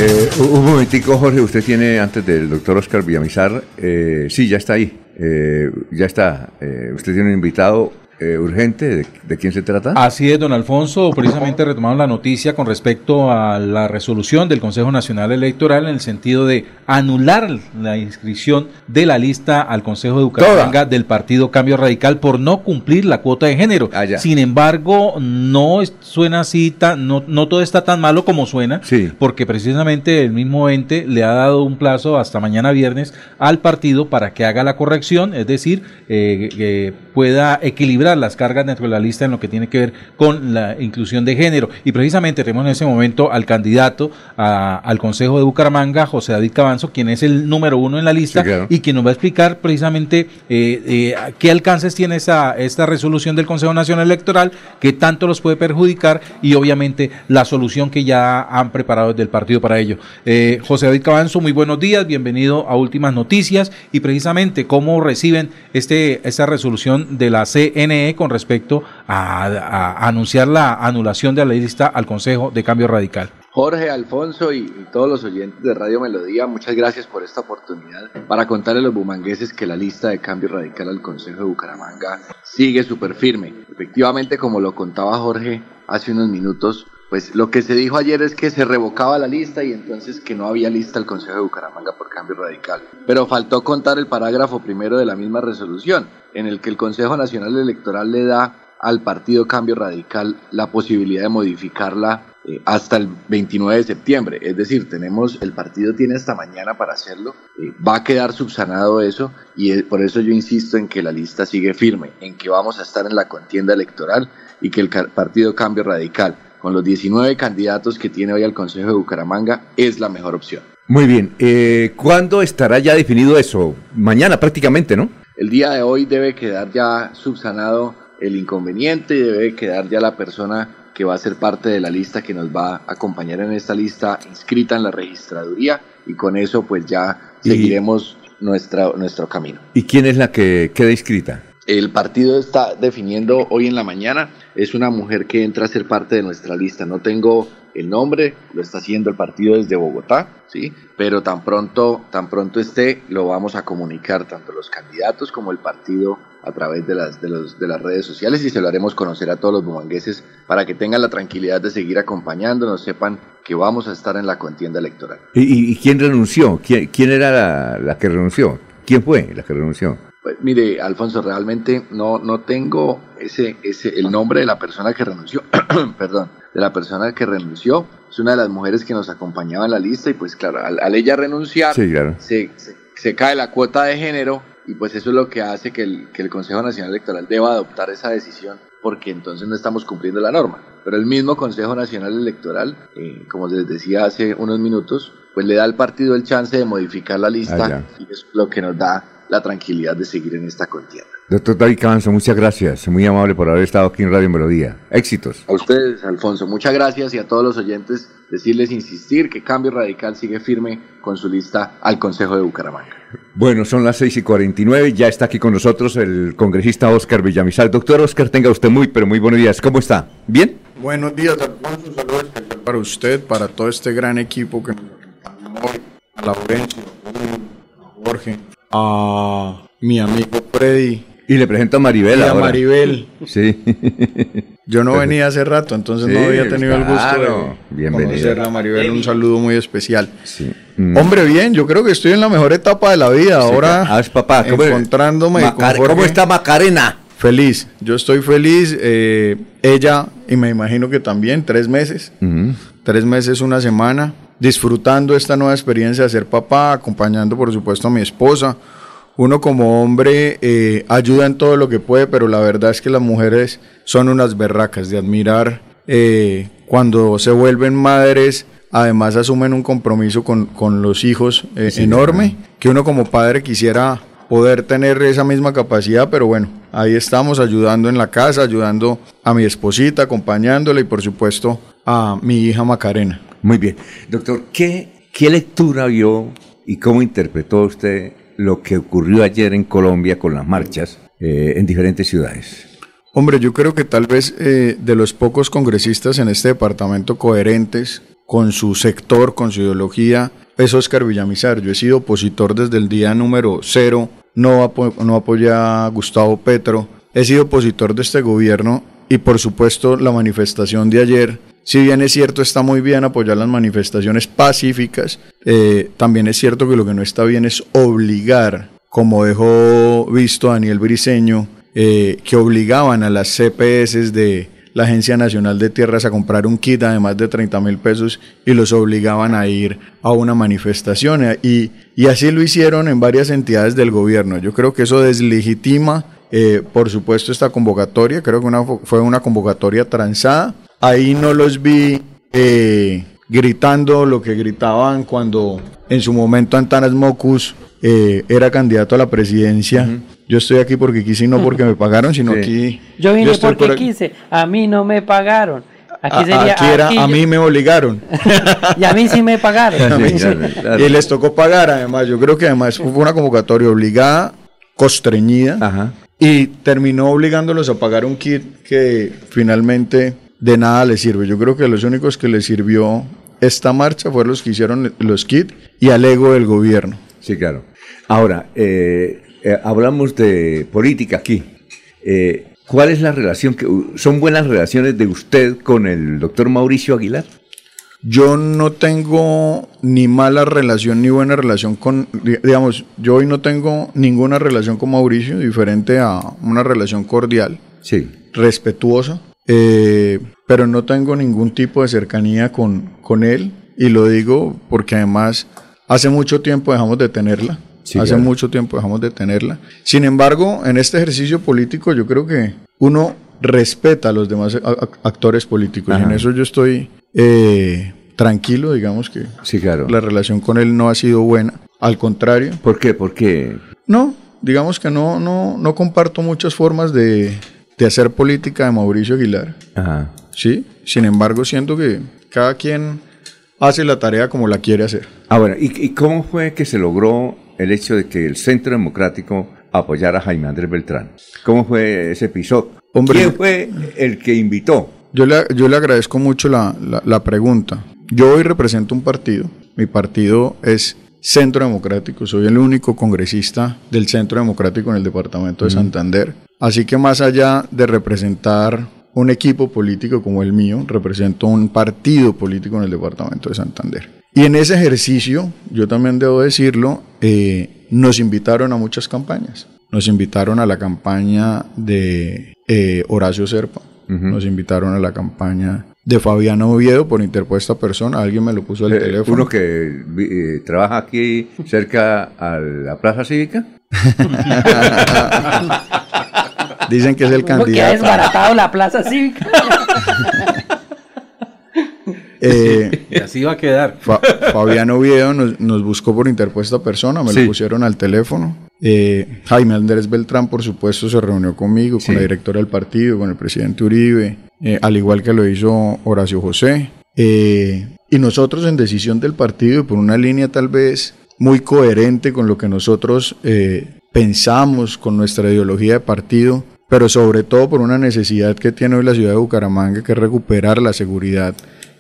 Eh, un momentico, Jorge, usted tiene antes del doctor Oscar Villamizar, eh, sí, ya está ahí, eh, ya está, eh, usted tiene un invitado eh, urgente. ¿De, quién se trata? Así es, don Alfonso. Precisamente retomamos la noticia con respecto a la resolución del Consejo Nacional Electoral en el sentido de anular la inscripción de la lista al Consejo de Bucaramanga del Partido Cambio Radical por no cumplir la cuota de género. Ah, Sin embargo, no suena así, tan, no, no todo está tan malo como suena, porque precisamente el mismo ente le ha dado un plazo hasta mañana viernes al partido para que haga la corrección, es decir, eh, que pueda equilibrar las cargas dentro de la lista en lo que tiene que ver con la inclusión de género. Y precisamente tenemos en ese momento al candidato al Consejo de Bucaramanga, José David Cabanzo, quien es el número uno en la lista y quien nos va a explicar precisamente eh, eh, qué alcances tiene esa, esta resolución del Consejo Nacional Electoral, qué tanto los puede perjudicar y obviamente la solución que ya han preparado desde el partido para ello. Eh, José David Cabanzo, muy buenos días, bienvenido a Últimas Noticias y precisamente cómo reciben este, esta resolución de la CNE con respecto a, anunciar la anulación de la lista al Consejo de Cambio Radical. Jorge, Alfonso y, todos los oyentes de Radio Melodía, muchas gracias por esta oportunidad para contarle a los bumangueses que la lista de cambio radical al Consejo de Bucaramanga sigue súper firme. Efectivamente, como lo contaba Jorge hace unos minutos, pues lo que se dijo ayer es que se revocaba la lista y entonces que no había lista al Consejo de Bucaramanga por cambio radical. Pero faltó contar el parágrafo primero de la misma resolución, en el que el Consejo Nacional Electoral le da al partido Cambio Radical la posibilidad de modificarla eh, hasta el 29 de septiembre. Es decir, tenemos, el partido tiene hasta mañana para hacerlo. Eh, va a quedar subsanado eso y por eso yo insisto en que la lista sigue firme, en que vamos a estar en la contienda electoral y que el partido Cambio Radical con los 19 candidatos que tiene hoy al Consejo de Bucaramanga, es la mejor opción. Muy bien, eh, ¿cuándo estará ya definido eso? Mañana prácticamente, ¿no? El día de hoy debe quedar ya subsanado el inconveniente y debe quedar ya la persona que va a ser parte de la lista que nos va a acompañar en esta lista inscrita en la registraduría y con eso pues ya seguiremos nuestra, nuestro camino. ¿Y quién es la que queda inscrita? El partido está definiendo hoy en la mañana, es una mujer que entra a ser parte de nuestra lista. No tengo el nombre, lo está haciendo el partido desde Bogotá, ¿sí? Pero tan pronto, tan pronto esté, lo vamos a comunicar tanto los candidatos como el partido a través de las, de, los, de las redes sociales y se lo haremos conocer a todos los bumangueses para que tengan la tranquilidad de seguir acompañándonos, sepan que vamos a estar en la contienda electoral. ¿Y, quién renunció? ¿Quién, era la que renunció? ¿Quién fue la que renunció? Pues, mire, Alfonso, realmente no, no tengo ese, ese, el nombre de la persona que renunció, perdón, de la persona que renunció. Es una de las mujeres que nos acompañaba en la lista y pues claro, al, ella renunciar, se, se, cae la cuota de género y pues eso es lo que hace que el, que el Consejo Nacional Electoral deba adoptar esa decisión porque entonces no estamos cumpliendo la norma. Pero el mismo Consejo Nacional Electoral, eh, como les decía hace unos minutos, pues le da al partido el chance de modificar la lista ah, y es lo que nos da la tranquilidad de seguir en esta contienda. Doctor David Cabanzo, muchas gracias. Muy amable por haber estado aquí en Radio Melodía. Éxitos. A ustedes, Alfonso, muchas gracias y a todos los oyentes decirles, insistir que Cambio Radical sigue firme con su lista al Consejo de Bucaramanga. Bueno, son las 6 y 49. Ya está aquí con nosotros el congresista Oscar Villamizar. Doctor Oscar, tenga usted muy, pero muy buenos días. ¿Cómo está? ¿Bien? Buenos días, Alfonso. Un saludo especial para usted, para todo este gran equipo que nos acompaña hoy. A Laurencio, a Jorge, a mi amigo Freddy. Y le presento a Maribel. Y a ahora. Maribel. Sí. Yo no venía hace rato, entonces no Sí, había tenido el gusto de Bienvenida. conocer a Maribel. Un saludo muy especial. Mm. Hombre, bien, yo creo que estoy en la mejor etapa de la vida. Ahora, Ah, es papá. ¿Cómo- encontrándome Macar-. ¿Cómo está Macarena? Feliz, yo estoy feliz. eh, ella, y me imagino que también, tres meses, tres meses, una semana, disfrutando esta nueva experiencia de ser papá, acompañando por supuesto a mi esposa. Uno como hombre eh, ayuda en todo lo que puede, pero la verdad es que las mujeres son unas berracas de admirar eh, cuando se vuelven madres. Además asumen un compromiso con, con los hijos eh, Sí, enorme, que uno como padre quisiera poder tener esa misma capacidad, pero bueno, ahí estamos ayudando en la casa, ayudando a mi esposita, acompañándola y por supuesto a mi hija Macarena. Muy bien. Doctor, ¿qué, qué lectura vio y cómo interpretó usted lo que ocurrió ayer en Colombia con las marchas eh, en diferentes ciudades? Hombre, yo creo que tal vez eh, de los pocos congresistas en este departamento coherentes con su sector, con su ideología, es Oscar Villamizar. Yo he sido opositor desde el día número cero, no, apo no apoyé a Gustavo Petro, he sido opositor de este gobierno y por supuesto la manifestación de ayer, si bien es cierto está muy bien apoyar las manifestaciones pacíficas, eh, también es cierto que lo que no está bien es obligar, como dejó visto Daniel Briceño, eh, que obligaban a las CPS de la Agencia Nacional de Tierras a comprar un kit de más de 30 mil pesos y los obligaban a ir a una manifestación. eh, Y, y así lo hicieron en varias entidades del gobierno. Yo creo que eso deslegitima, eh, por supuesto, esta convocatoria. Creo que fue una convocatoria transada. Ahí no los vi eh, gritando lo que gritaban cuando en su momento Antanas Mocus eh, era candidato a la presidencia. Yo estoy aquí porque quise y no porque me pagaron, sino Sí. aquí. Yo vine porque por aquí. quise, a mí no me pagaron. Aquí A- sería, aquí era, aquí a yo- mí me obligaron. y a mí sí me pagaron. Mí. Y les tocó pagar, además. Yo creo que además fue una convocatoria obligada, constreñida, y terminó obligándolos a pagar un kit que finalmente de nada les sirve. Yo creo que los únicos que les sirvió esta marcha fueron los que hicieron los kits y al ego del gobierno. Sí, claro. Ahora, eh, eh, hablamos de política aquí. Eh, ¿Cuál es la relación? que ¿Son buenas relaciones de usted con el doctor Mauricio Aguilar? Yo no tengo ni mala relación ni buena relación con, di- digamos, yo hoy no tengo ninguna relación con Mauricio, diferente a una relación cordial, sí. respetuosa, eh, pero no tengo ningún tipo de cercanía con, con él y lo digo porque además hace mucho tiempo dejamos de tenerla. Sí, hace claro. mucho tiempo dejamos de tenerla. Sin embargo, en este ejercicio político yo creo que uno respeta a los demás actores políticos y en eso yo estoy eh, tranquilo, digamos que Sí, claro. la relación con él no ha sido buena. Al contrario. ¿Por qué? Porque No, digamos que no, no, no comparto muchas formas de, de hacer política de Mauricio Aguilar. Ajá. Sí, sin embargo siento que cada quien hace la tarea como la quiere hacer. Ah, bueno, ¿y, y cómo fue que se logró el hecho de que el Centro Democrático apoyara a Jaime Andrés Beltrán? ¿Cómo fue ese episodio? Hombre, ¿Quién fue el que invitó? Yo le, yo le agradezco mucho la, la- la pregunta. Yo hoy represento un partido. Mi partido es Centro Democrático. Soy el único congresista del Centro Democrático en el departamento de. Santander. Así que más allá de representar un equipo político como el mío, represento un partido político en el departamento de Santander. Y en ese ejercicio, yo también debo decirlo, eh, nos invitaron a muchas campañas. Nos invitaron a la campaña de eh, Horacio Serpa, nos invitaron a la campaña de Fabiano Oviedo por interpuesta persona, alguien me lo puso al Eh, teléfono. Uno que vi- eh, trabaja aquí cerca a la Plaza Cívica. Dicen que es el Porque ha candidato. desbaratado la plaza cívica. Eh, Y así va a quedar. Fa- Fabiano Oviedo nos, nos buscó por interpuesta persona, me Sí. lo pusieron al teléfono. Eh, Jaime Andrés Beltrán, por supuesto, se reunió conmigo, con la directora del partido, con el presidente Uribe, eh, al igual que lo hizo Horacio José. Eh, y nosotros en decisión del partido, por una línea tal vez muy coherente con lo que nosotros pensamos, con nuestra ideología de partido, pero sobre todo por una necesidad que tiene hoy la ciudad de Bucaramanga, que es recuperar la seguridad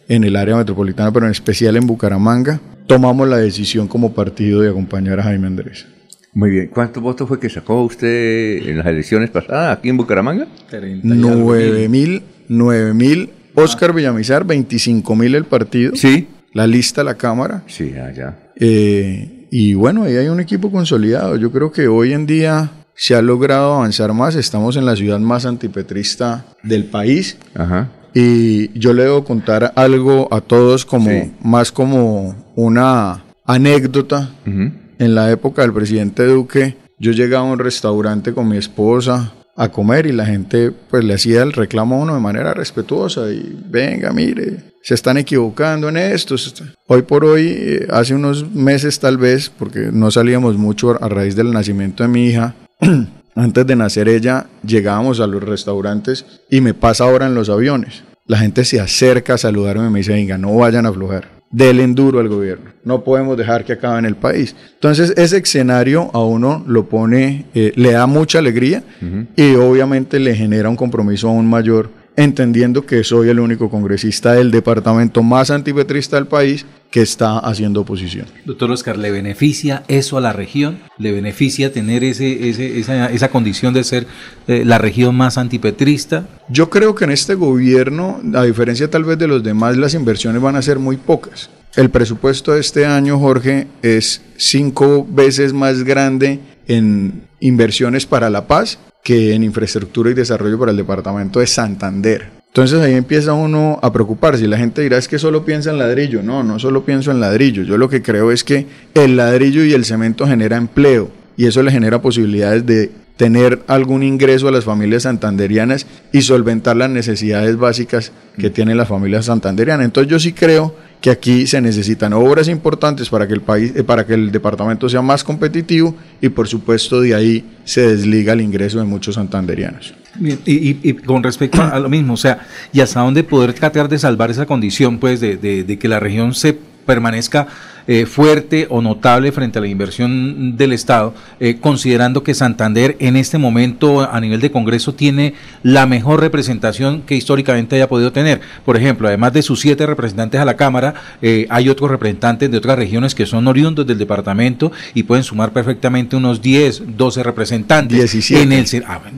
en el área metropolitana, pero en especial en Bucaramanga, tomamos la decisión como partido de acompañar a Jaime Andrés. Muy bien. ¿Cuántos votos fue que sacó usted en las elecciones pasadas aquí en Bucaramanga? 9 mil, 9 mil. Oscar Villamizar, 25 mil el partido. Sí. La lista, la Cámara. Sí, allá. Eh, y bueno, ahí hay un equipo consolidado. Yo creo que hoy en día se ha logrado avanzar más. Estamos en la ciudad más antipetrista del país. Ajá. Y yo le debo contar algo a todos como más como una anécdota. En la época del presidente Duque, yo llegaba a un restaurante con mi esposa a comer y la gente pues le hacía el reclamo a uno de manera respetuosa y venga, mire, se están equivocando en esto. Hoy por hoy, eh, hace unos meses tal vez, porque no salíamos mucho a raíz del nacimiento de mi hija, antes de nacer ella, llegábamos a los restaurantes y me pasa ahora en los aviones. La gente se acerca a saludarme y me dice, venga, no vayan a aflojar. Del enduro al gobierno. No podemos dejar que acabe en el país. Entonces, ese escenario a uno lo pone, eh, le da mucha alegría y obviamente le genera un compromiso aún mayor entendiendo que soy el único congresista del departamento más antipetrista del país que está haciendo oposición. Doctor Oscar, ¿le beneficia eso a la región? ¿Le beneficia tener ese, esa, condición de ser eh, la región más antipetrista? Yo creo que en este gobierno, a diferencia tal vez de los demás, las inversiones van a ser muy pocas. El presupuesto de este año, Jorge, es cinco veces más grande en inversiones para la paz que en infraestructura y desarrollo para el departamento de Santander. Entonces ahí empieza uno a preocuparse y la gente dirá es que solo piensa en ladrillo. No, no solo pienso en ladrillo. Yo lo que creo es que el ladrillo y el cemento genera empleo y eso le genera posibilidades de tener algún ingreso a las familias santanderianas y solventar las necesidades básicas que tienen las familias santanderianas. Entonces yo sí creo que aquí se necesitan obras importantes para que el país, eh, para que el departamento sea más competitivo y por supuesto de ahí se desliga el ingreso de muchos santanderianos. y, con respecto a lo mismo, o sea, y hasta dónde poder tratar de salvar esa condición, pues, de, de que la región se permanezca eh, fuerte o notable frente a la inversión del Estado, eh, considerando que Santander en este momento a nivel de Congreso tiene la mejor representación que históricamente haya podido tener. Por ejemplo, además de sus siete representantes a la Cámara, eh, hay otros representantes de otras regiones que son oriundos del departamento y pueden sumar perfectamente unos 10, 12 representantes. 17. En el,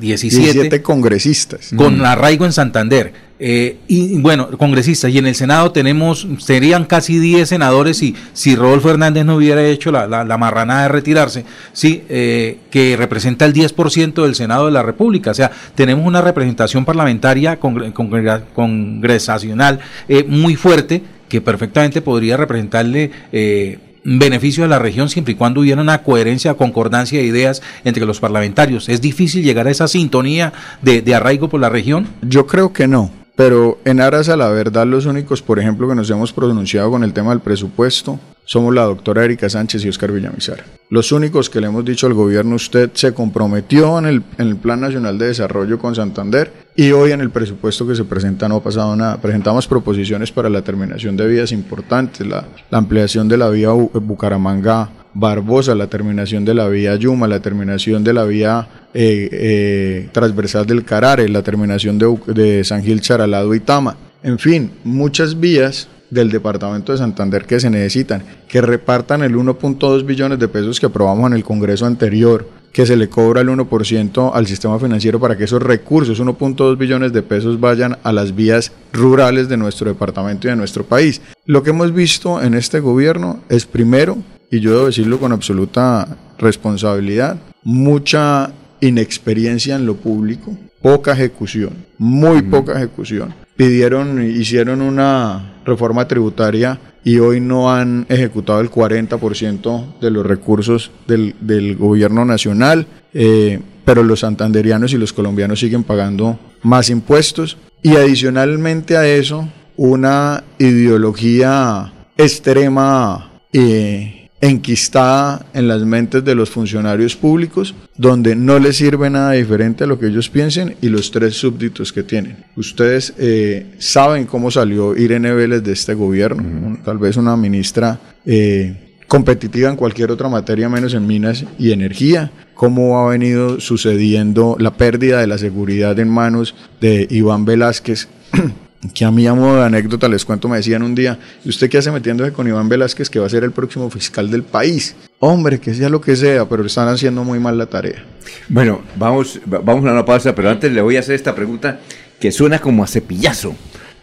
17, ah, congresistas. Con mm. arraigo en Santander. Y bueno, congresistas, y en el Senado tenemos, serían casi 10 senadores y si Rodolfo Hernández no hubiera hecho la, la, marranada de retirarse, sí, eh, que representa el 10% del Senado de la República. O sea, tenemos una representación parlamentaria congresacional eh, muy fuerte que perfectamente podría representarle eh, beneficio a la región siempre y cuando hubiera una coherencia, concordancia de ideas entre los parlamentarios. ¿Es difícil llegar a esa sintonía de, de arraigo por la región? Yo creo que no. Pero en aras a la verdad, los únicos, por ejemplo, que nos hemos pronunciado con el tema del presupuesto somos la doctora Erika Sánchez y Oscar Villamizar. Los únicos que le hemos dicho al gobierno, usted se comprometió en el, Plan Nacional de Desarrollo con Santander y hoy en el presupuesto que se presenta no ha pasado nada. Presentamos proposiciones para la terminación de vías importantes, la, la ampliación de la vía Bucaramanga. Barbosa, la terminación de la vía Yuma, la terminación de la vía eh, eh, transversal del Carare, la terminación de, de San Gil Charalado y Tama. En fin, muchas vías del departamento de Santander que se necesitan, que repartan el 1.2 billones de pesos que aprobamos en el Congreso anterior, que se le cobra el 1% al sistema financiero para que esos recursos, 1.2 billones de pesos, vayan a las vías rurales de nuestro departamento y de nuestro país. Lo que hemos visto en este gobierno es primero, y yo debo decirlo con absoluta responsabilidad, mucha inexperiencia en lo público, poca ejecución, muy poca ejecución. Pidieron, hicieron una reforma tributaria y hoy no han ejecutado el 40% de los recursos del, del gobierno nacional, eh, pero los santanderianos y los colombianos siguen pagando más impuestos. Y adicionalmente a eso una ideología extrema eh, enquistada en las mentes de los funcionarios públicos, donde no les sirve nada diferente a lo que ellos piensen y los tres súbditos que tienen. Ustedes eh, saben cómo salió Irene Vélez de este gobierno, tal vez una ministra eh, competitiva en cualquier otra materia menos en minas y energía, cómo ha venido sucediendo la pérdida de la seguridad en manos de Iván Velázquez que a mí a modo de anécdota les cuento, me decían un día, ¿y usted qué hace metiéndose con Iván Velázquez que va a ser el próximo fiscal del país? Hombre, que sea lo que sea, pero están haciendo muy mal la tarea. Bueno, vamos, vamos a una pausa, pero antes le voy a hacer esta pregunta que suena como a cepillazo,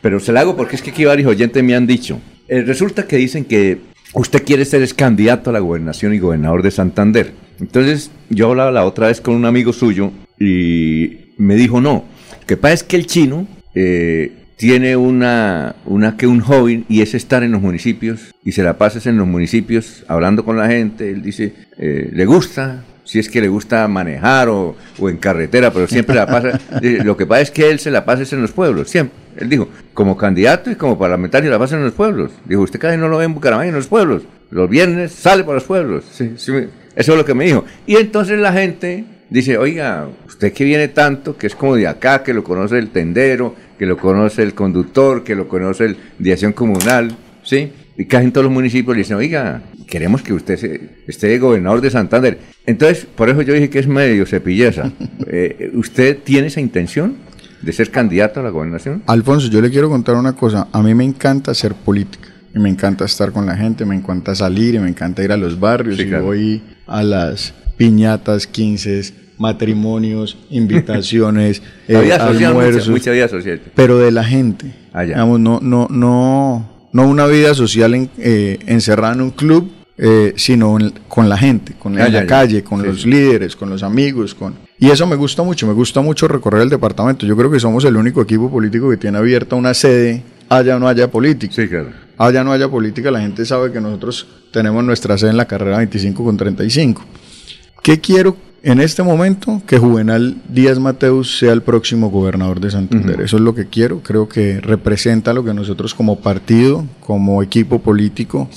pero se la hago porque es que aquí varios oyentes me han dicho. Eh, resulta que dicen que usted quiere ser candidato a la gobernación y gobernador de Santander. Entonces yo hablaba la otra vez con un amigo suyo y me dijo no, que pasa es que el chino... Eh, tiene una, una que un hobby y es estar en los municipios y se la pasa en los municipios hablando con la gente. Él dice, eh, le gusta, si es que le gusta manejar o, o en carretera, pero siempre la pasa. Eh, lo que pasa es que él se la pasa en los pueblos, siempre. Él dijo, como candidato y como parlamentario la pasa en los pueblos. Dijo, usted casi no lo ve en Bucaramanga en los pueblos. Los viernes sale por los pueblos. Sí, sí, eso es lo que me dijo. Y entonces la gente dice, oiga, usted que viene tanto, que es como de acá, que lo conoce el tendero, que lo conoce el conductor, que lo conoce el de acción comunal, ¿sí? Y casi en todos los municipios le dicen, oiga, queremos que usted esté gobernador de Santander. Entonces, por eso yo dije que es medio cepilleza. Eh, ¿Usted tiene esa intención de ser candidato a la gobernación? Alfonso, yo le quiero contar una cosa. A mí me encanta hacer política. Y me encanta estar con la gente, me encanta salir, y me encanta ir a los barrios. y voy a las piñatas, quinces, matrimonios, invitaciones, eh, almuerzos, mucha, vida social. pero de la gente. Allá. Ah, no, no, no, no una vida social en, eh, encerrada en un club, eh, sino con la gente, con ah, la calle, con los líderes, con los amigos, con y eso me gusta mucho, me gusta mucho recorrer el departamento. Yo creo que somos el único equipo político que tiene abierta una sede, o no haya política. Sí, claro. O no haya política, la gente sabe que nosotros tenemos nuestra sede en la carrera 25 con 35. ¿Qué quiero en este momento que Juvenal Díaz Mateus sea el próximo gobernador de Santander. Eso es lo que quiero. Creo que representa lo que nosotros como partido, como equipo político,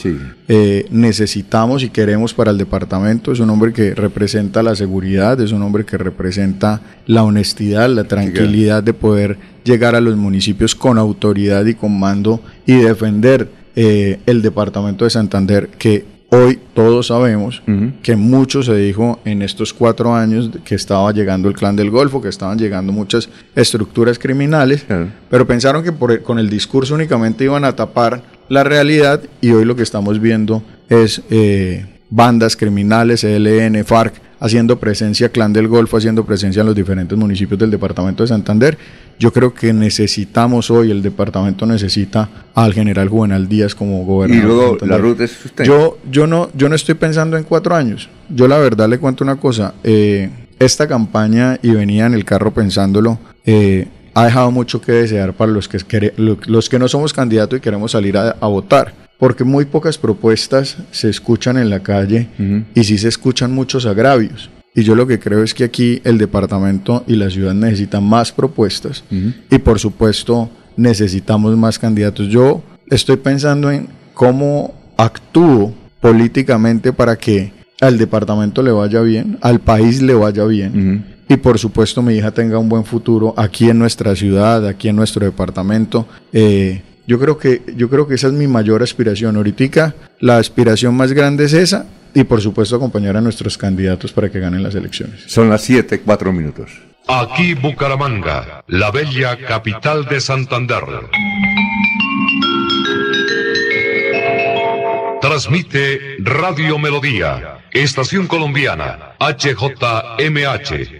eh, necesitamos y queremos para el departamento. Es un hombre que representa la seguridad, es un hombre que representa la honestidad, la tranquilidad de poder llegar a los municipios con autoridad y con mando y defender eh, el departamento de Santander que Hoy todos sabemos que mucho se dijo en estos cuatro años que estaba llegando el clan del Golfo, que estaban llegando muchas estructuras criminales, pero pensaron que con el discurso únicamente iban a tapar la realidad y hoy lo que estamos viendo es eh, bandas criminales, ELN, FARC, haciendo presencia, Clan del Golfo haciendo presencia en los diferentes municipios del departamento de Santander yo creo que necesitamos hoy, el departamento necesita al general Juvenal Díaz como gobernador. Y luego la ruta es usted. Yo, yo, no, yo no estoy pensando en cuatro años. Yo la verdad le cuento una cosa. Eh, esta campaña, y venía en el carro pensándolo, eh, ha dejado mucho que desear para los que, los que no somos candidatos y queremos salir a, votar. Porque muy pocas propuestas se escuchan en la calle y sí se escuchan muchos agravios. Y yo lo que creo es que aquí el departamento y la ciudad necesitan más propuestas y por supuesto necesitamos más candidatos. Yo estoy pensando en cómo actúo políticamente para que al departamento le vaya bien, al país le vaya bien y por supuesto mi hija tenga un buen futuro aquí en nuestra ciudad, aquí en nuestro departamento. Eh, yo creo que yo creo que esa es mi mayor aspiración. Ahorita la aspiración más grande es esa y por supuesto acompañar a nuestros candidatos para que ganen las elecciones. Son las 7, 4 minutos. Aquí Bucaramanga, la bella capital de Santander. Transmite Radio Melodía, Estación Colombiana, HJMH,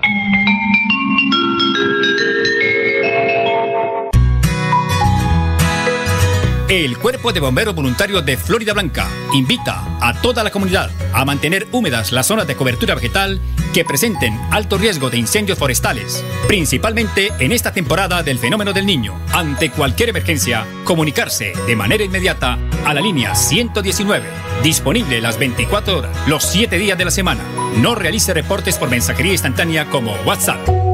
El Cuerpo de Bomberos Voluntarios de Florida Blanca invita a toda la comunidad a mantener húmedas las zonas de cobertura vegetal que presenten alto riesgo de incendios forestales, principalmente en esta temporada del fenómeno del niño. Ante cualquier emergencia, comunicarse de manera inmediata a la línea 119 Disponible las 24 horas, los 7 días de la semana. No realice reportes por mensajería instantánea como WhatsApp.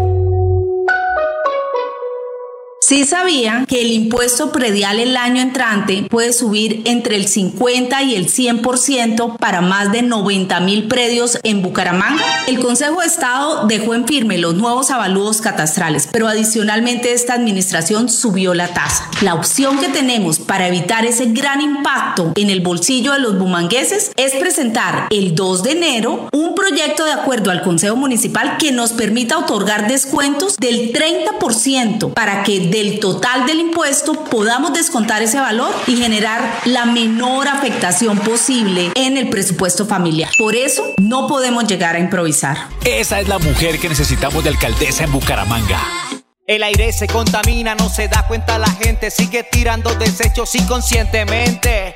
Sí sabía que el impuesto predial el año entrante puede subir entre el 50 y el 100% para más de 90 mil predios en Bucaramanga. El Consejo de Estado dejó en firme los nuevos avalúos catastrales, pero adicionalmente esta administración subió la tasa. La opción que tenemos para evitar ese gran impacto en el bolsillo de los bumangueses es presentar el 2 de enero un proyecto de acuerdo al Consejo Municipal que nos permita otorgar descuentos del 30% para que del total del impuesto podamos descontar ese valor y generar la menor afectación posible en el presupuesto familiar. Por eso no podemos llegar a improvisar. Esa es la mujer que necesitamos de alcaldesa en Bucaramanga. El aire se contamina, no se da cuenta la gente, sigue tirando desechos inconscientemente.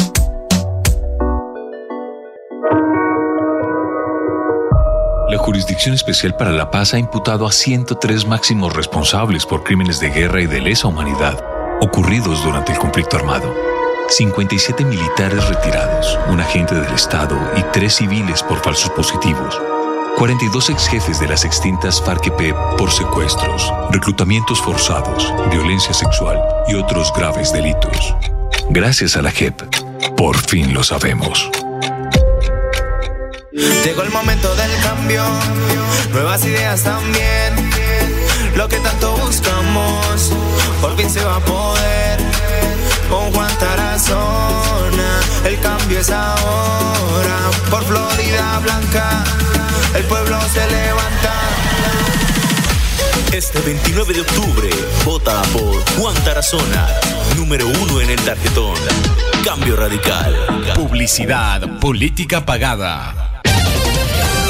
La Jurisdicción Especial para la Paz ha imputado a 103 máximos responsables por crímenes de guerra y de lesa humanidad ocurridos durante el conflicto armado. 57 militares retirados, un agente del Estado y tres civiles por falsos positivos. 42 ex jefes de las extintas FARC-EP por secuestros, reclutamientos forzados, violencia sexual y otros graves delitos. Gracias a la JEP, por fin lo sabemos. Llegó el momento del cambio, nuevas ideas también. Lo que tanto buscamos, por fin se va a poder. Con Juan Tarazona, el cambio es ahora. Por Florida Blanca, el pueblo se levanta. Este 29 de octubre, vota por Juan Tarazona, número uno en el tarjetón. Cambio radical. Publicidad, política pagada.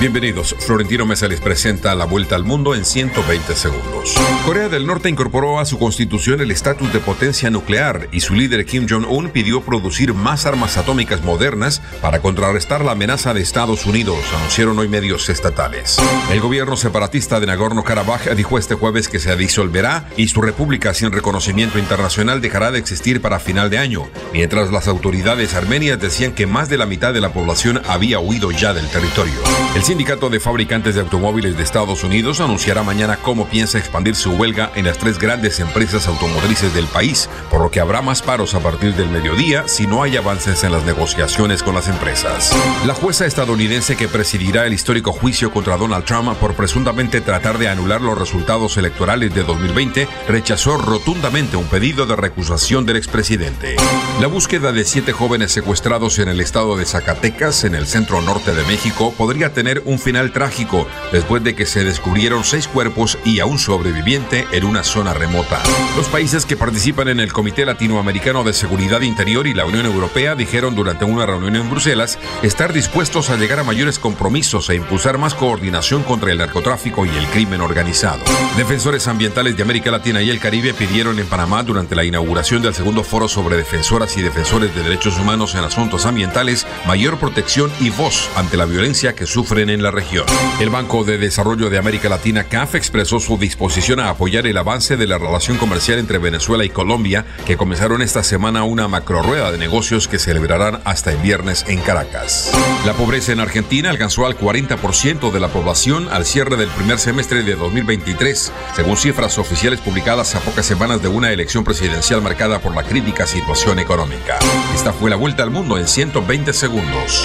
Bienvenidos. Florentino Mesa les presenta la vuelta al mundo en 120 segundos. Corea del Norte incorporó a su constitución el estatus de potencia nuclear y su líder Kim Jong-un pidió producir más armas atómicas modernas para contrarrestar la amenaza de Estados Unidos, anunciaron hoy medios estatales. El gobierno separatista de Nagorno-Karabaj dijo este jueves que se disolverá y su república sin reconocimiento internacional dejará de existir para final de año, mientras las autoridades armenias decían que más de la mitad de la población había huido ya del territorio. Sindicato de fabricantes de automóviles de Estados Unidos anunciará mañana cómo piensa expandir su huelga en las tres grandes empresas automotrices del país, por lo que habrá más paros a partir del mediodía si no hay avances en las negociaciones con las empresas. La jueza estadounidense que presidirá el histórico juicio contra Donald Trump por presuntamente tratar de anular los resultados electorales de 2020 rechazó rotundamente un pedido de recusación del expresidente. La búsqueda de siete jóvenes secuestrados en el estado de Zacatecas, en el centro norte de México, podría tener un final trágico después de que se descubrieron seis cuerpos y a un sobreviviente en una zona remota. Los países que participan en el Comité Latinoamericano de Seguridad Interior y la Unión Europea dijeron durante una reunión en Bruselas estar dispuestos a llegar a mayores compromisos e impulsar más coordinación contra el narcotráfico y el crimen organizado. Defensores ambientales de América Latina y el Caribe pidieron en Panamá durante la inauguración del segundo foro sobre defensoras y defensores de derechos humanos en asuntos ambientales mayor protección y voz ante la violencia que sufre en la región. El Banco de Desarrollo de América Latina, CAF, expresó su disposición a apoyar el avance de la relación comercial entre Venezuela y Colombia, que comenzaron esta semana una macro rueda de negocios que celebrarán hasta el viernes en Caracas. La pobreza en Argentina alcanzó al 40% de la población al cierre del primer semestre de 2023, según cifras oficiales publicadas a pocas semanas de una elección presidencial marcada por la crítica situación económica. Esta fue la vuelta al mundo en 120 segundos.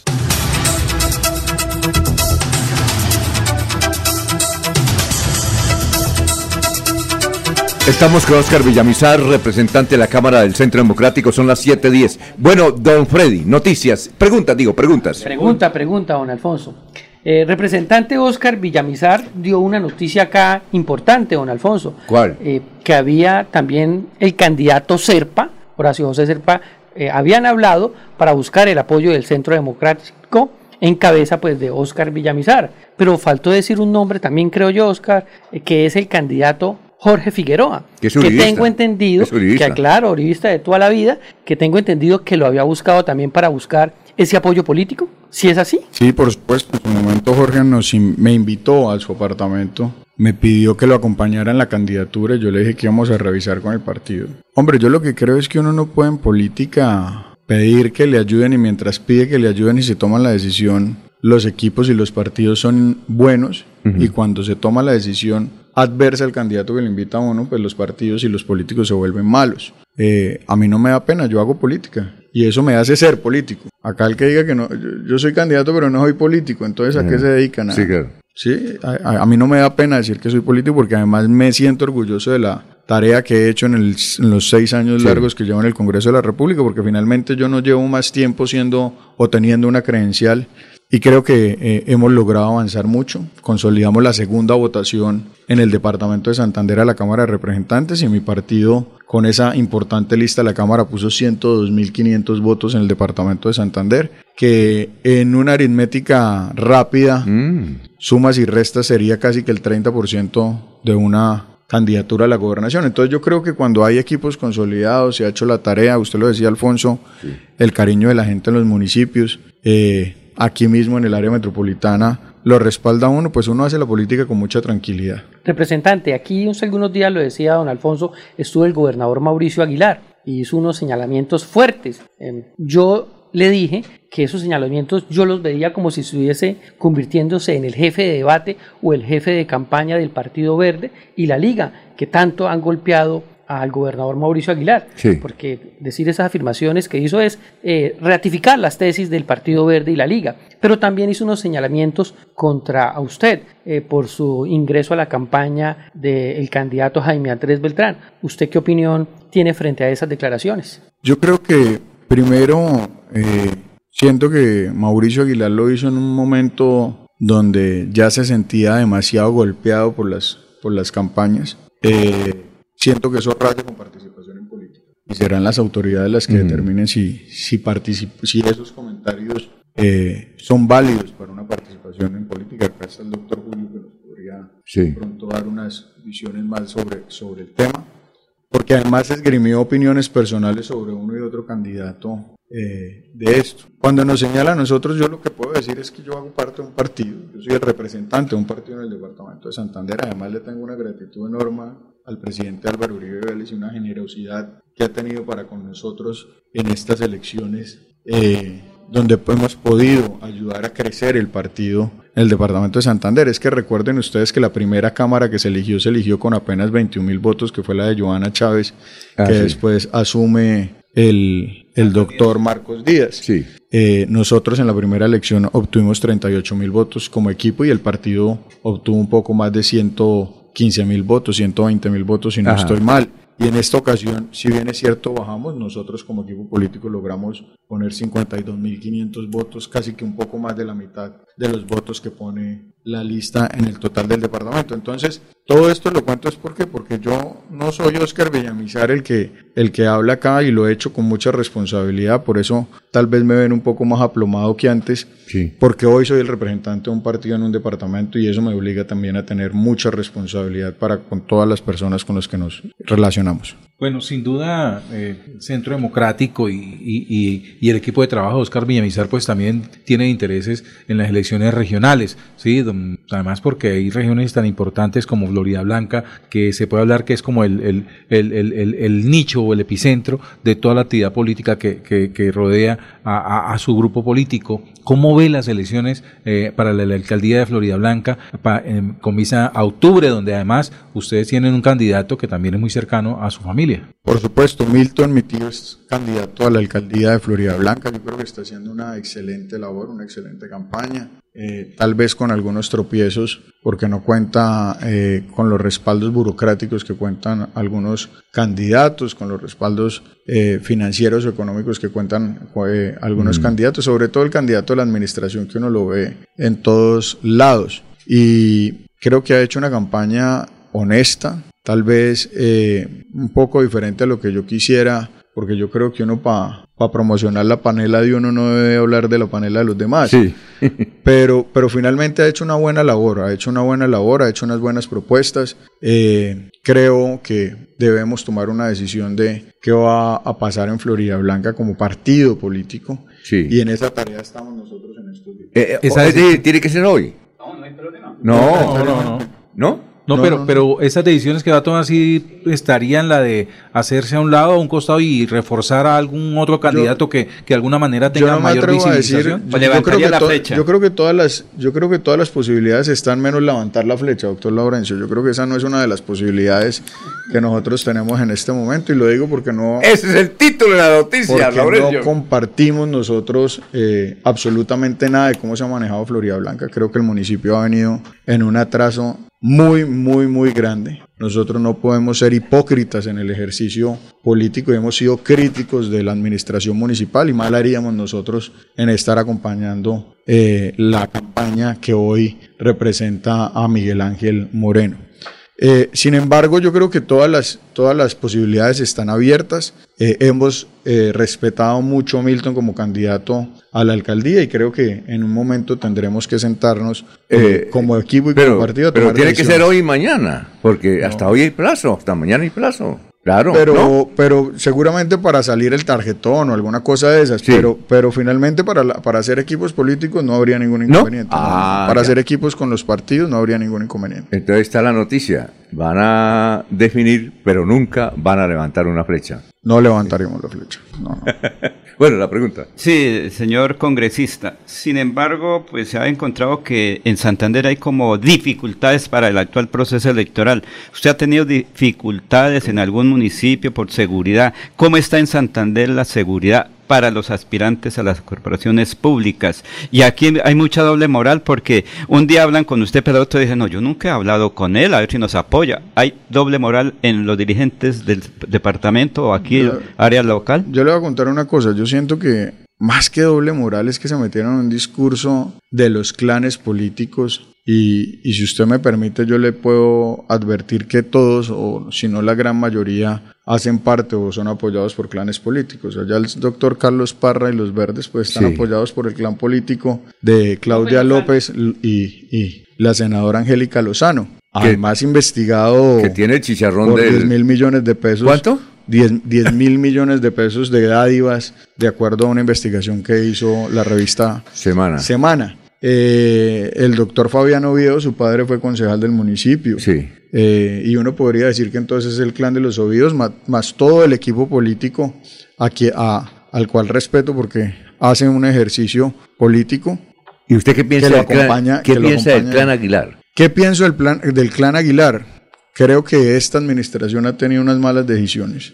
Estamos con Oscar Villamizar, representante de la Cámara del Centro Democrático, son las 7.10. Bueno, don Freddy, noticias. Preguntas, digo, preguntas. Pregunta, pregunta, don Alfonso. Eh, representante Oscar Villamizar dio una noticia acá importante, don Alfonso. ¿Cuál? Eh, que había también el candidato Serpa, Horacio José Serpa, eh, habían hablado para buscar el apoyo del Centro Democrático en cabeza pues de Oscar Villamizar. Pero faltó decir un nombre también, creo yo, Oscar, que es el candidato Jorge Figueroa, que, tengo entendido, que claro, orivista de toda la vida, que tengo entendido que lo había buscado también para buscar ese apoyo político, si es así. Sí, por supuesto. En su momento Jorge nos, me invitó a su apartamento, me pidió que lo acompañara en la candidatura y yo le dije que íbamos a revisar con el partido. Hombre, yo lo que creo es que uno no puede en política pedir que le ayuden y mientras pide que le ayuden y se toman la decisión, los equipos y los partidos son buenos y cuando se toma la decisión adversa al candidato que le invita a uno, pues los partidos y los políticos se vuelven malos. Eh, a mí no me da pena, yo hago política y eso me hace ser político. Acá el que diga que no, yo, soy candidato pero no soy político, entonces ¿a qué se dedican? A, sí, claro. Sí, a, mí no me da pena decir que soy político porque además me siento orgulloso de la tarea que he hecho en, los seis años largos que llevo en el Congreso de la República, porque finalmente yo no llevo más tiempo siendo o teniendo una credencial y creo que eh, hemos logrado avanzar mucho. Consolidamos la segunda votación en el departamento de Santander a la Cámara de Representantes y mi partido con esa importante lista la Cámara puso 102.500 votos en el departamento de Santander, que en una aritmética rápida, mm. sumas y restas sería casi que el 30% de una candidatura a la gobernación. Entonces yo creo que cuando hay equipos consolidados, se ha hecho la tarea, usted lo decía Alfonso, el cariño de la gente en los municipios, eh, aquí mismo en el área metropolitana lo respalda uno, pues uno hace la política con mucha tranquilidad. Representante, aquí hace algunos días lo decía don Alfonso, estuvo el gobernador Mauricio Aguilar y hizo unos señalamientos fuertes. Em, yo le dije que esos señalamientos yo los veía como si estuviese convirtiéndose en el jefe de debate o el jefe de campaña del Partido Verde y la Liga, que tanto han golpeado al gobernador Mauricio Aguilar, porque decir esas afirmaciones que hizo es eh, ratificar las tesis del Partido Verde y la Liga, pero también hizo unos señalamientos contra usted eh, por su ingreso a la campaña del candidato Jaime Andrés Beltrán. ¿Usted qué opinión tiene frente a esas declaraciones? Yo creo que primero eh, siento que Mauricio Aguilar lo hizo en un momento donde ya se sentía demasiado golpeado por las, por las campañas. Eh, siento que eso raya con participación en política. Y serán las autoridades las que determinen si, si, si esos comentarios eh, son válidos para una participación en política. Acá está el doctor Julio que nos podría pronto dar unas visiones más sobre, sobre el tema. Porque además esgrimió opiniones personales sobre uno y otro candidato eh, de esto. Cuando nos señala a nosotros, yo lo que puedo decir es que yo hago parte de un partido, yo soy el representante de un partido en el departamento de Santander, además le tengo una gratitud enorme al presidente Álvaro Uribe Vélez y una generosidad que ha tenido para con nosotros en estas elecciones, eh, donde hemos podido ayudar a crecer el partido en el departamento de Santander. Es que recuerden ustedes que la primera Cámara que se eligió se eligió con apenas 21 mil votos, que fue la de Joana Chávez, ah, que después asume el, el doctor Marcos Díaz. Sí. Eh, nosotros en la primera elección obtuvimos 38 mil votos como equipo y el partido obtuvo un poco más de 115 mil votos, 120 mil votos si no estoy mal. Y en esta ocasión, si bien es cierto, bajamos, nosotros como equipo político logramos poner 52.500 votos, casi que un poco más de la mitad de los votos que pone la lista en el total del departamento. Entonces, todo esto lo cuento es porque, porque yo no soy Oscar Villamizar el que, el que habla acá y lo he hecho con mucha responsabilidad, por eso tal vez me ven un poco más aplomado que antes, porque hoy soy el representante de un partido en un departamento y eso me obliga también a tener mucha responsabilidad para con todas las personas con las que nos relacionamos. Bueno, sin duda, el eh, Centro Democrático y, el equipo de trabajo de Oscar Villamizar, pues también tiene intereses en las elecciones regionales, ¿sí? Además, porque hay regiones tan importantes como Florida Blanca, que se puede hablar que es como el, el, nicho o el epicentro de toda la actividad política que, rodea a, su grupo político. ¿Cómo ve las elecciones eh, para la, alcaldía de Florida Blanca con visa a octubre, donde además ustedes tienen un candidato que también es muy cercano a su familia? Familia. Por supuesto, Milton, mi tío, es candidato a la alcaldía de Florida Blanca. Yo creo que está haciendo una excelente labor, una excelente campaña. Eh, tal vez con algunos tropiezos, porque no cuenta eh, con los respaldos burocráticos que cuentan algunos candidatos, con los respaldos eh, financieros o económicos que cuentan algunos mm. candidatos, sobre todo el candidato de la administración que uno lo ve en todos lados. Y creo que ha hecho una campaña honesta, tal vez un poco diferente a lo que yo quisiera porque yo creo que uno para promocionar la panela de uno no debe hablar de la panela de los demás. Sí. pero, pero finalmente ha hecho una buena labor, ha hecho una buena labor, ha hecho unas buenas propuestas. Eh, creo que debemos tomar una decisión de qué va a pasar en Florida Blanca como partido político. Sí. Y en esa tarea estamos nosotros en estos días. Eh, eh, ¿Esa tiene que ser hoy? No, no hay problema. No, no, no. ¿No? ¿No? No, pero, pero esas decisiones que va a tomar sí estarían la de hacerse a un lado, a un costado y reforzar a algún otro candidato que, que de alguna manera tenga mayor visibilización. yo, creo que la flecha. yo creo que todas las, yo creo que todas las posibilidades están menos levantar la flecha, doctor Laurencio. Yo creo que esa no es una de las posibilidades que nosotros tenemos en este momento y lo digo porque no. Ese es el título de la noticia, Laurencio. No compartimos nosotros eh, absolutamente nada de cómo se ha manejado Florida Blanca. Creo que el municipio ha venido en un atraso muy, muy, muy grande. Nosotros no podemos ser hipócritas en el ejercicio político y hemos sido críticos de la administración municipal y mal haríamos nosotros en estar acompañando eh, la campaña que hoy representa a Miguel Ángel Moreno. Eh, sin embargo, yo creo que todas las, todas las posibilidades están abiertas. Eh, hemos eh, respetado mucho a Milton como candidato a la alcaldía y creo que en un momento tendremos que sentarnos como equipo y como partido. pero tiene que ser hoy y mañana, porque hasta hoy hay plazo, hasta mañana hay plazo. Claro. Pero, pero seguramente para salir el tarjetón o alguna cosa de esas. Pero, pero finalmente para, para hacer equipos políticos no habría ningún inconveniente. Ah, para hacer equipos con los partidos no habría ningún inconveniente. Entonces está la noticia. Van a definir, pero nunca van a levantar una flecha. No levantaremos la flecha. bueno, la pregunta. Sí, señor congresista. Sin embargo, pues se ha encontrado que en Santander hay como dificultades para el actual proceso electoral. ¿Usted ha tenido dificultades en algún municipio por seguridad? ¿Cómo está en Santander la seguridad? Para los aspirantes a las corporaciones públicas. Y aquí hay mucha doble moral porque un día hablan con usted, pero otro dicen, no, yo nunca he hablado con él, a ver si nos apoya. Hay doble moral en los dirigentes del departamento o aquí, área local. Yo le voy a contar una cosa, yo siento que más que doble moral es que se metieron en un discurso de los clanes políticos y, y, si usted me permite yo le puedo advertir que todos o si no la gran mayoría hacen parte o son apoyados por clanes políticos. Allá el doctor Carlos Parra y los Verdes pues están apoyados por el clan político de Claudia López y, la senadora Angélica Lozano. Además investigado que tiene el chicharrón por de 10 mil millones de pesos. ¿Cuánto? 10 mil millones de pesos de dádivas, de acuerdo a una investigación que hizo la revista Semana. Semana. Eh, el doctor Fabiano Oviedo, su padre fue concejal del municipio. Sí. Eh, y uno podría decir que entonces es el clan de los Ovidos, más, todo el equipo político aquí, a, al cual respeto porque hacen un ejercicio político. ¿Y usted qué piensa, del, clan, ¿qué piensa del clan Aguilar? ¿Qué pienso del, plan, del clan Aguilar? Creo que esta administración ha tenido unas malas decisiones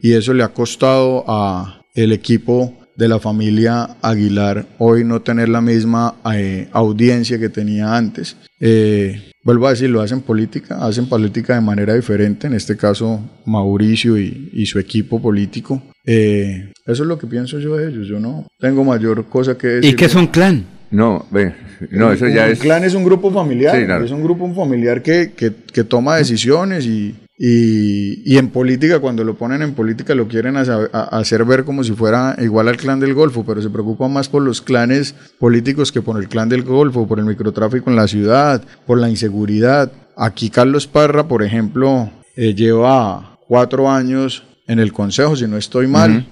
y eso le ha costado a el equipo de la familia Aguilar hoy no tener la misma eh, audiencia que tenía antes. Eh, vuelvo a decir, lo hacen política, hacen política de manera diferente, en este caso Mauricio y, su equipo político. Eh, eso es lo que pienso yo de ellos, yo no tengo mayor cosa que decir. ¿Y qué es un clan? No, ve, no, eso ya un es... clan es un grupo familiar, es un grupo familiar que, que, que toma decisiones y, y, y, en política, cuando lo ponen en política, lo quieren hacer ver como si fuera igual al clan del Golfo, pero se preocupan más por los clanes políticos que por el clan del Golfo, por el microtráfico en la ciudad, por la inseguridad. Aquí Carlos Parra, por ejemplo, eh, lleva cuatro años en el Consejo, si no estoy mal,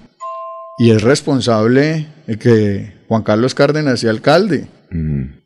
y es responsable de que Juan Carlos Cárdenas sea alcalde.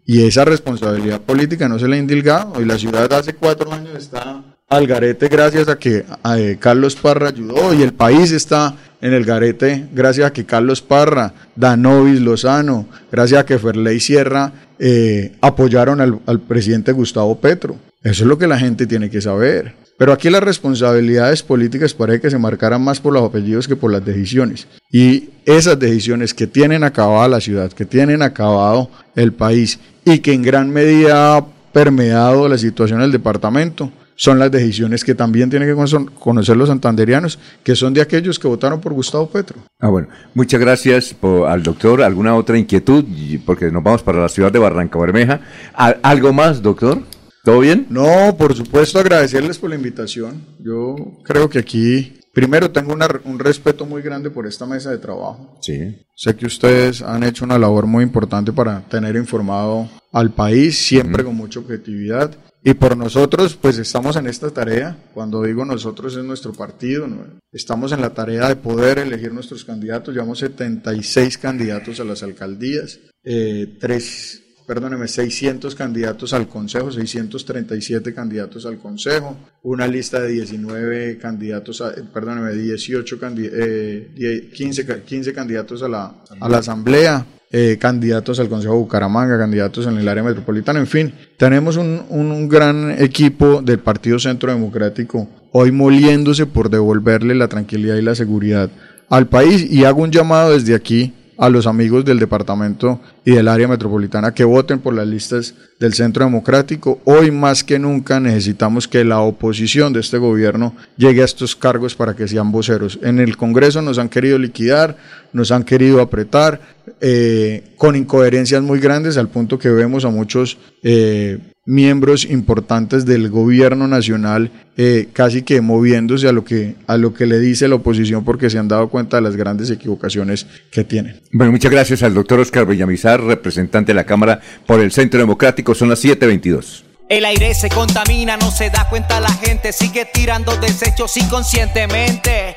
Y esa responsabilidad política no se le ha indilgado, y la ciudad hace cuatro años está al garete gracias a que eh, Carlos Parra ayudó y el país está en el garete gracias a que Carlos Parra, Danovis Lozano, gracias a que Ferley Sierra eh, apoyaron al, presidente Gustavo Petro. Eso es lo que la gente tiene que saber. Pero aquí las responsabilidades políticas parece que se marcaran más por los apellidos que por las decisiones. Y esas decisiones que tienen acabada la ciudad, que tienen acabado el país y que en gran medida ha permeado la situación del departamento, son las decisiones que también tienen que conocer los santanderianos, que son de aquellos que votaron por Gustavo Petro. Ah, bueno, muchas gracias al doctor. ¿Alguna otra inquietud? Porque nos vamos para la ciudad de Barranca Bermeja. ¿Algo más, doctor? ¿Todo bien? No, por supuesto, agradecerles por la invitación. Yo creo que aquí, primero, tengo un respeto muy grande por esta mesa de trabajo. Sí. Sé que ustedes han hecho una labor muy importante para tener informado al país, siempre con mucha objetividad. Y por nosotros, pues estamos en esta tarea. Cuando digo nosotros es nuestro partido. Estamos en la tarea de poder elegir nuestros candidatos. Llevamos 76 candidatos a las alcaldías, eh, tres perdóneme, 600 candidatos al Consejo, 637 candidatos al Consejo, una lista de 19 candidatos, a, perdóneme, 18 eh, 15, 15, candidatos a la, a la Asamblea, eh, candidatos al Consejo de Bucaramanga, candidatos en el área metropolitana, en fin, tenemos un, un gran equipo del Partido Centro Democrático hoy moliéndose por devolverle la tranquilidad y la seguridad al país y hago un llamado desde aquí a los amigos del departamento y del área metropolitana que voten por las listas del Centro Democrático. Hoy más que nunca necesitamos que la oposición de este gobierno llegue a estos cargos para que sean voceros. En el Congreso nos han querido liquidar, nos han querido apretar eh, con incoherencias muy grandes al punto que vemos a muchos eh, miembros importantes del gobierno nacional eh, casi que moviéndose a lo que a lo que le dice la oposición porque se han dado cuenta de las grandes equivocaciones que tienen. Bueno, muchas gracias al doctor Oscar Villamizar, representante de la Cámara por el Centro Democrático. Son las 7.22. El aire se contamina, no se da cuenta la gente, sigue tirando desechos inconscientemente.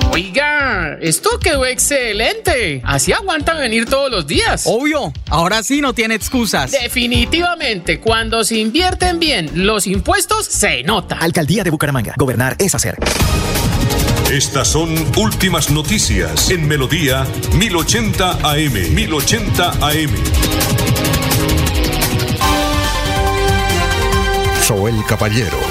Oiga, esto quedó excelente. Así aguantan venir todos los días. Obvio, ahora sí no tiene excusas. Definitivamente, cuando se invierten bien los impuestos, se nota. Alcaldía de Bucaramanga. Gobernar es hacer. Estas son últimas noticias en Melodía 1080 AM. 1080 AM. Soel Caballero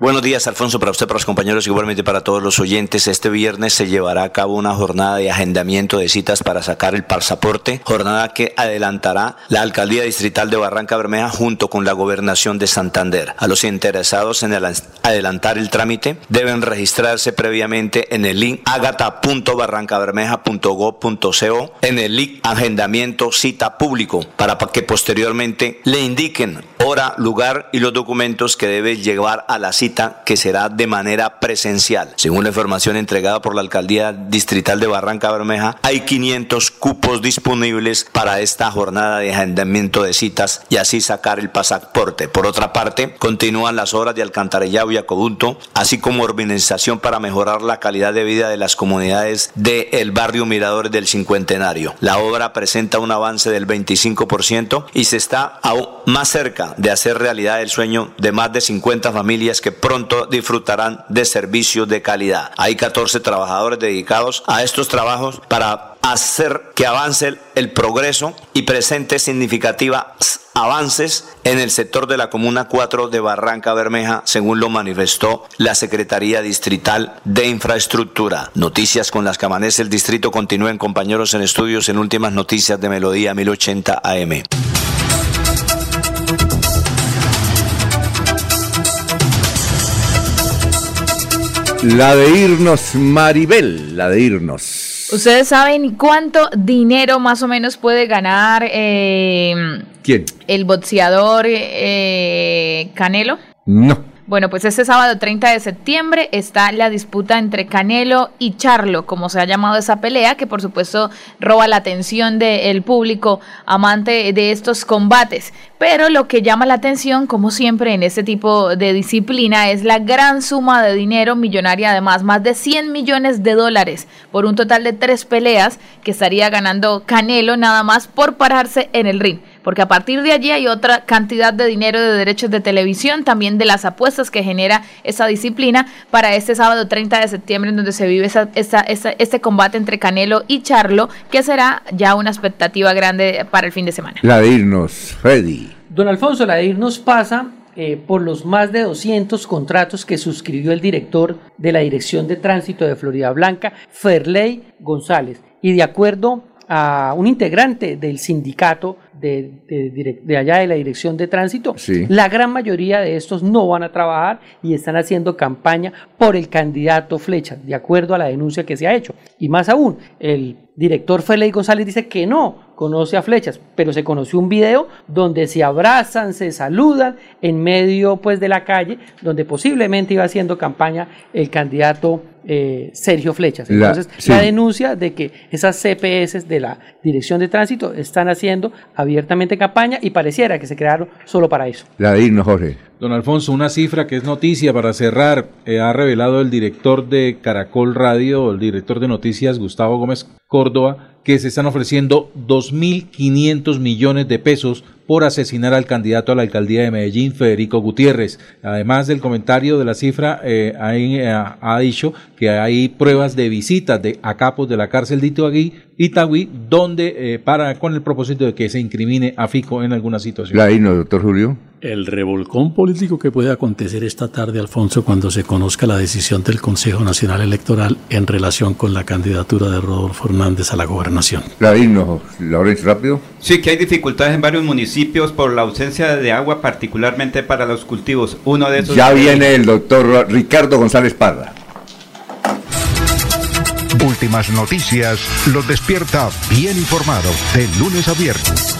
Buenos días, Alfonso, para usted, para los compañeros, igualmente para todos los oyentes. Este viernes se llevará a cabo una jornada de agendamiento de citas para sacar el pasaporte, jornada que adelantará la Alcaldía Distrital de Barranca Bermeja junto con la Gobernación de Santander. A los interesados en adelantar el trámite deben registrarse previamente en el link agata.barrancabermeja.gov.co en el link agendamiento cita público para que posteriormente le indiquen hora, lugar y los documentos que debe llevar a la cita que será de manera presencial. Según la información entregada por la Alcaldía Distrital de Barranca Bermeja, hay 500 cupos disponibles para esta jornada de agendamiento de citas y así sacar el pasaporte. Por otra parte, continúan las obras de alcantarillado y acodunto, así como urbanización para mejorar la calidad de vida de las comunidades del barrio Miradores del Cincuentenario. La obra presenta un avance del 25% y se está aún más cerca de hacer realidad el sueño de más de 50 familias que pronto disfrutarán de servicios de calidad. Hay 14 trabajadores dedicados a estos trabajos para hacer que avance el progreso y presente significativas avances en el sector de la Comuna 4 de Barranca Bermeja, según lo manifestó la Secretaría Distrital de Infraestructura. Noticias con las que amanece el distrito continúen compañeros en estudios en últimas noticias de Melodía 1080 AM. La de irnos, Maribel, la de irnos. ¿Ustedes saben cuánto dinero más o menos puede ganar eh, ¿Quién? el boxeador eh, Canelo? No. Bueno, pues este sábado 30 de septiembre está la disputa entre Canelo y Charlo, como se ha llamado esa pelea, que por supuesto roba la atención del público amante de estos combates. Pero lo que llama la atención, como siempre en este tipo de disciplina, es la gran suma de dinero millonaria, además, más de 100 millones de dólares por un total de tres peleas que estaría ganando Canelo nada más por pararse en el ring porque a partir de allí hay otra cantidad de dinero de derechos de televisión, también de las apuestas que genera esa disciplina para este sábado 30 de septiembre en donde se vive esa, este combate entre Canelo y Charlo, que será ya una expectativa grande para el fin de semana. La de irnos, Freddy. Don Alfonso, la de irnos pasa eh, por los más de 200 contratos que suscribió el director de la Dirección de Tránsito de Florida Blanca, Ferley González. Y de acuerdo a un integrante del sindicato de, allá de la dirección de tránsito, la gran mayoría de estos no van a trabajar y están haciendo campaña por el candidato Flecha, de acuerdo a la denuncia que se ha hecho. Y más aún, el director Félix González dice que no conoce a Flechas, pero se conoció un video donde se abrazan, se saludan en medio pues de la calle, donde posiblemente iba haciendo campaña el candidato eh, Sergio Flechas. Entonces, la, denuncia de que esas CPS de la Dirección de Tránsito están haciendo abiertamente campaña y pareciera que se crearon solo para eso. La de irnos, Jorge. Don Alfonso, una cifra que es noticia para cerrar, eh, ha revelado el director de Caracol Radio, el director de noticias, Gustavo Gómez Córdoba, que se están ofreciendo 2.500 millones de pesos por asesinar al candidato a la alcaldía de Medellín, Federico Gutiérrez. Además del comentario de la cifra, eh, eh, ha dicho que hay pruebas de visitas de, a capos de la cárcel de Itagüí, donde eh, para con el propósito de que se incrimine a Fico en alguna situación. La doctor Julio el revolcón político que puede acontecer esta tarde, Alfonso, cuando se conozca la decisión del Consejo Nacional Electoral en relación con la candidatura de Rodolfo Hernández a la gobernación. Claro, Laurencio, rápido. Sí, que hay dificultades en varios municipios por la ausencia de agua, particularmente para los cultivos. Uno de esos. Ya viene el doctor Ricardo González Parra. Últimas noticias los despierta bien informado de lunes a viernes.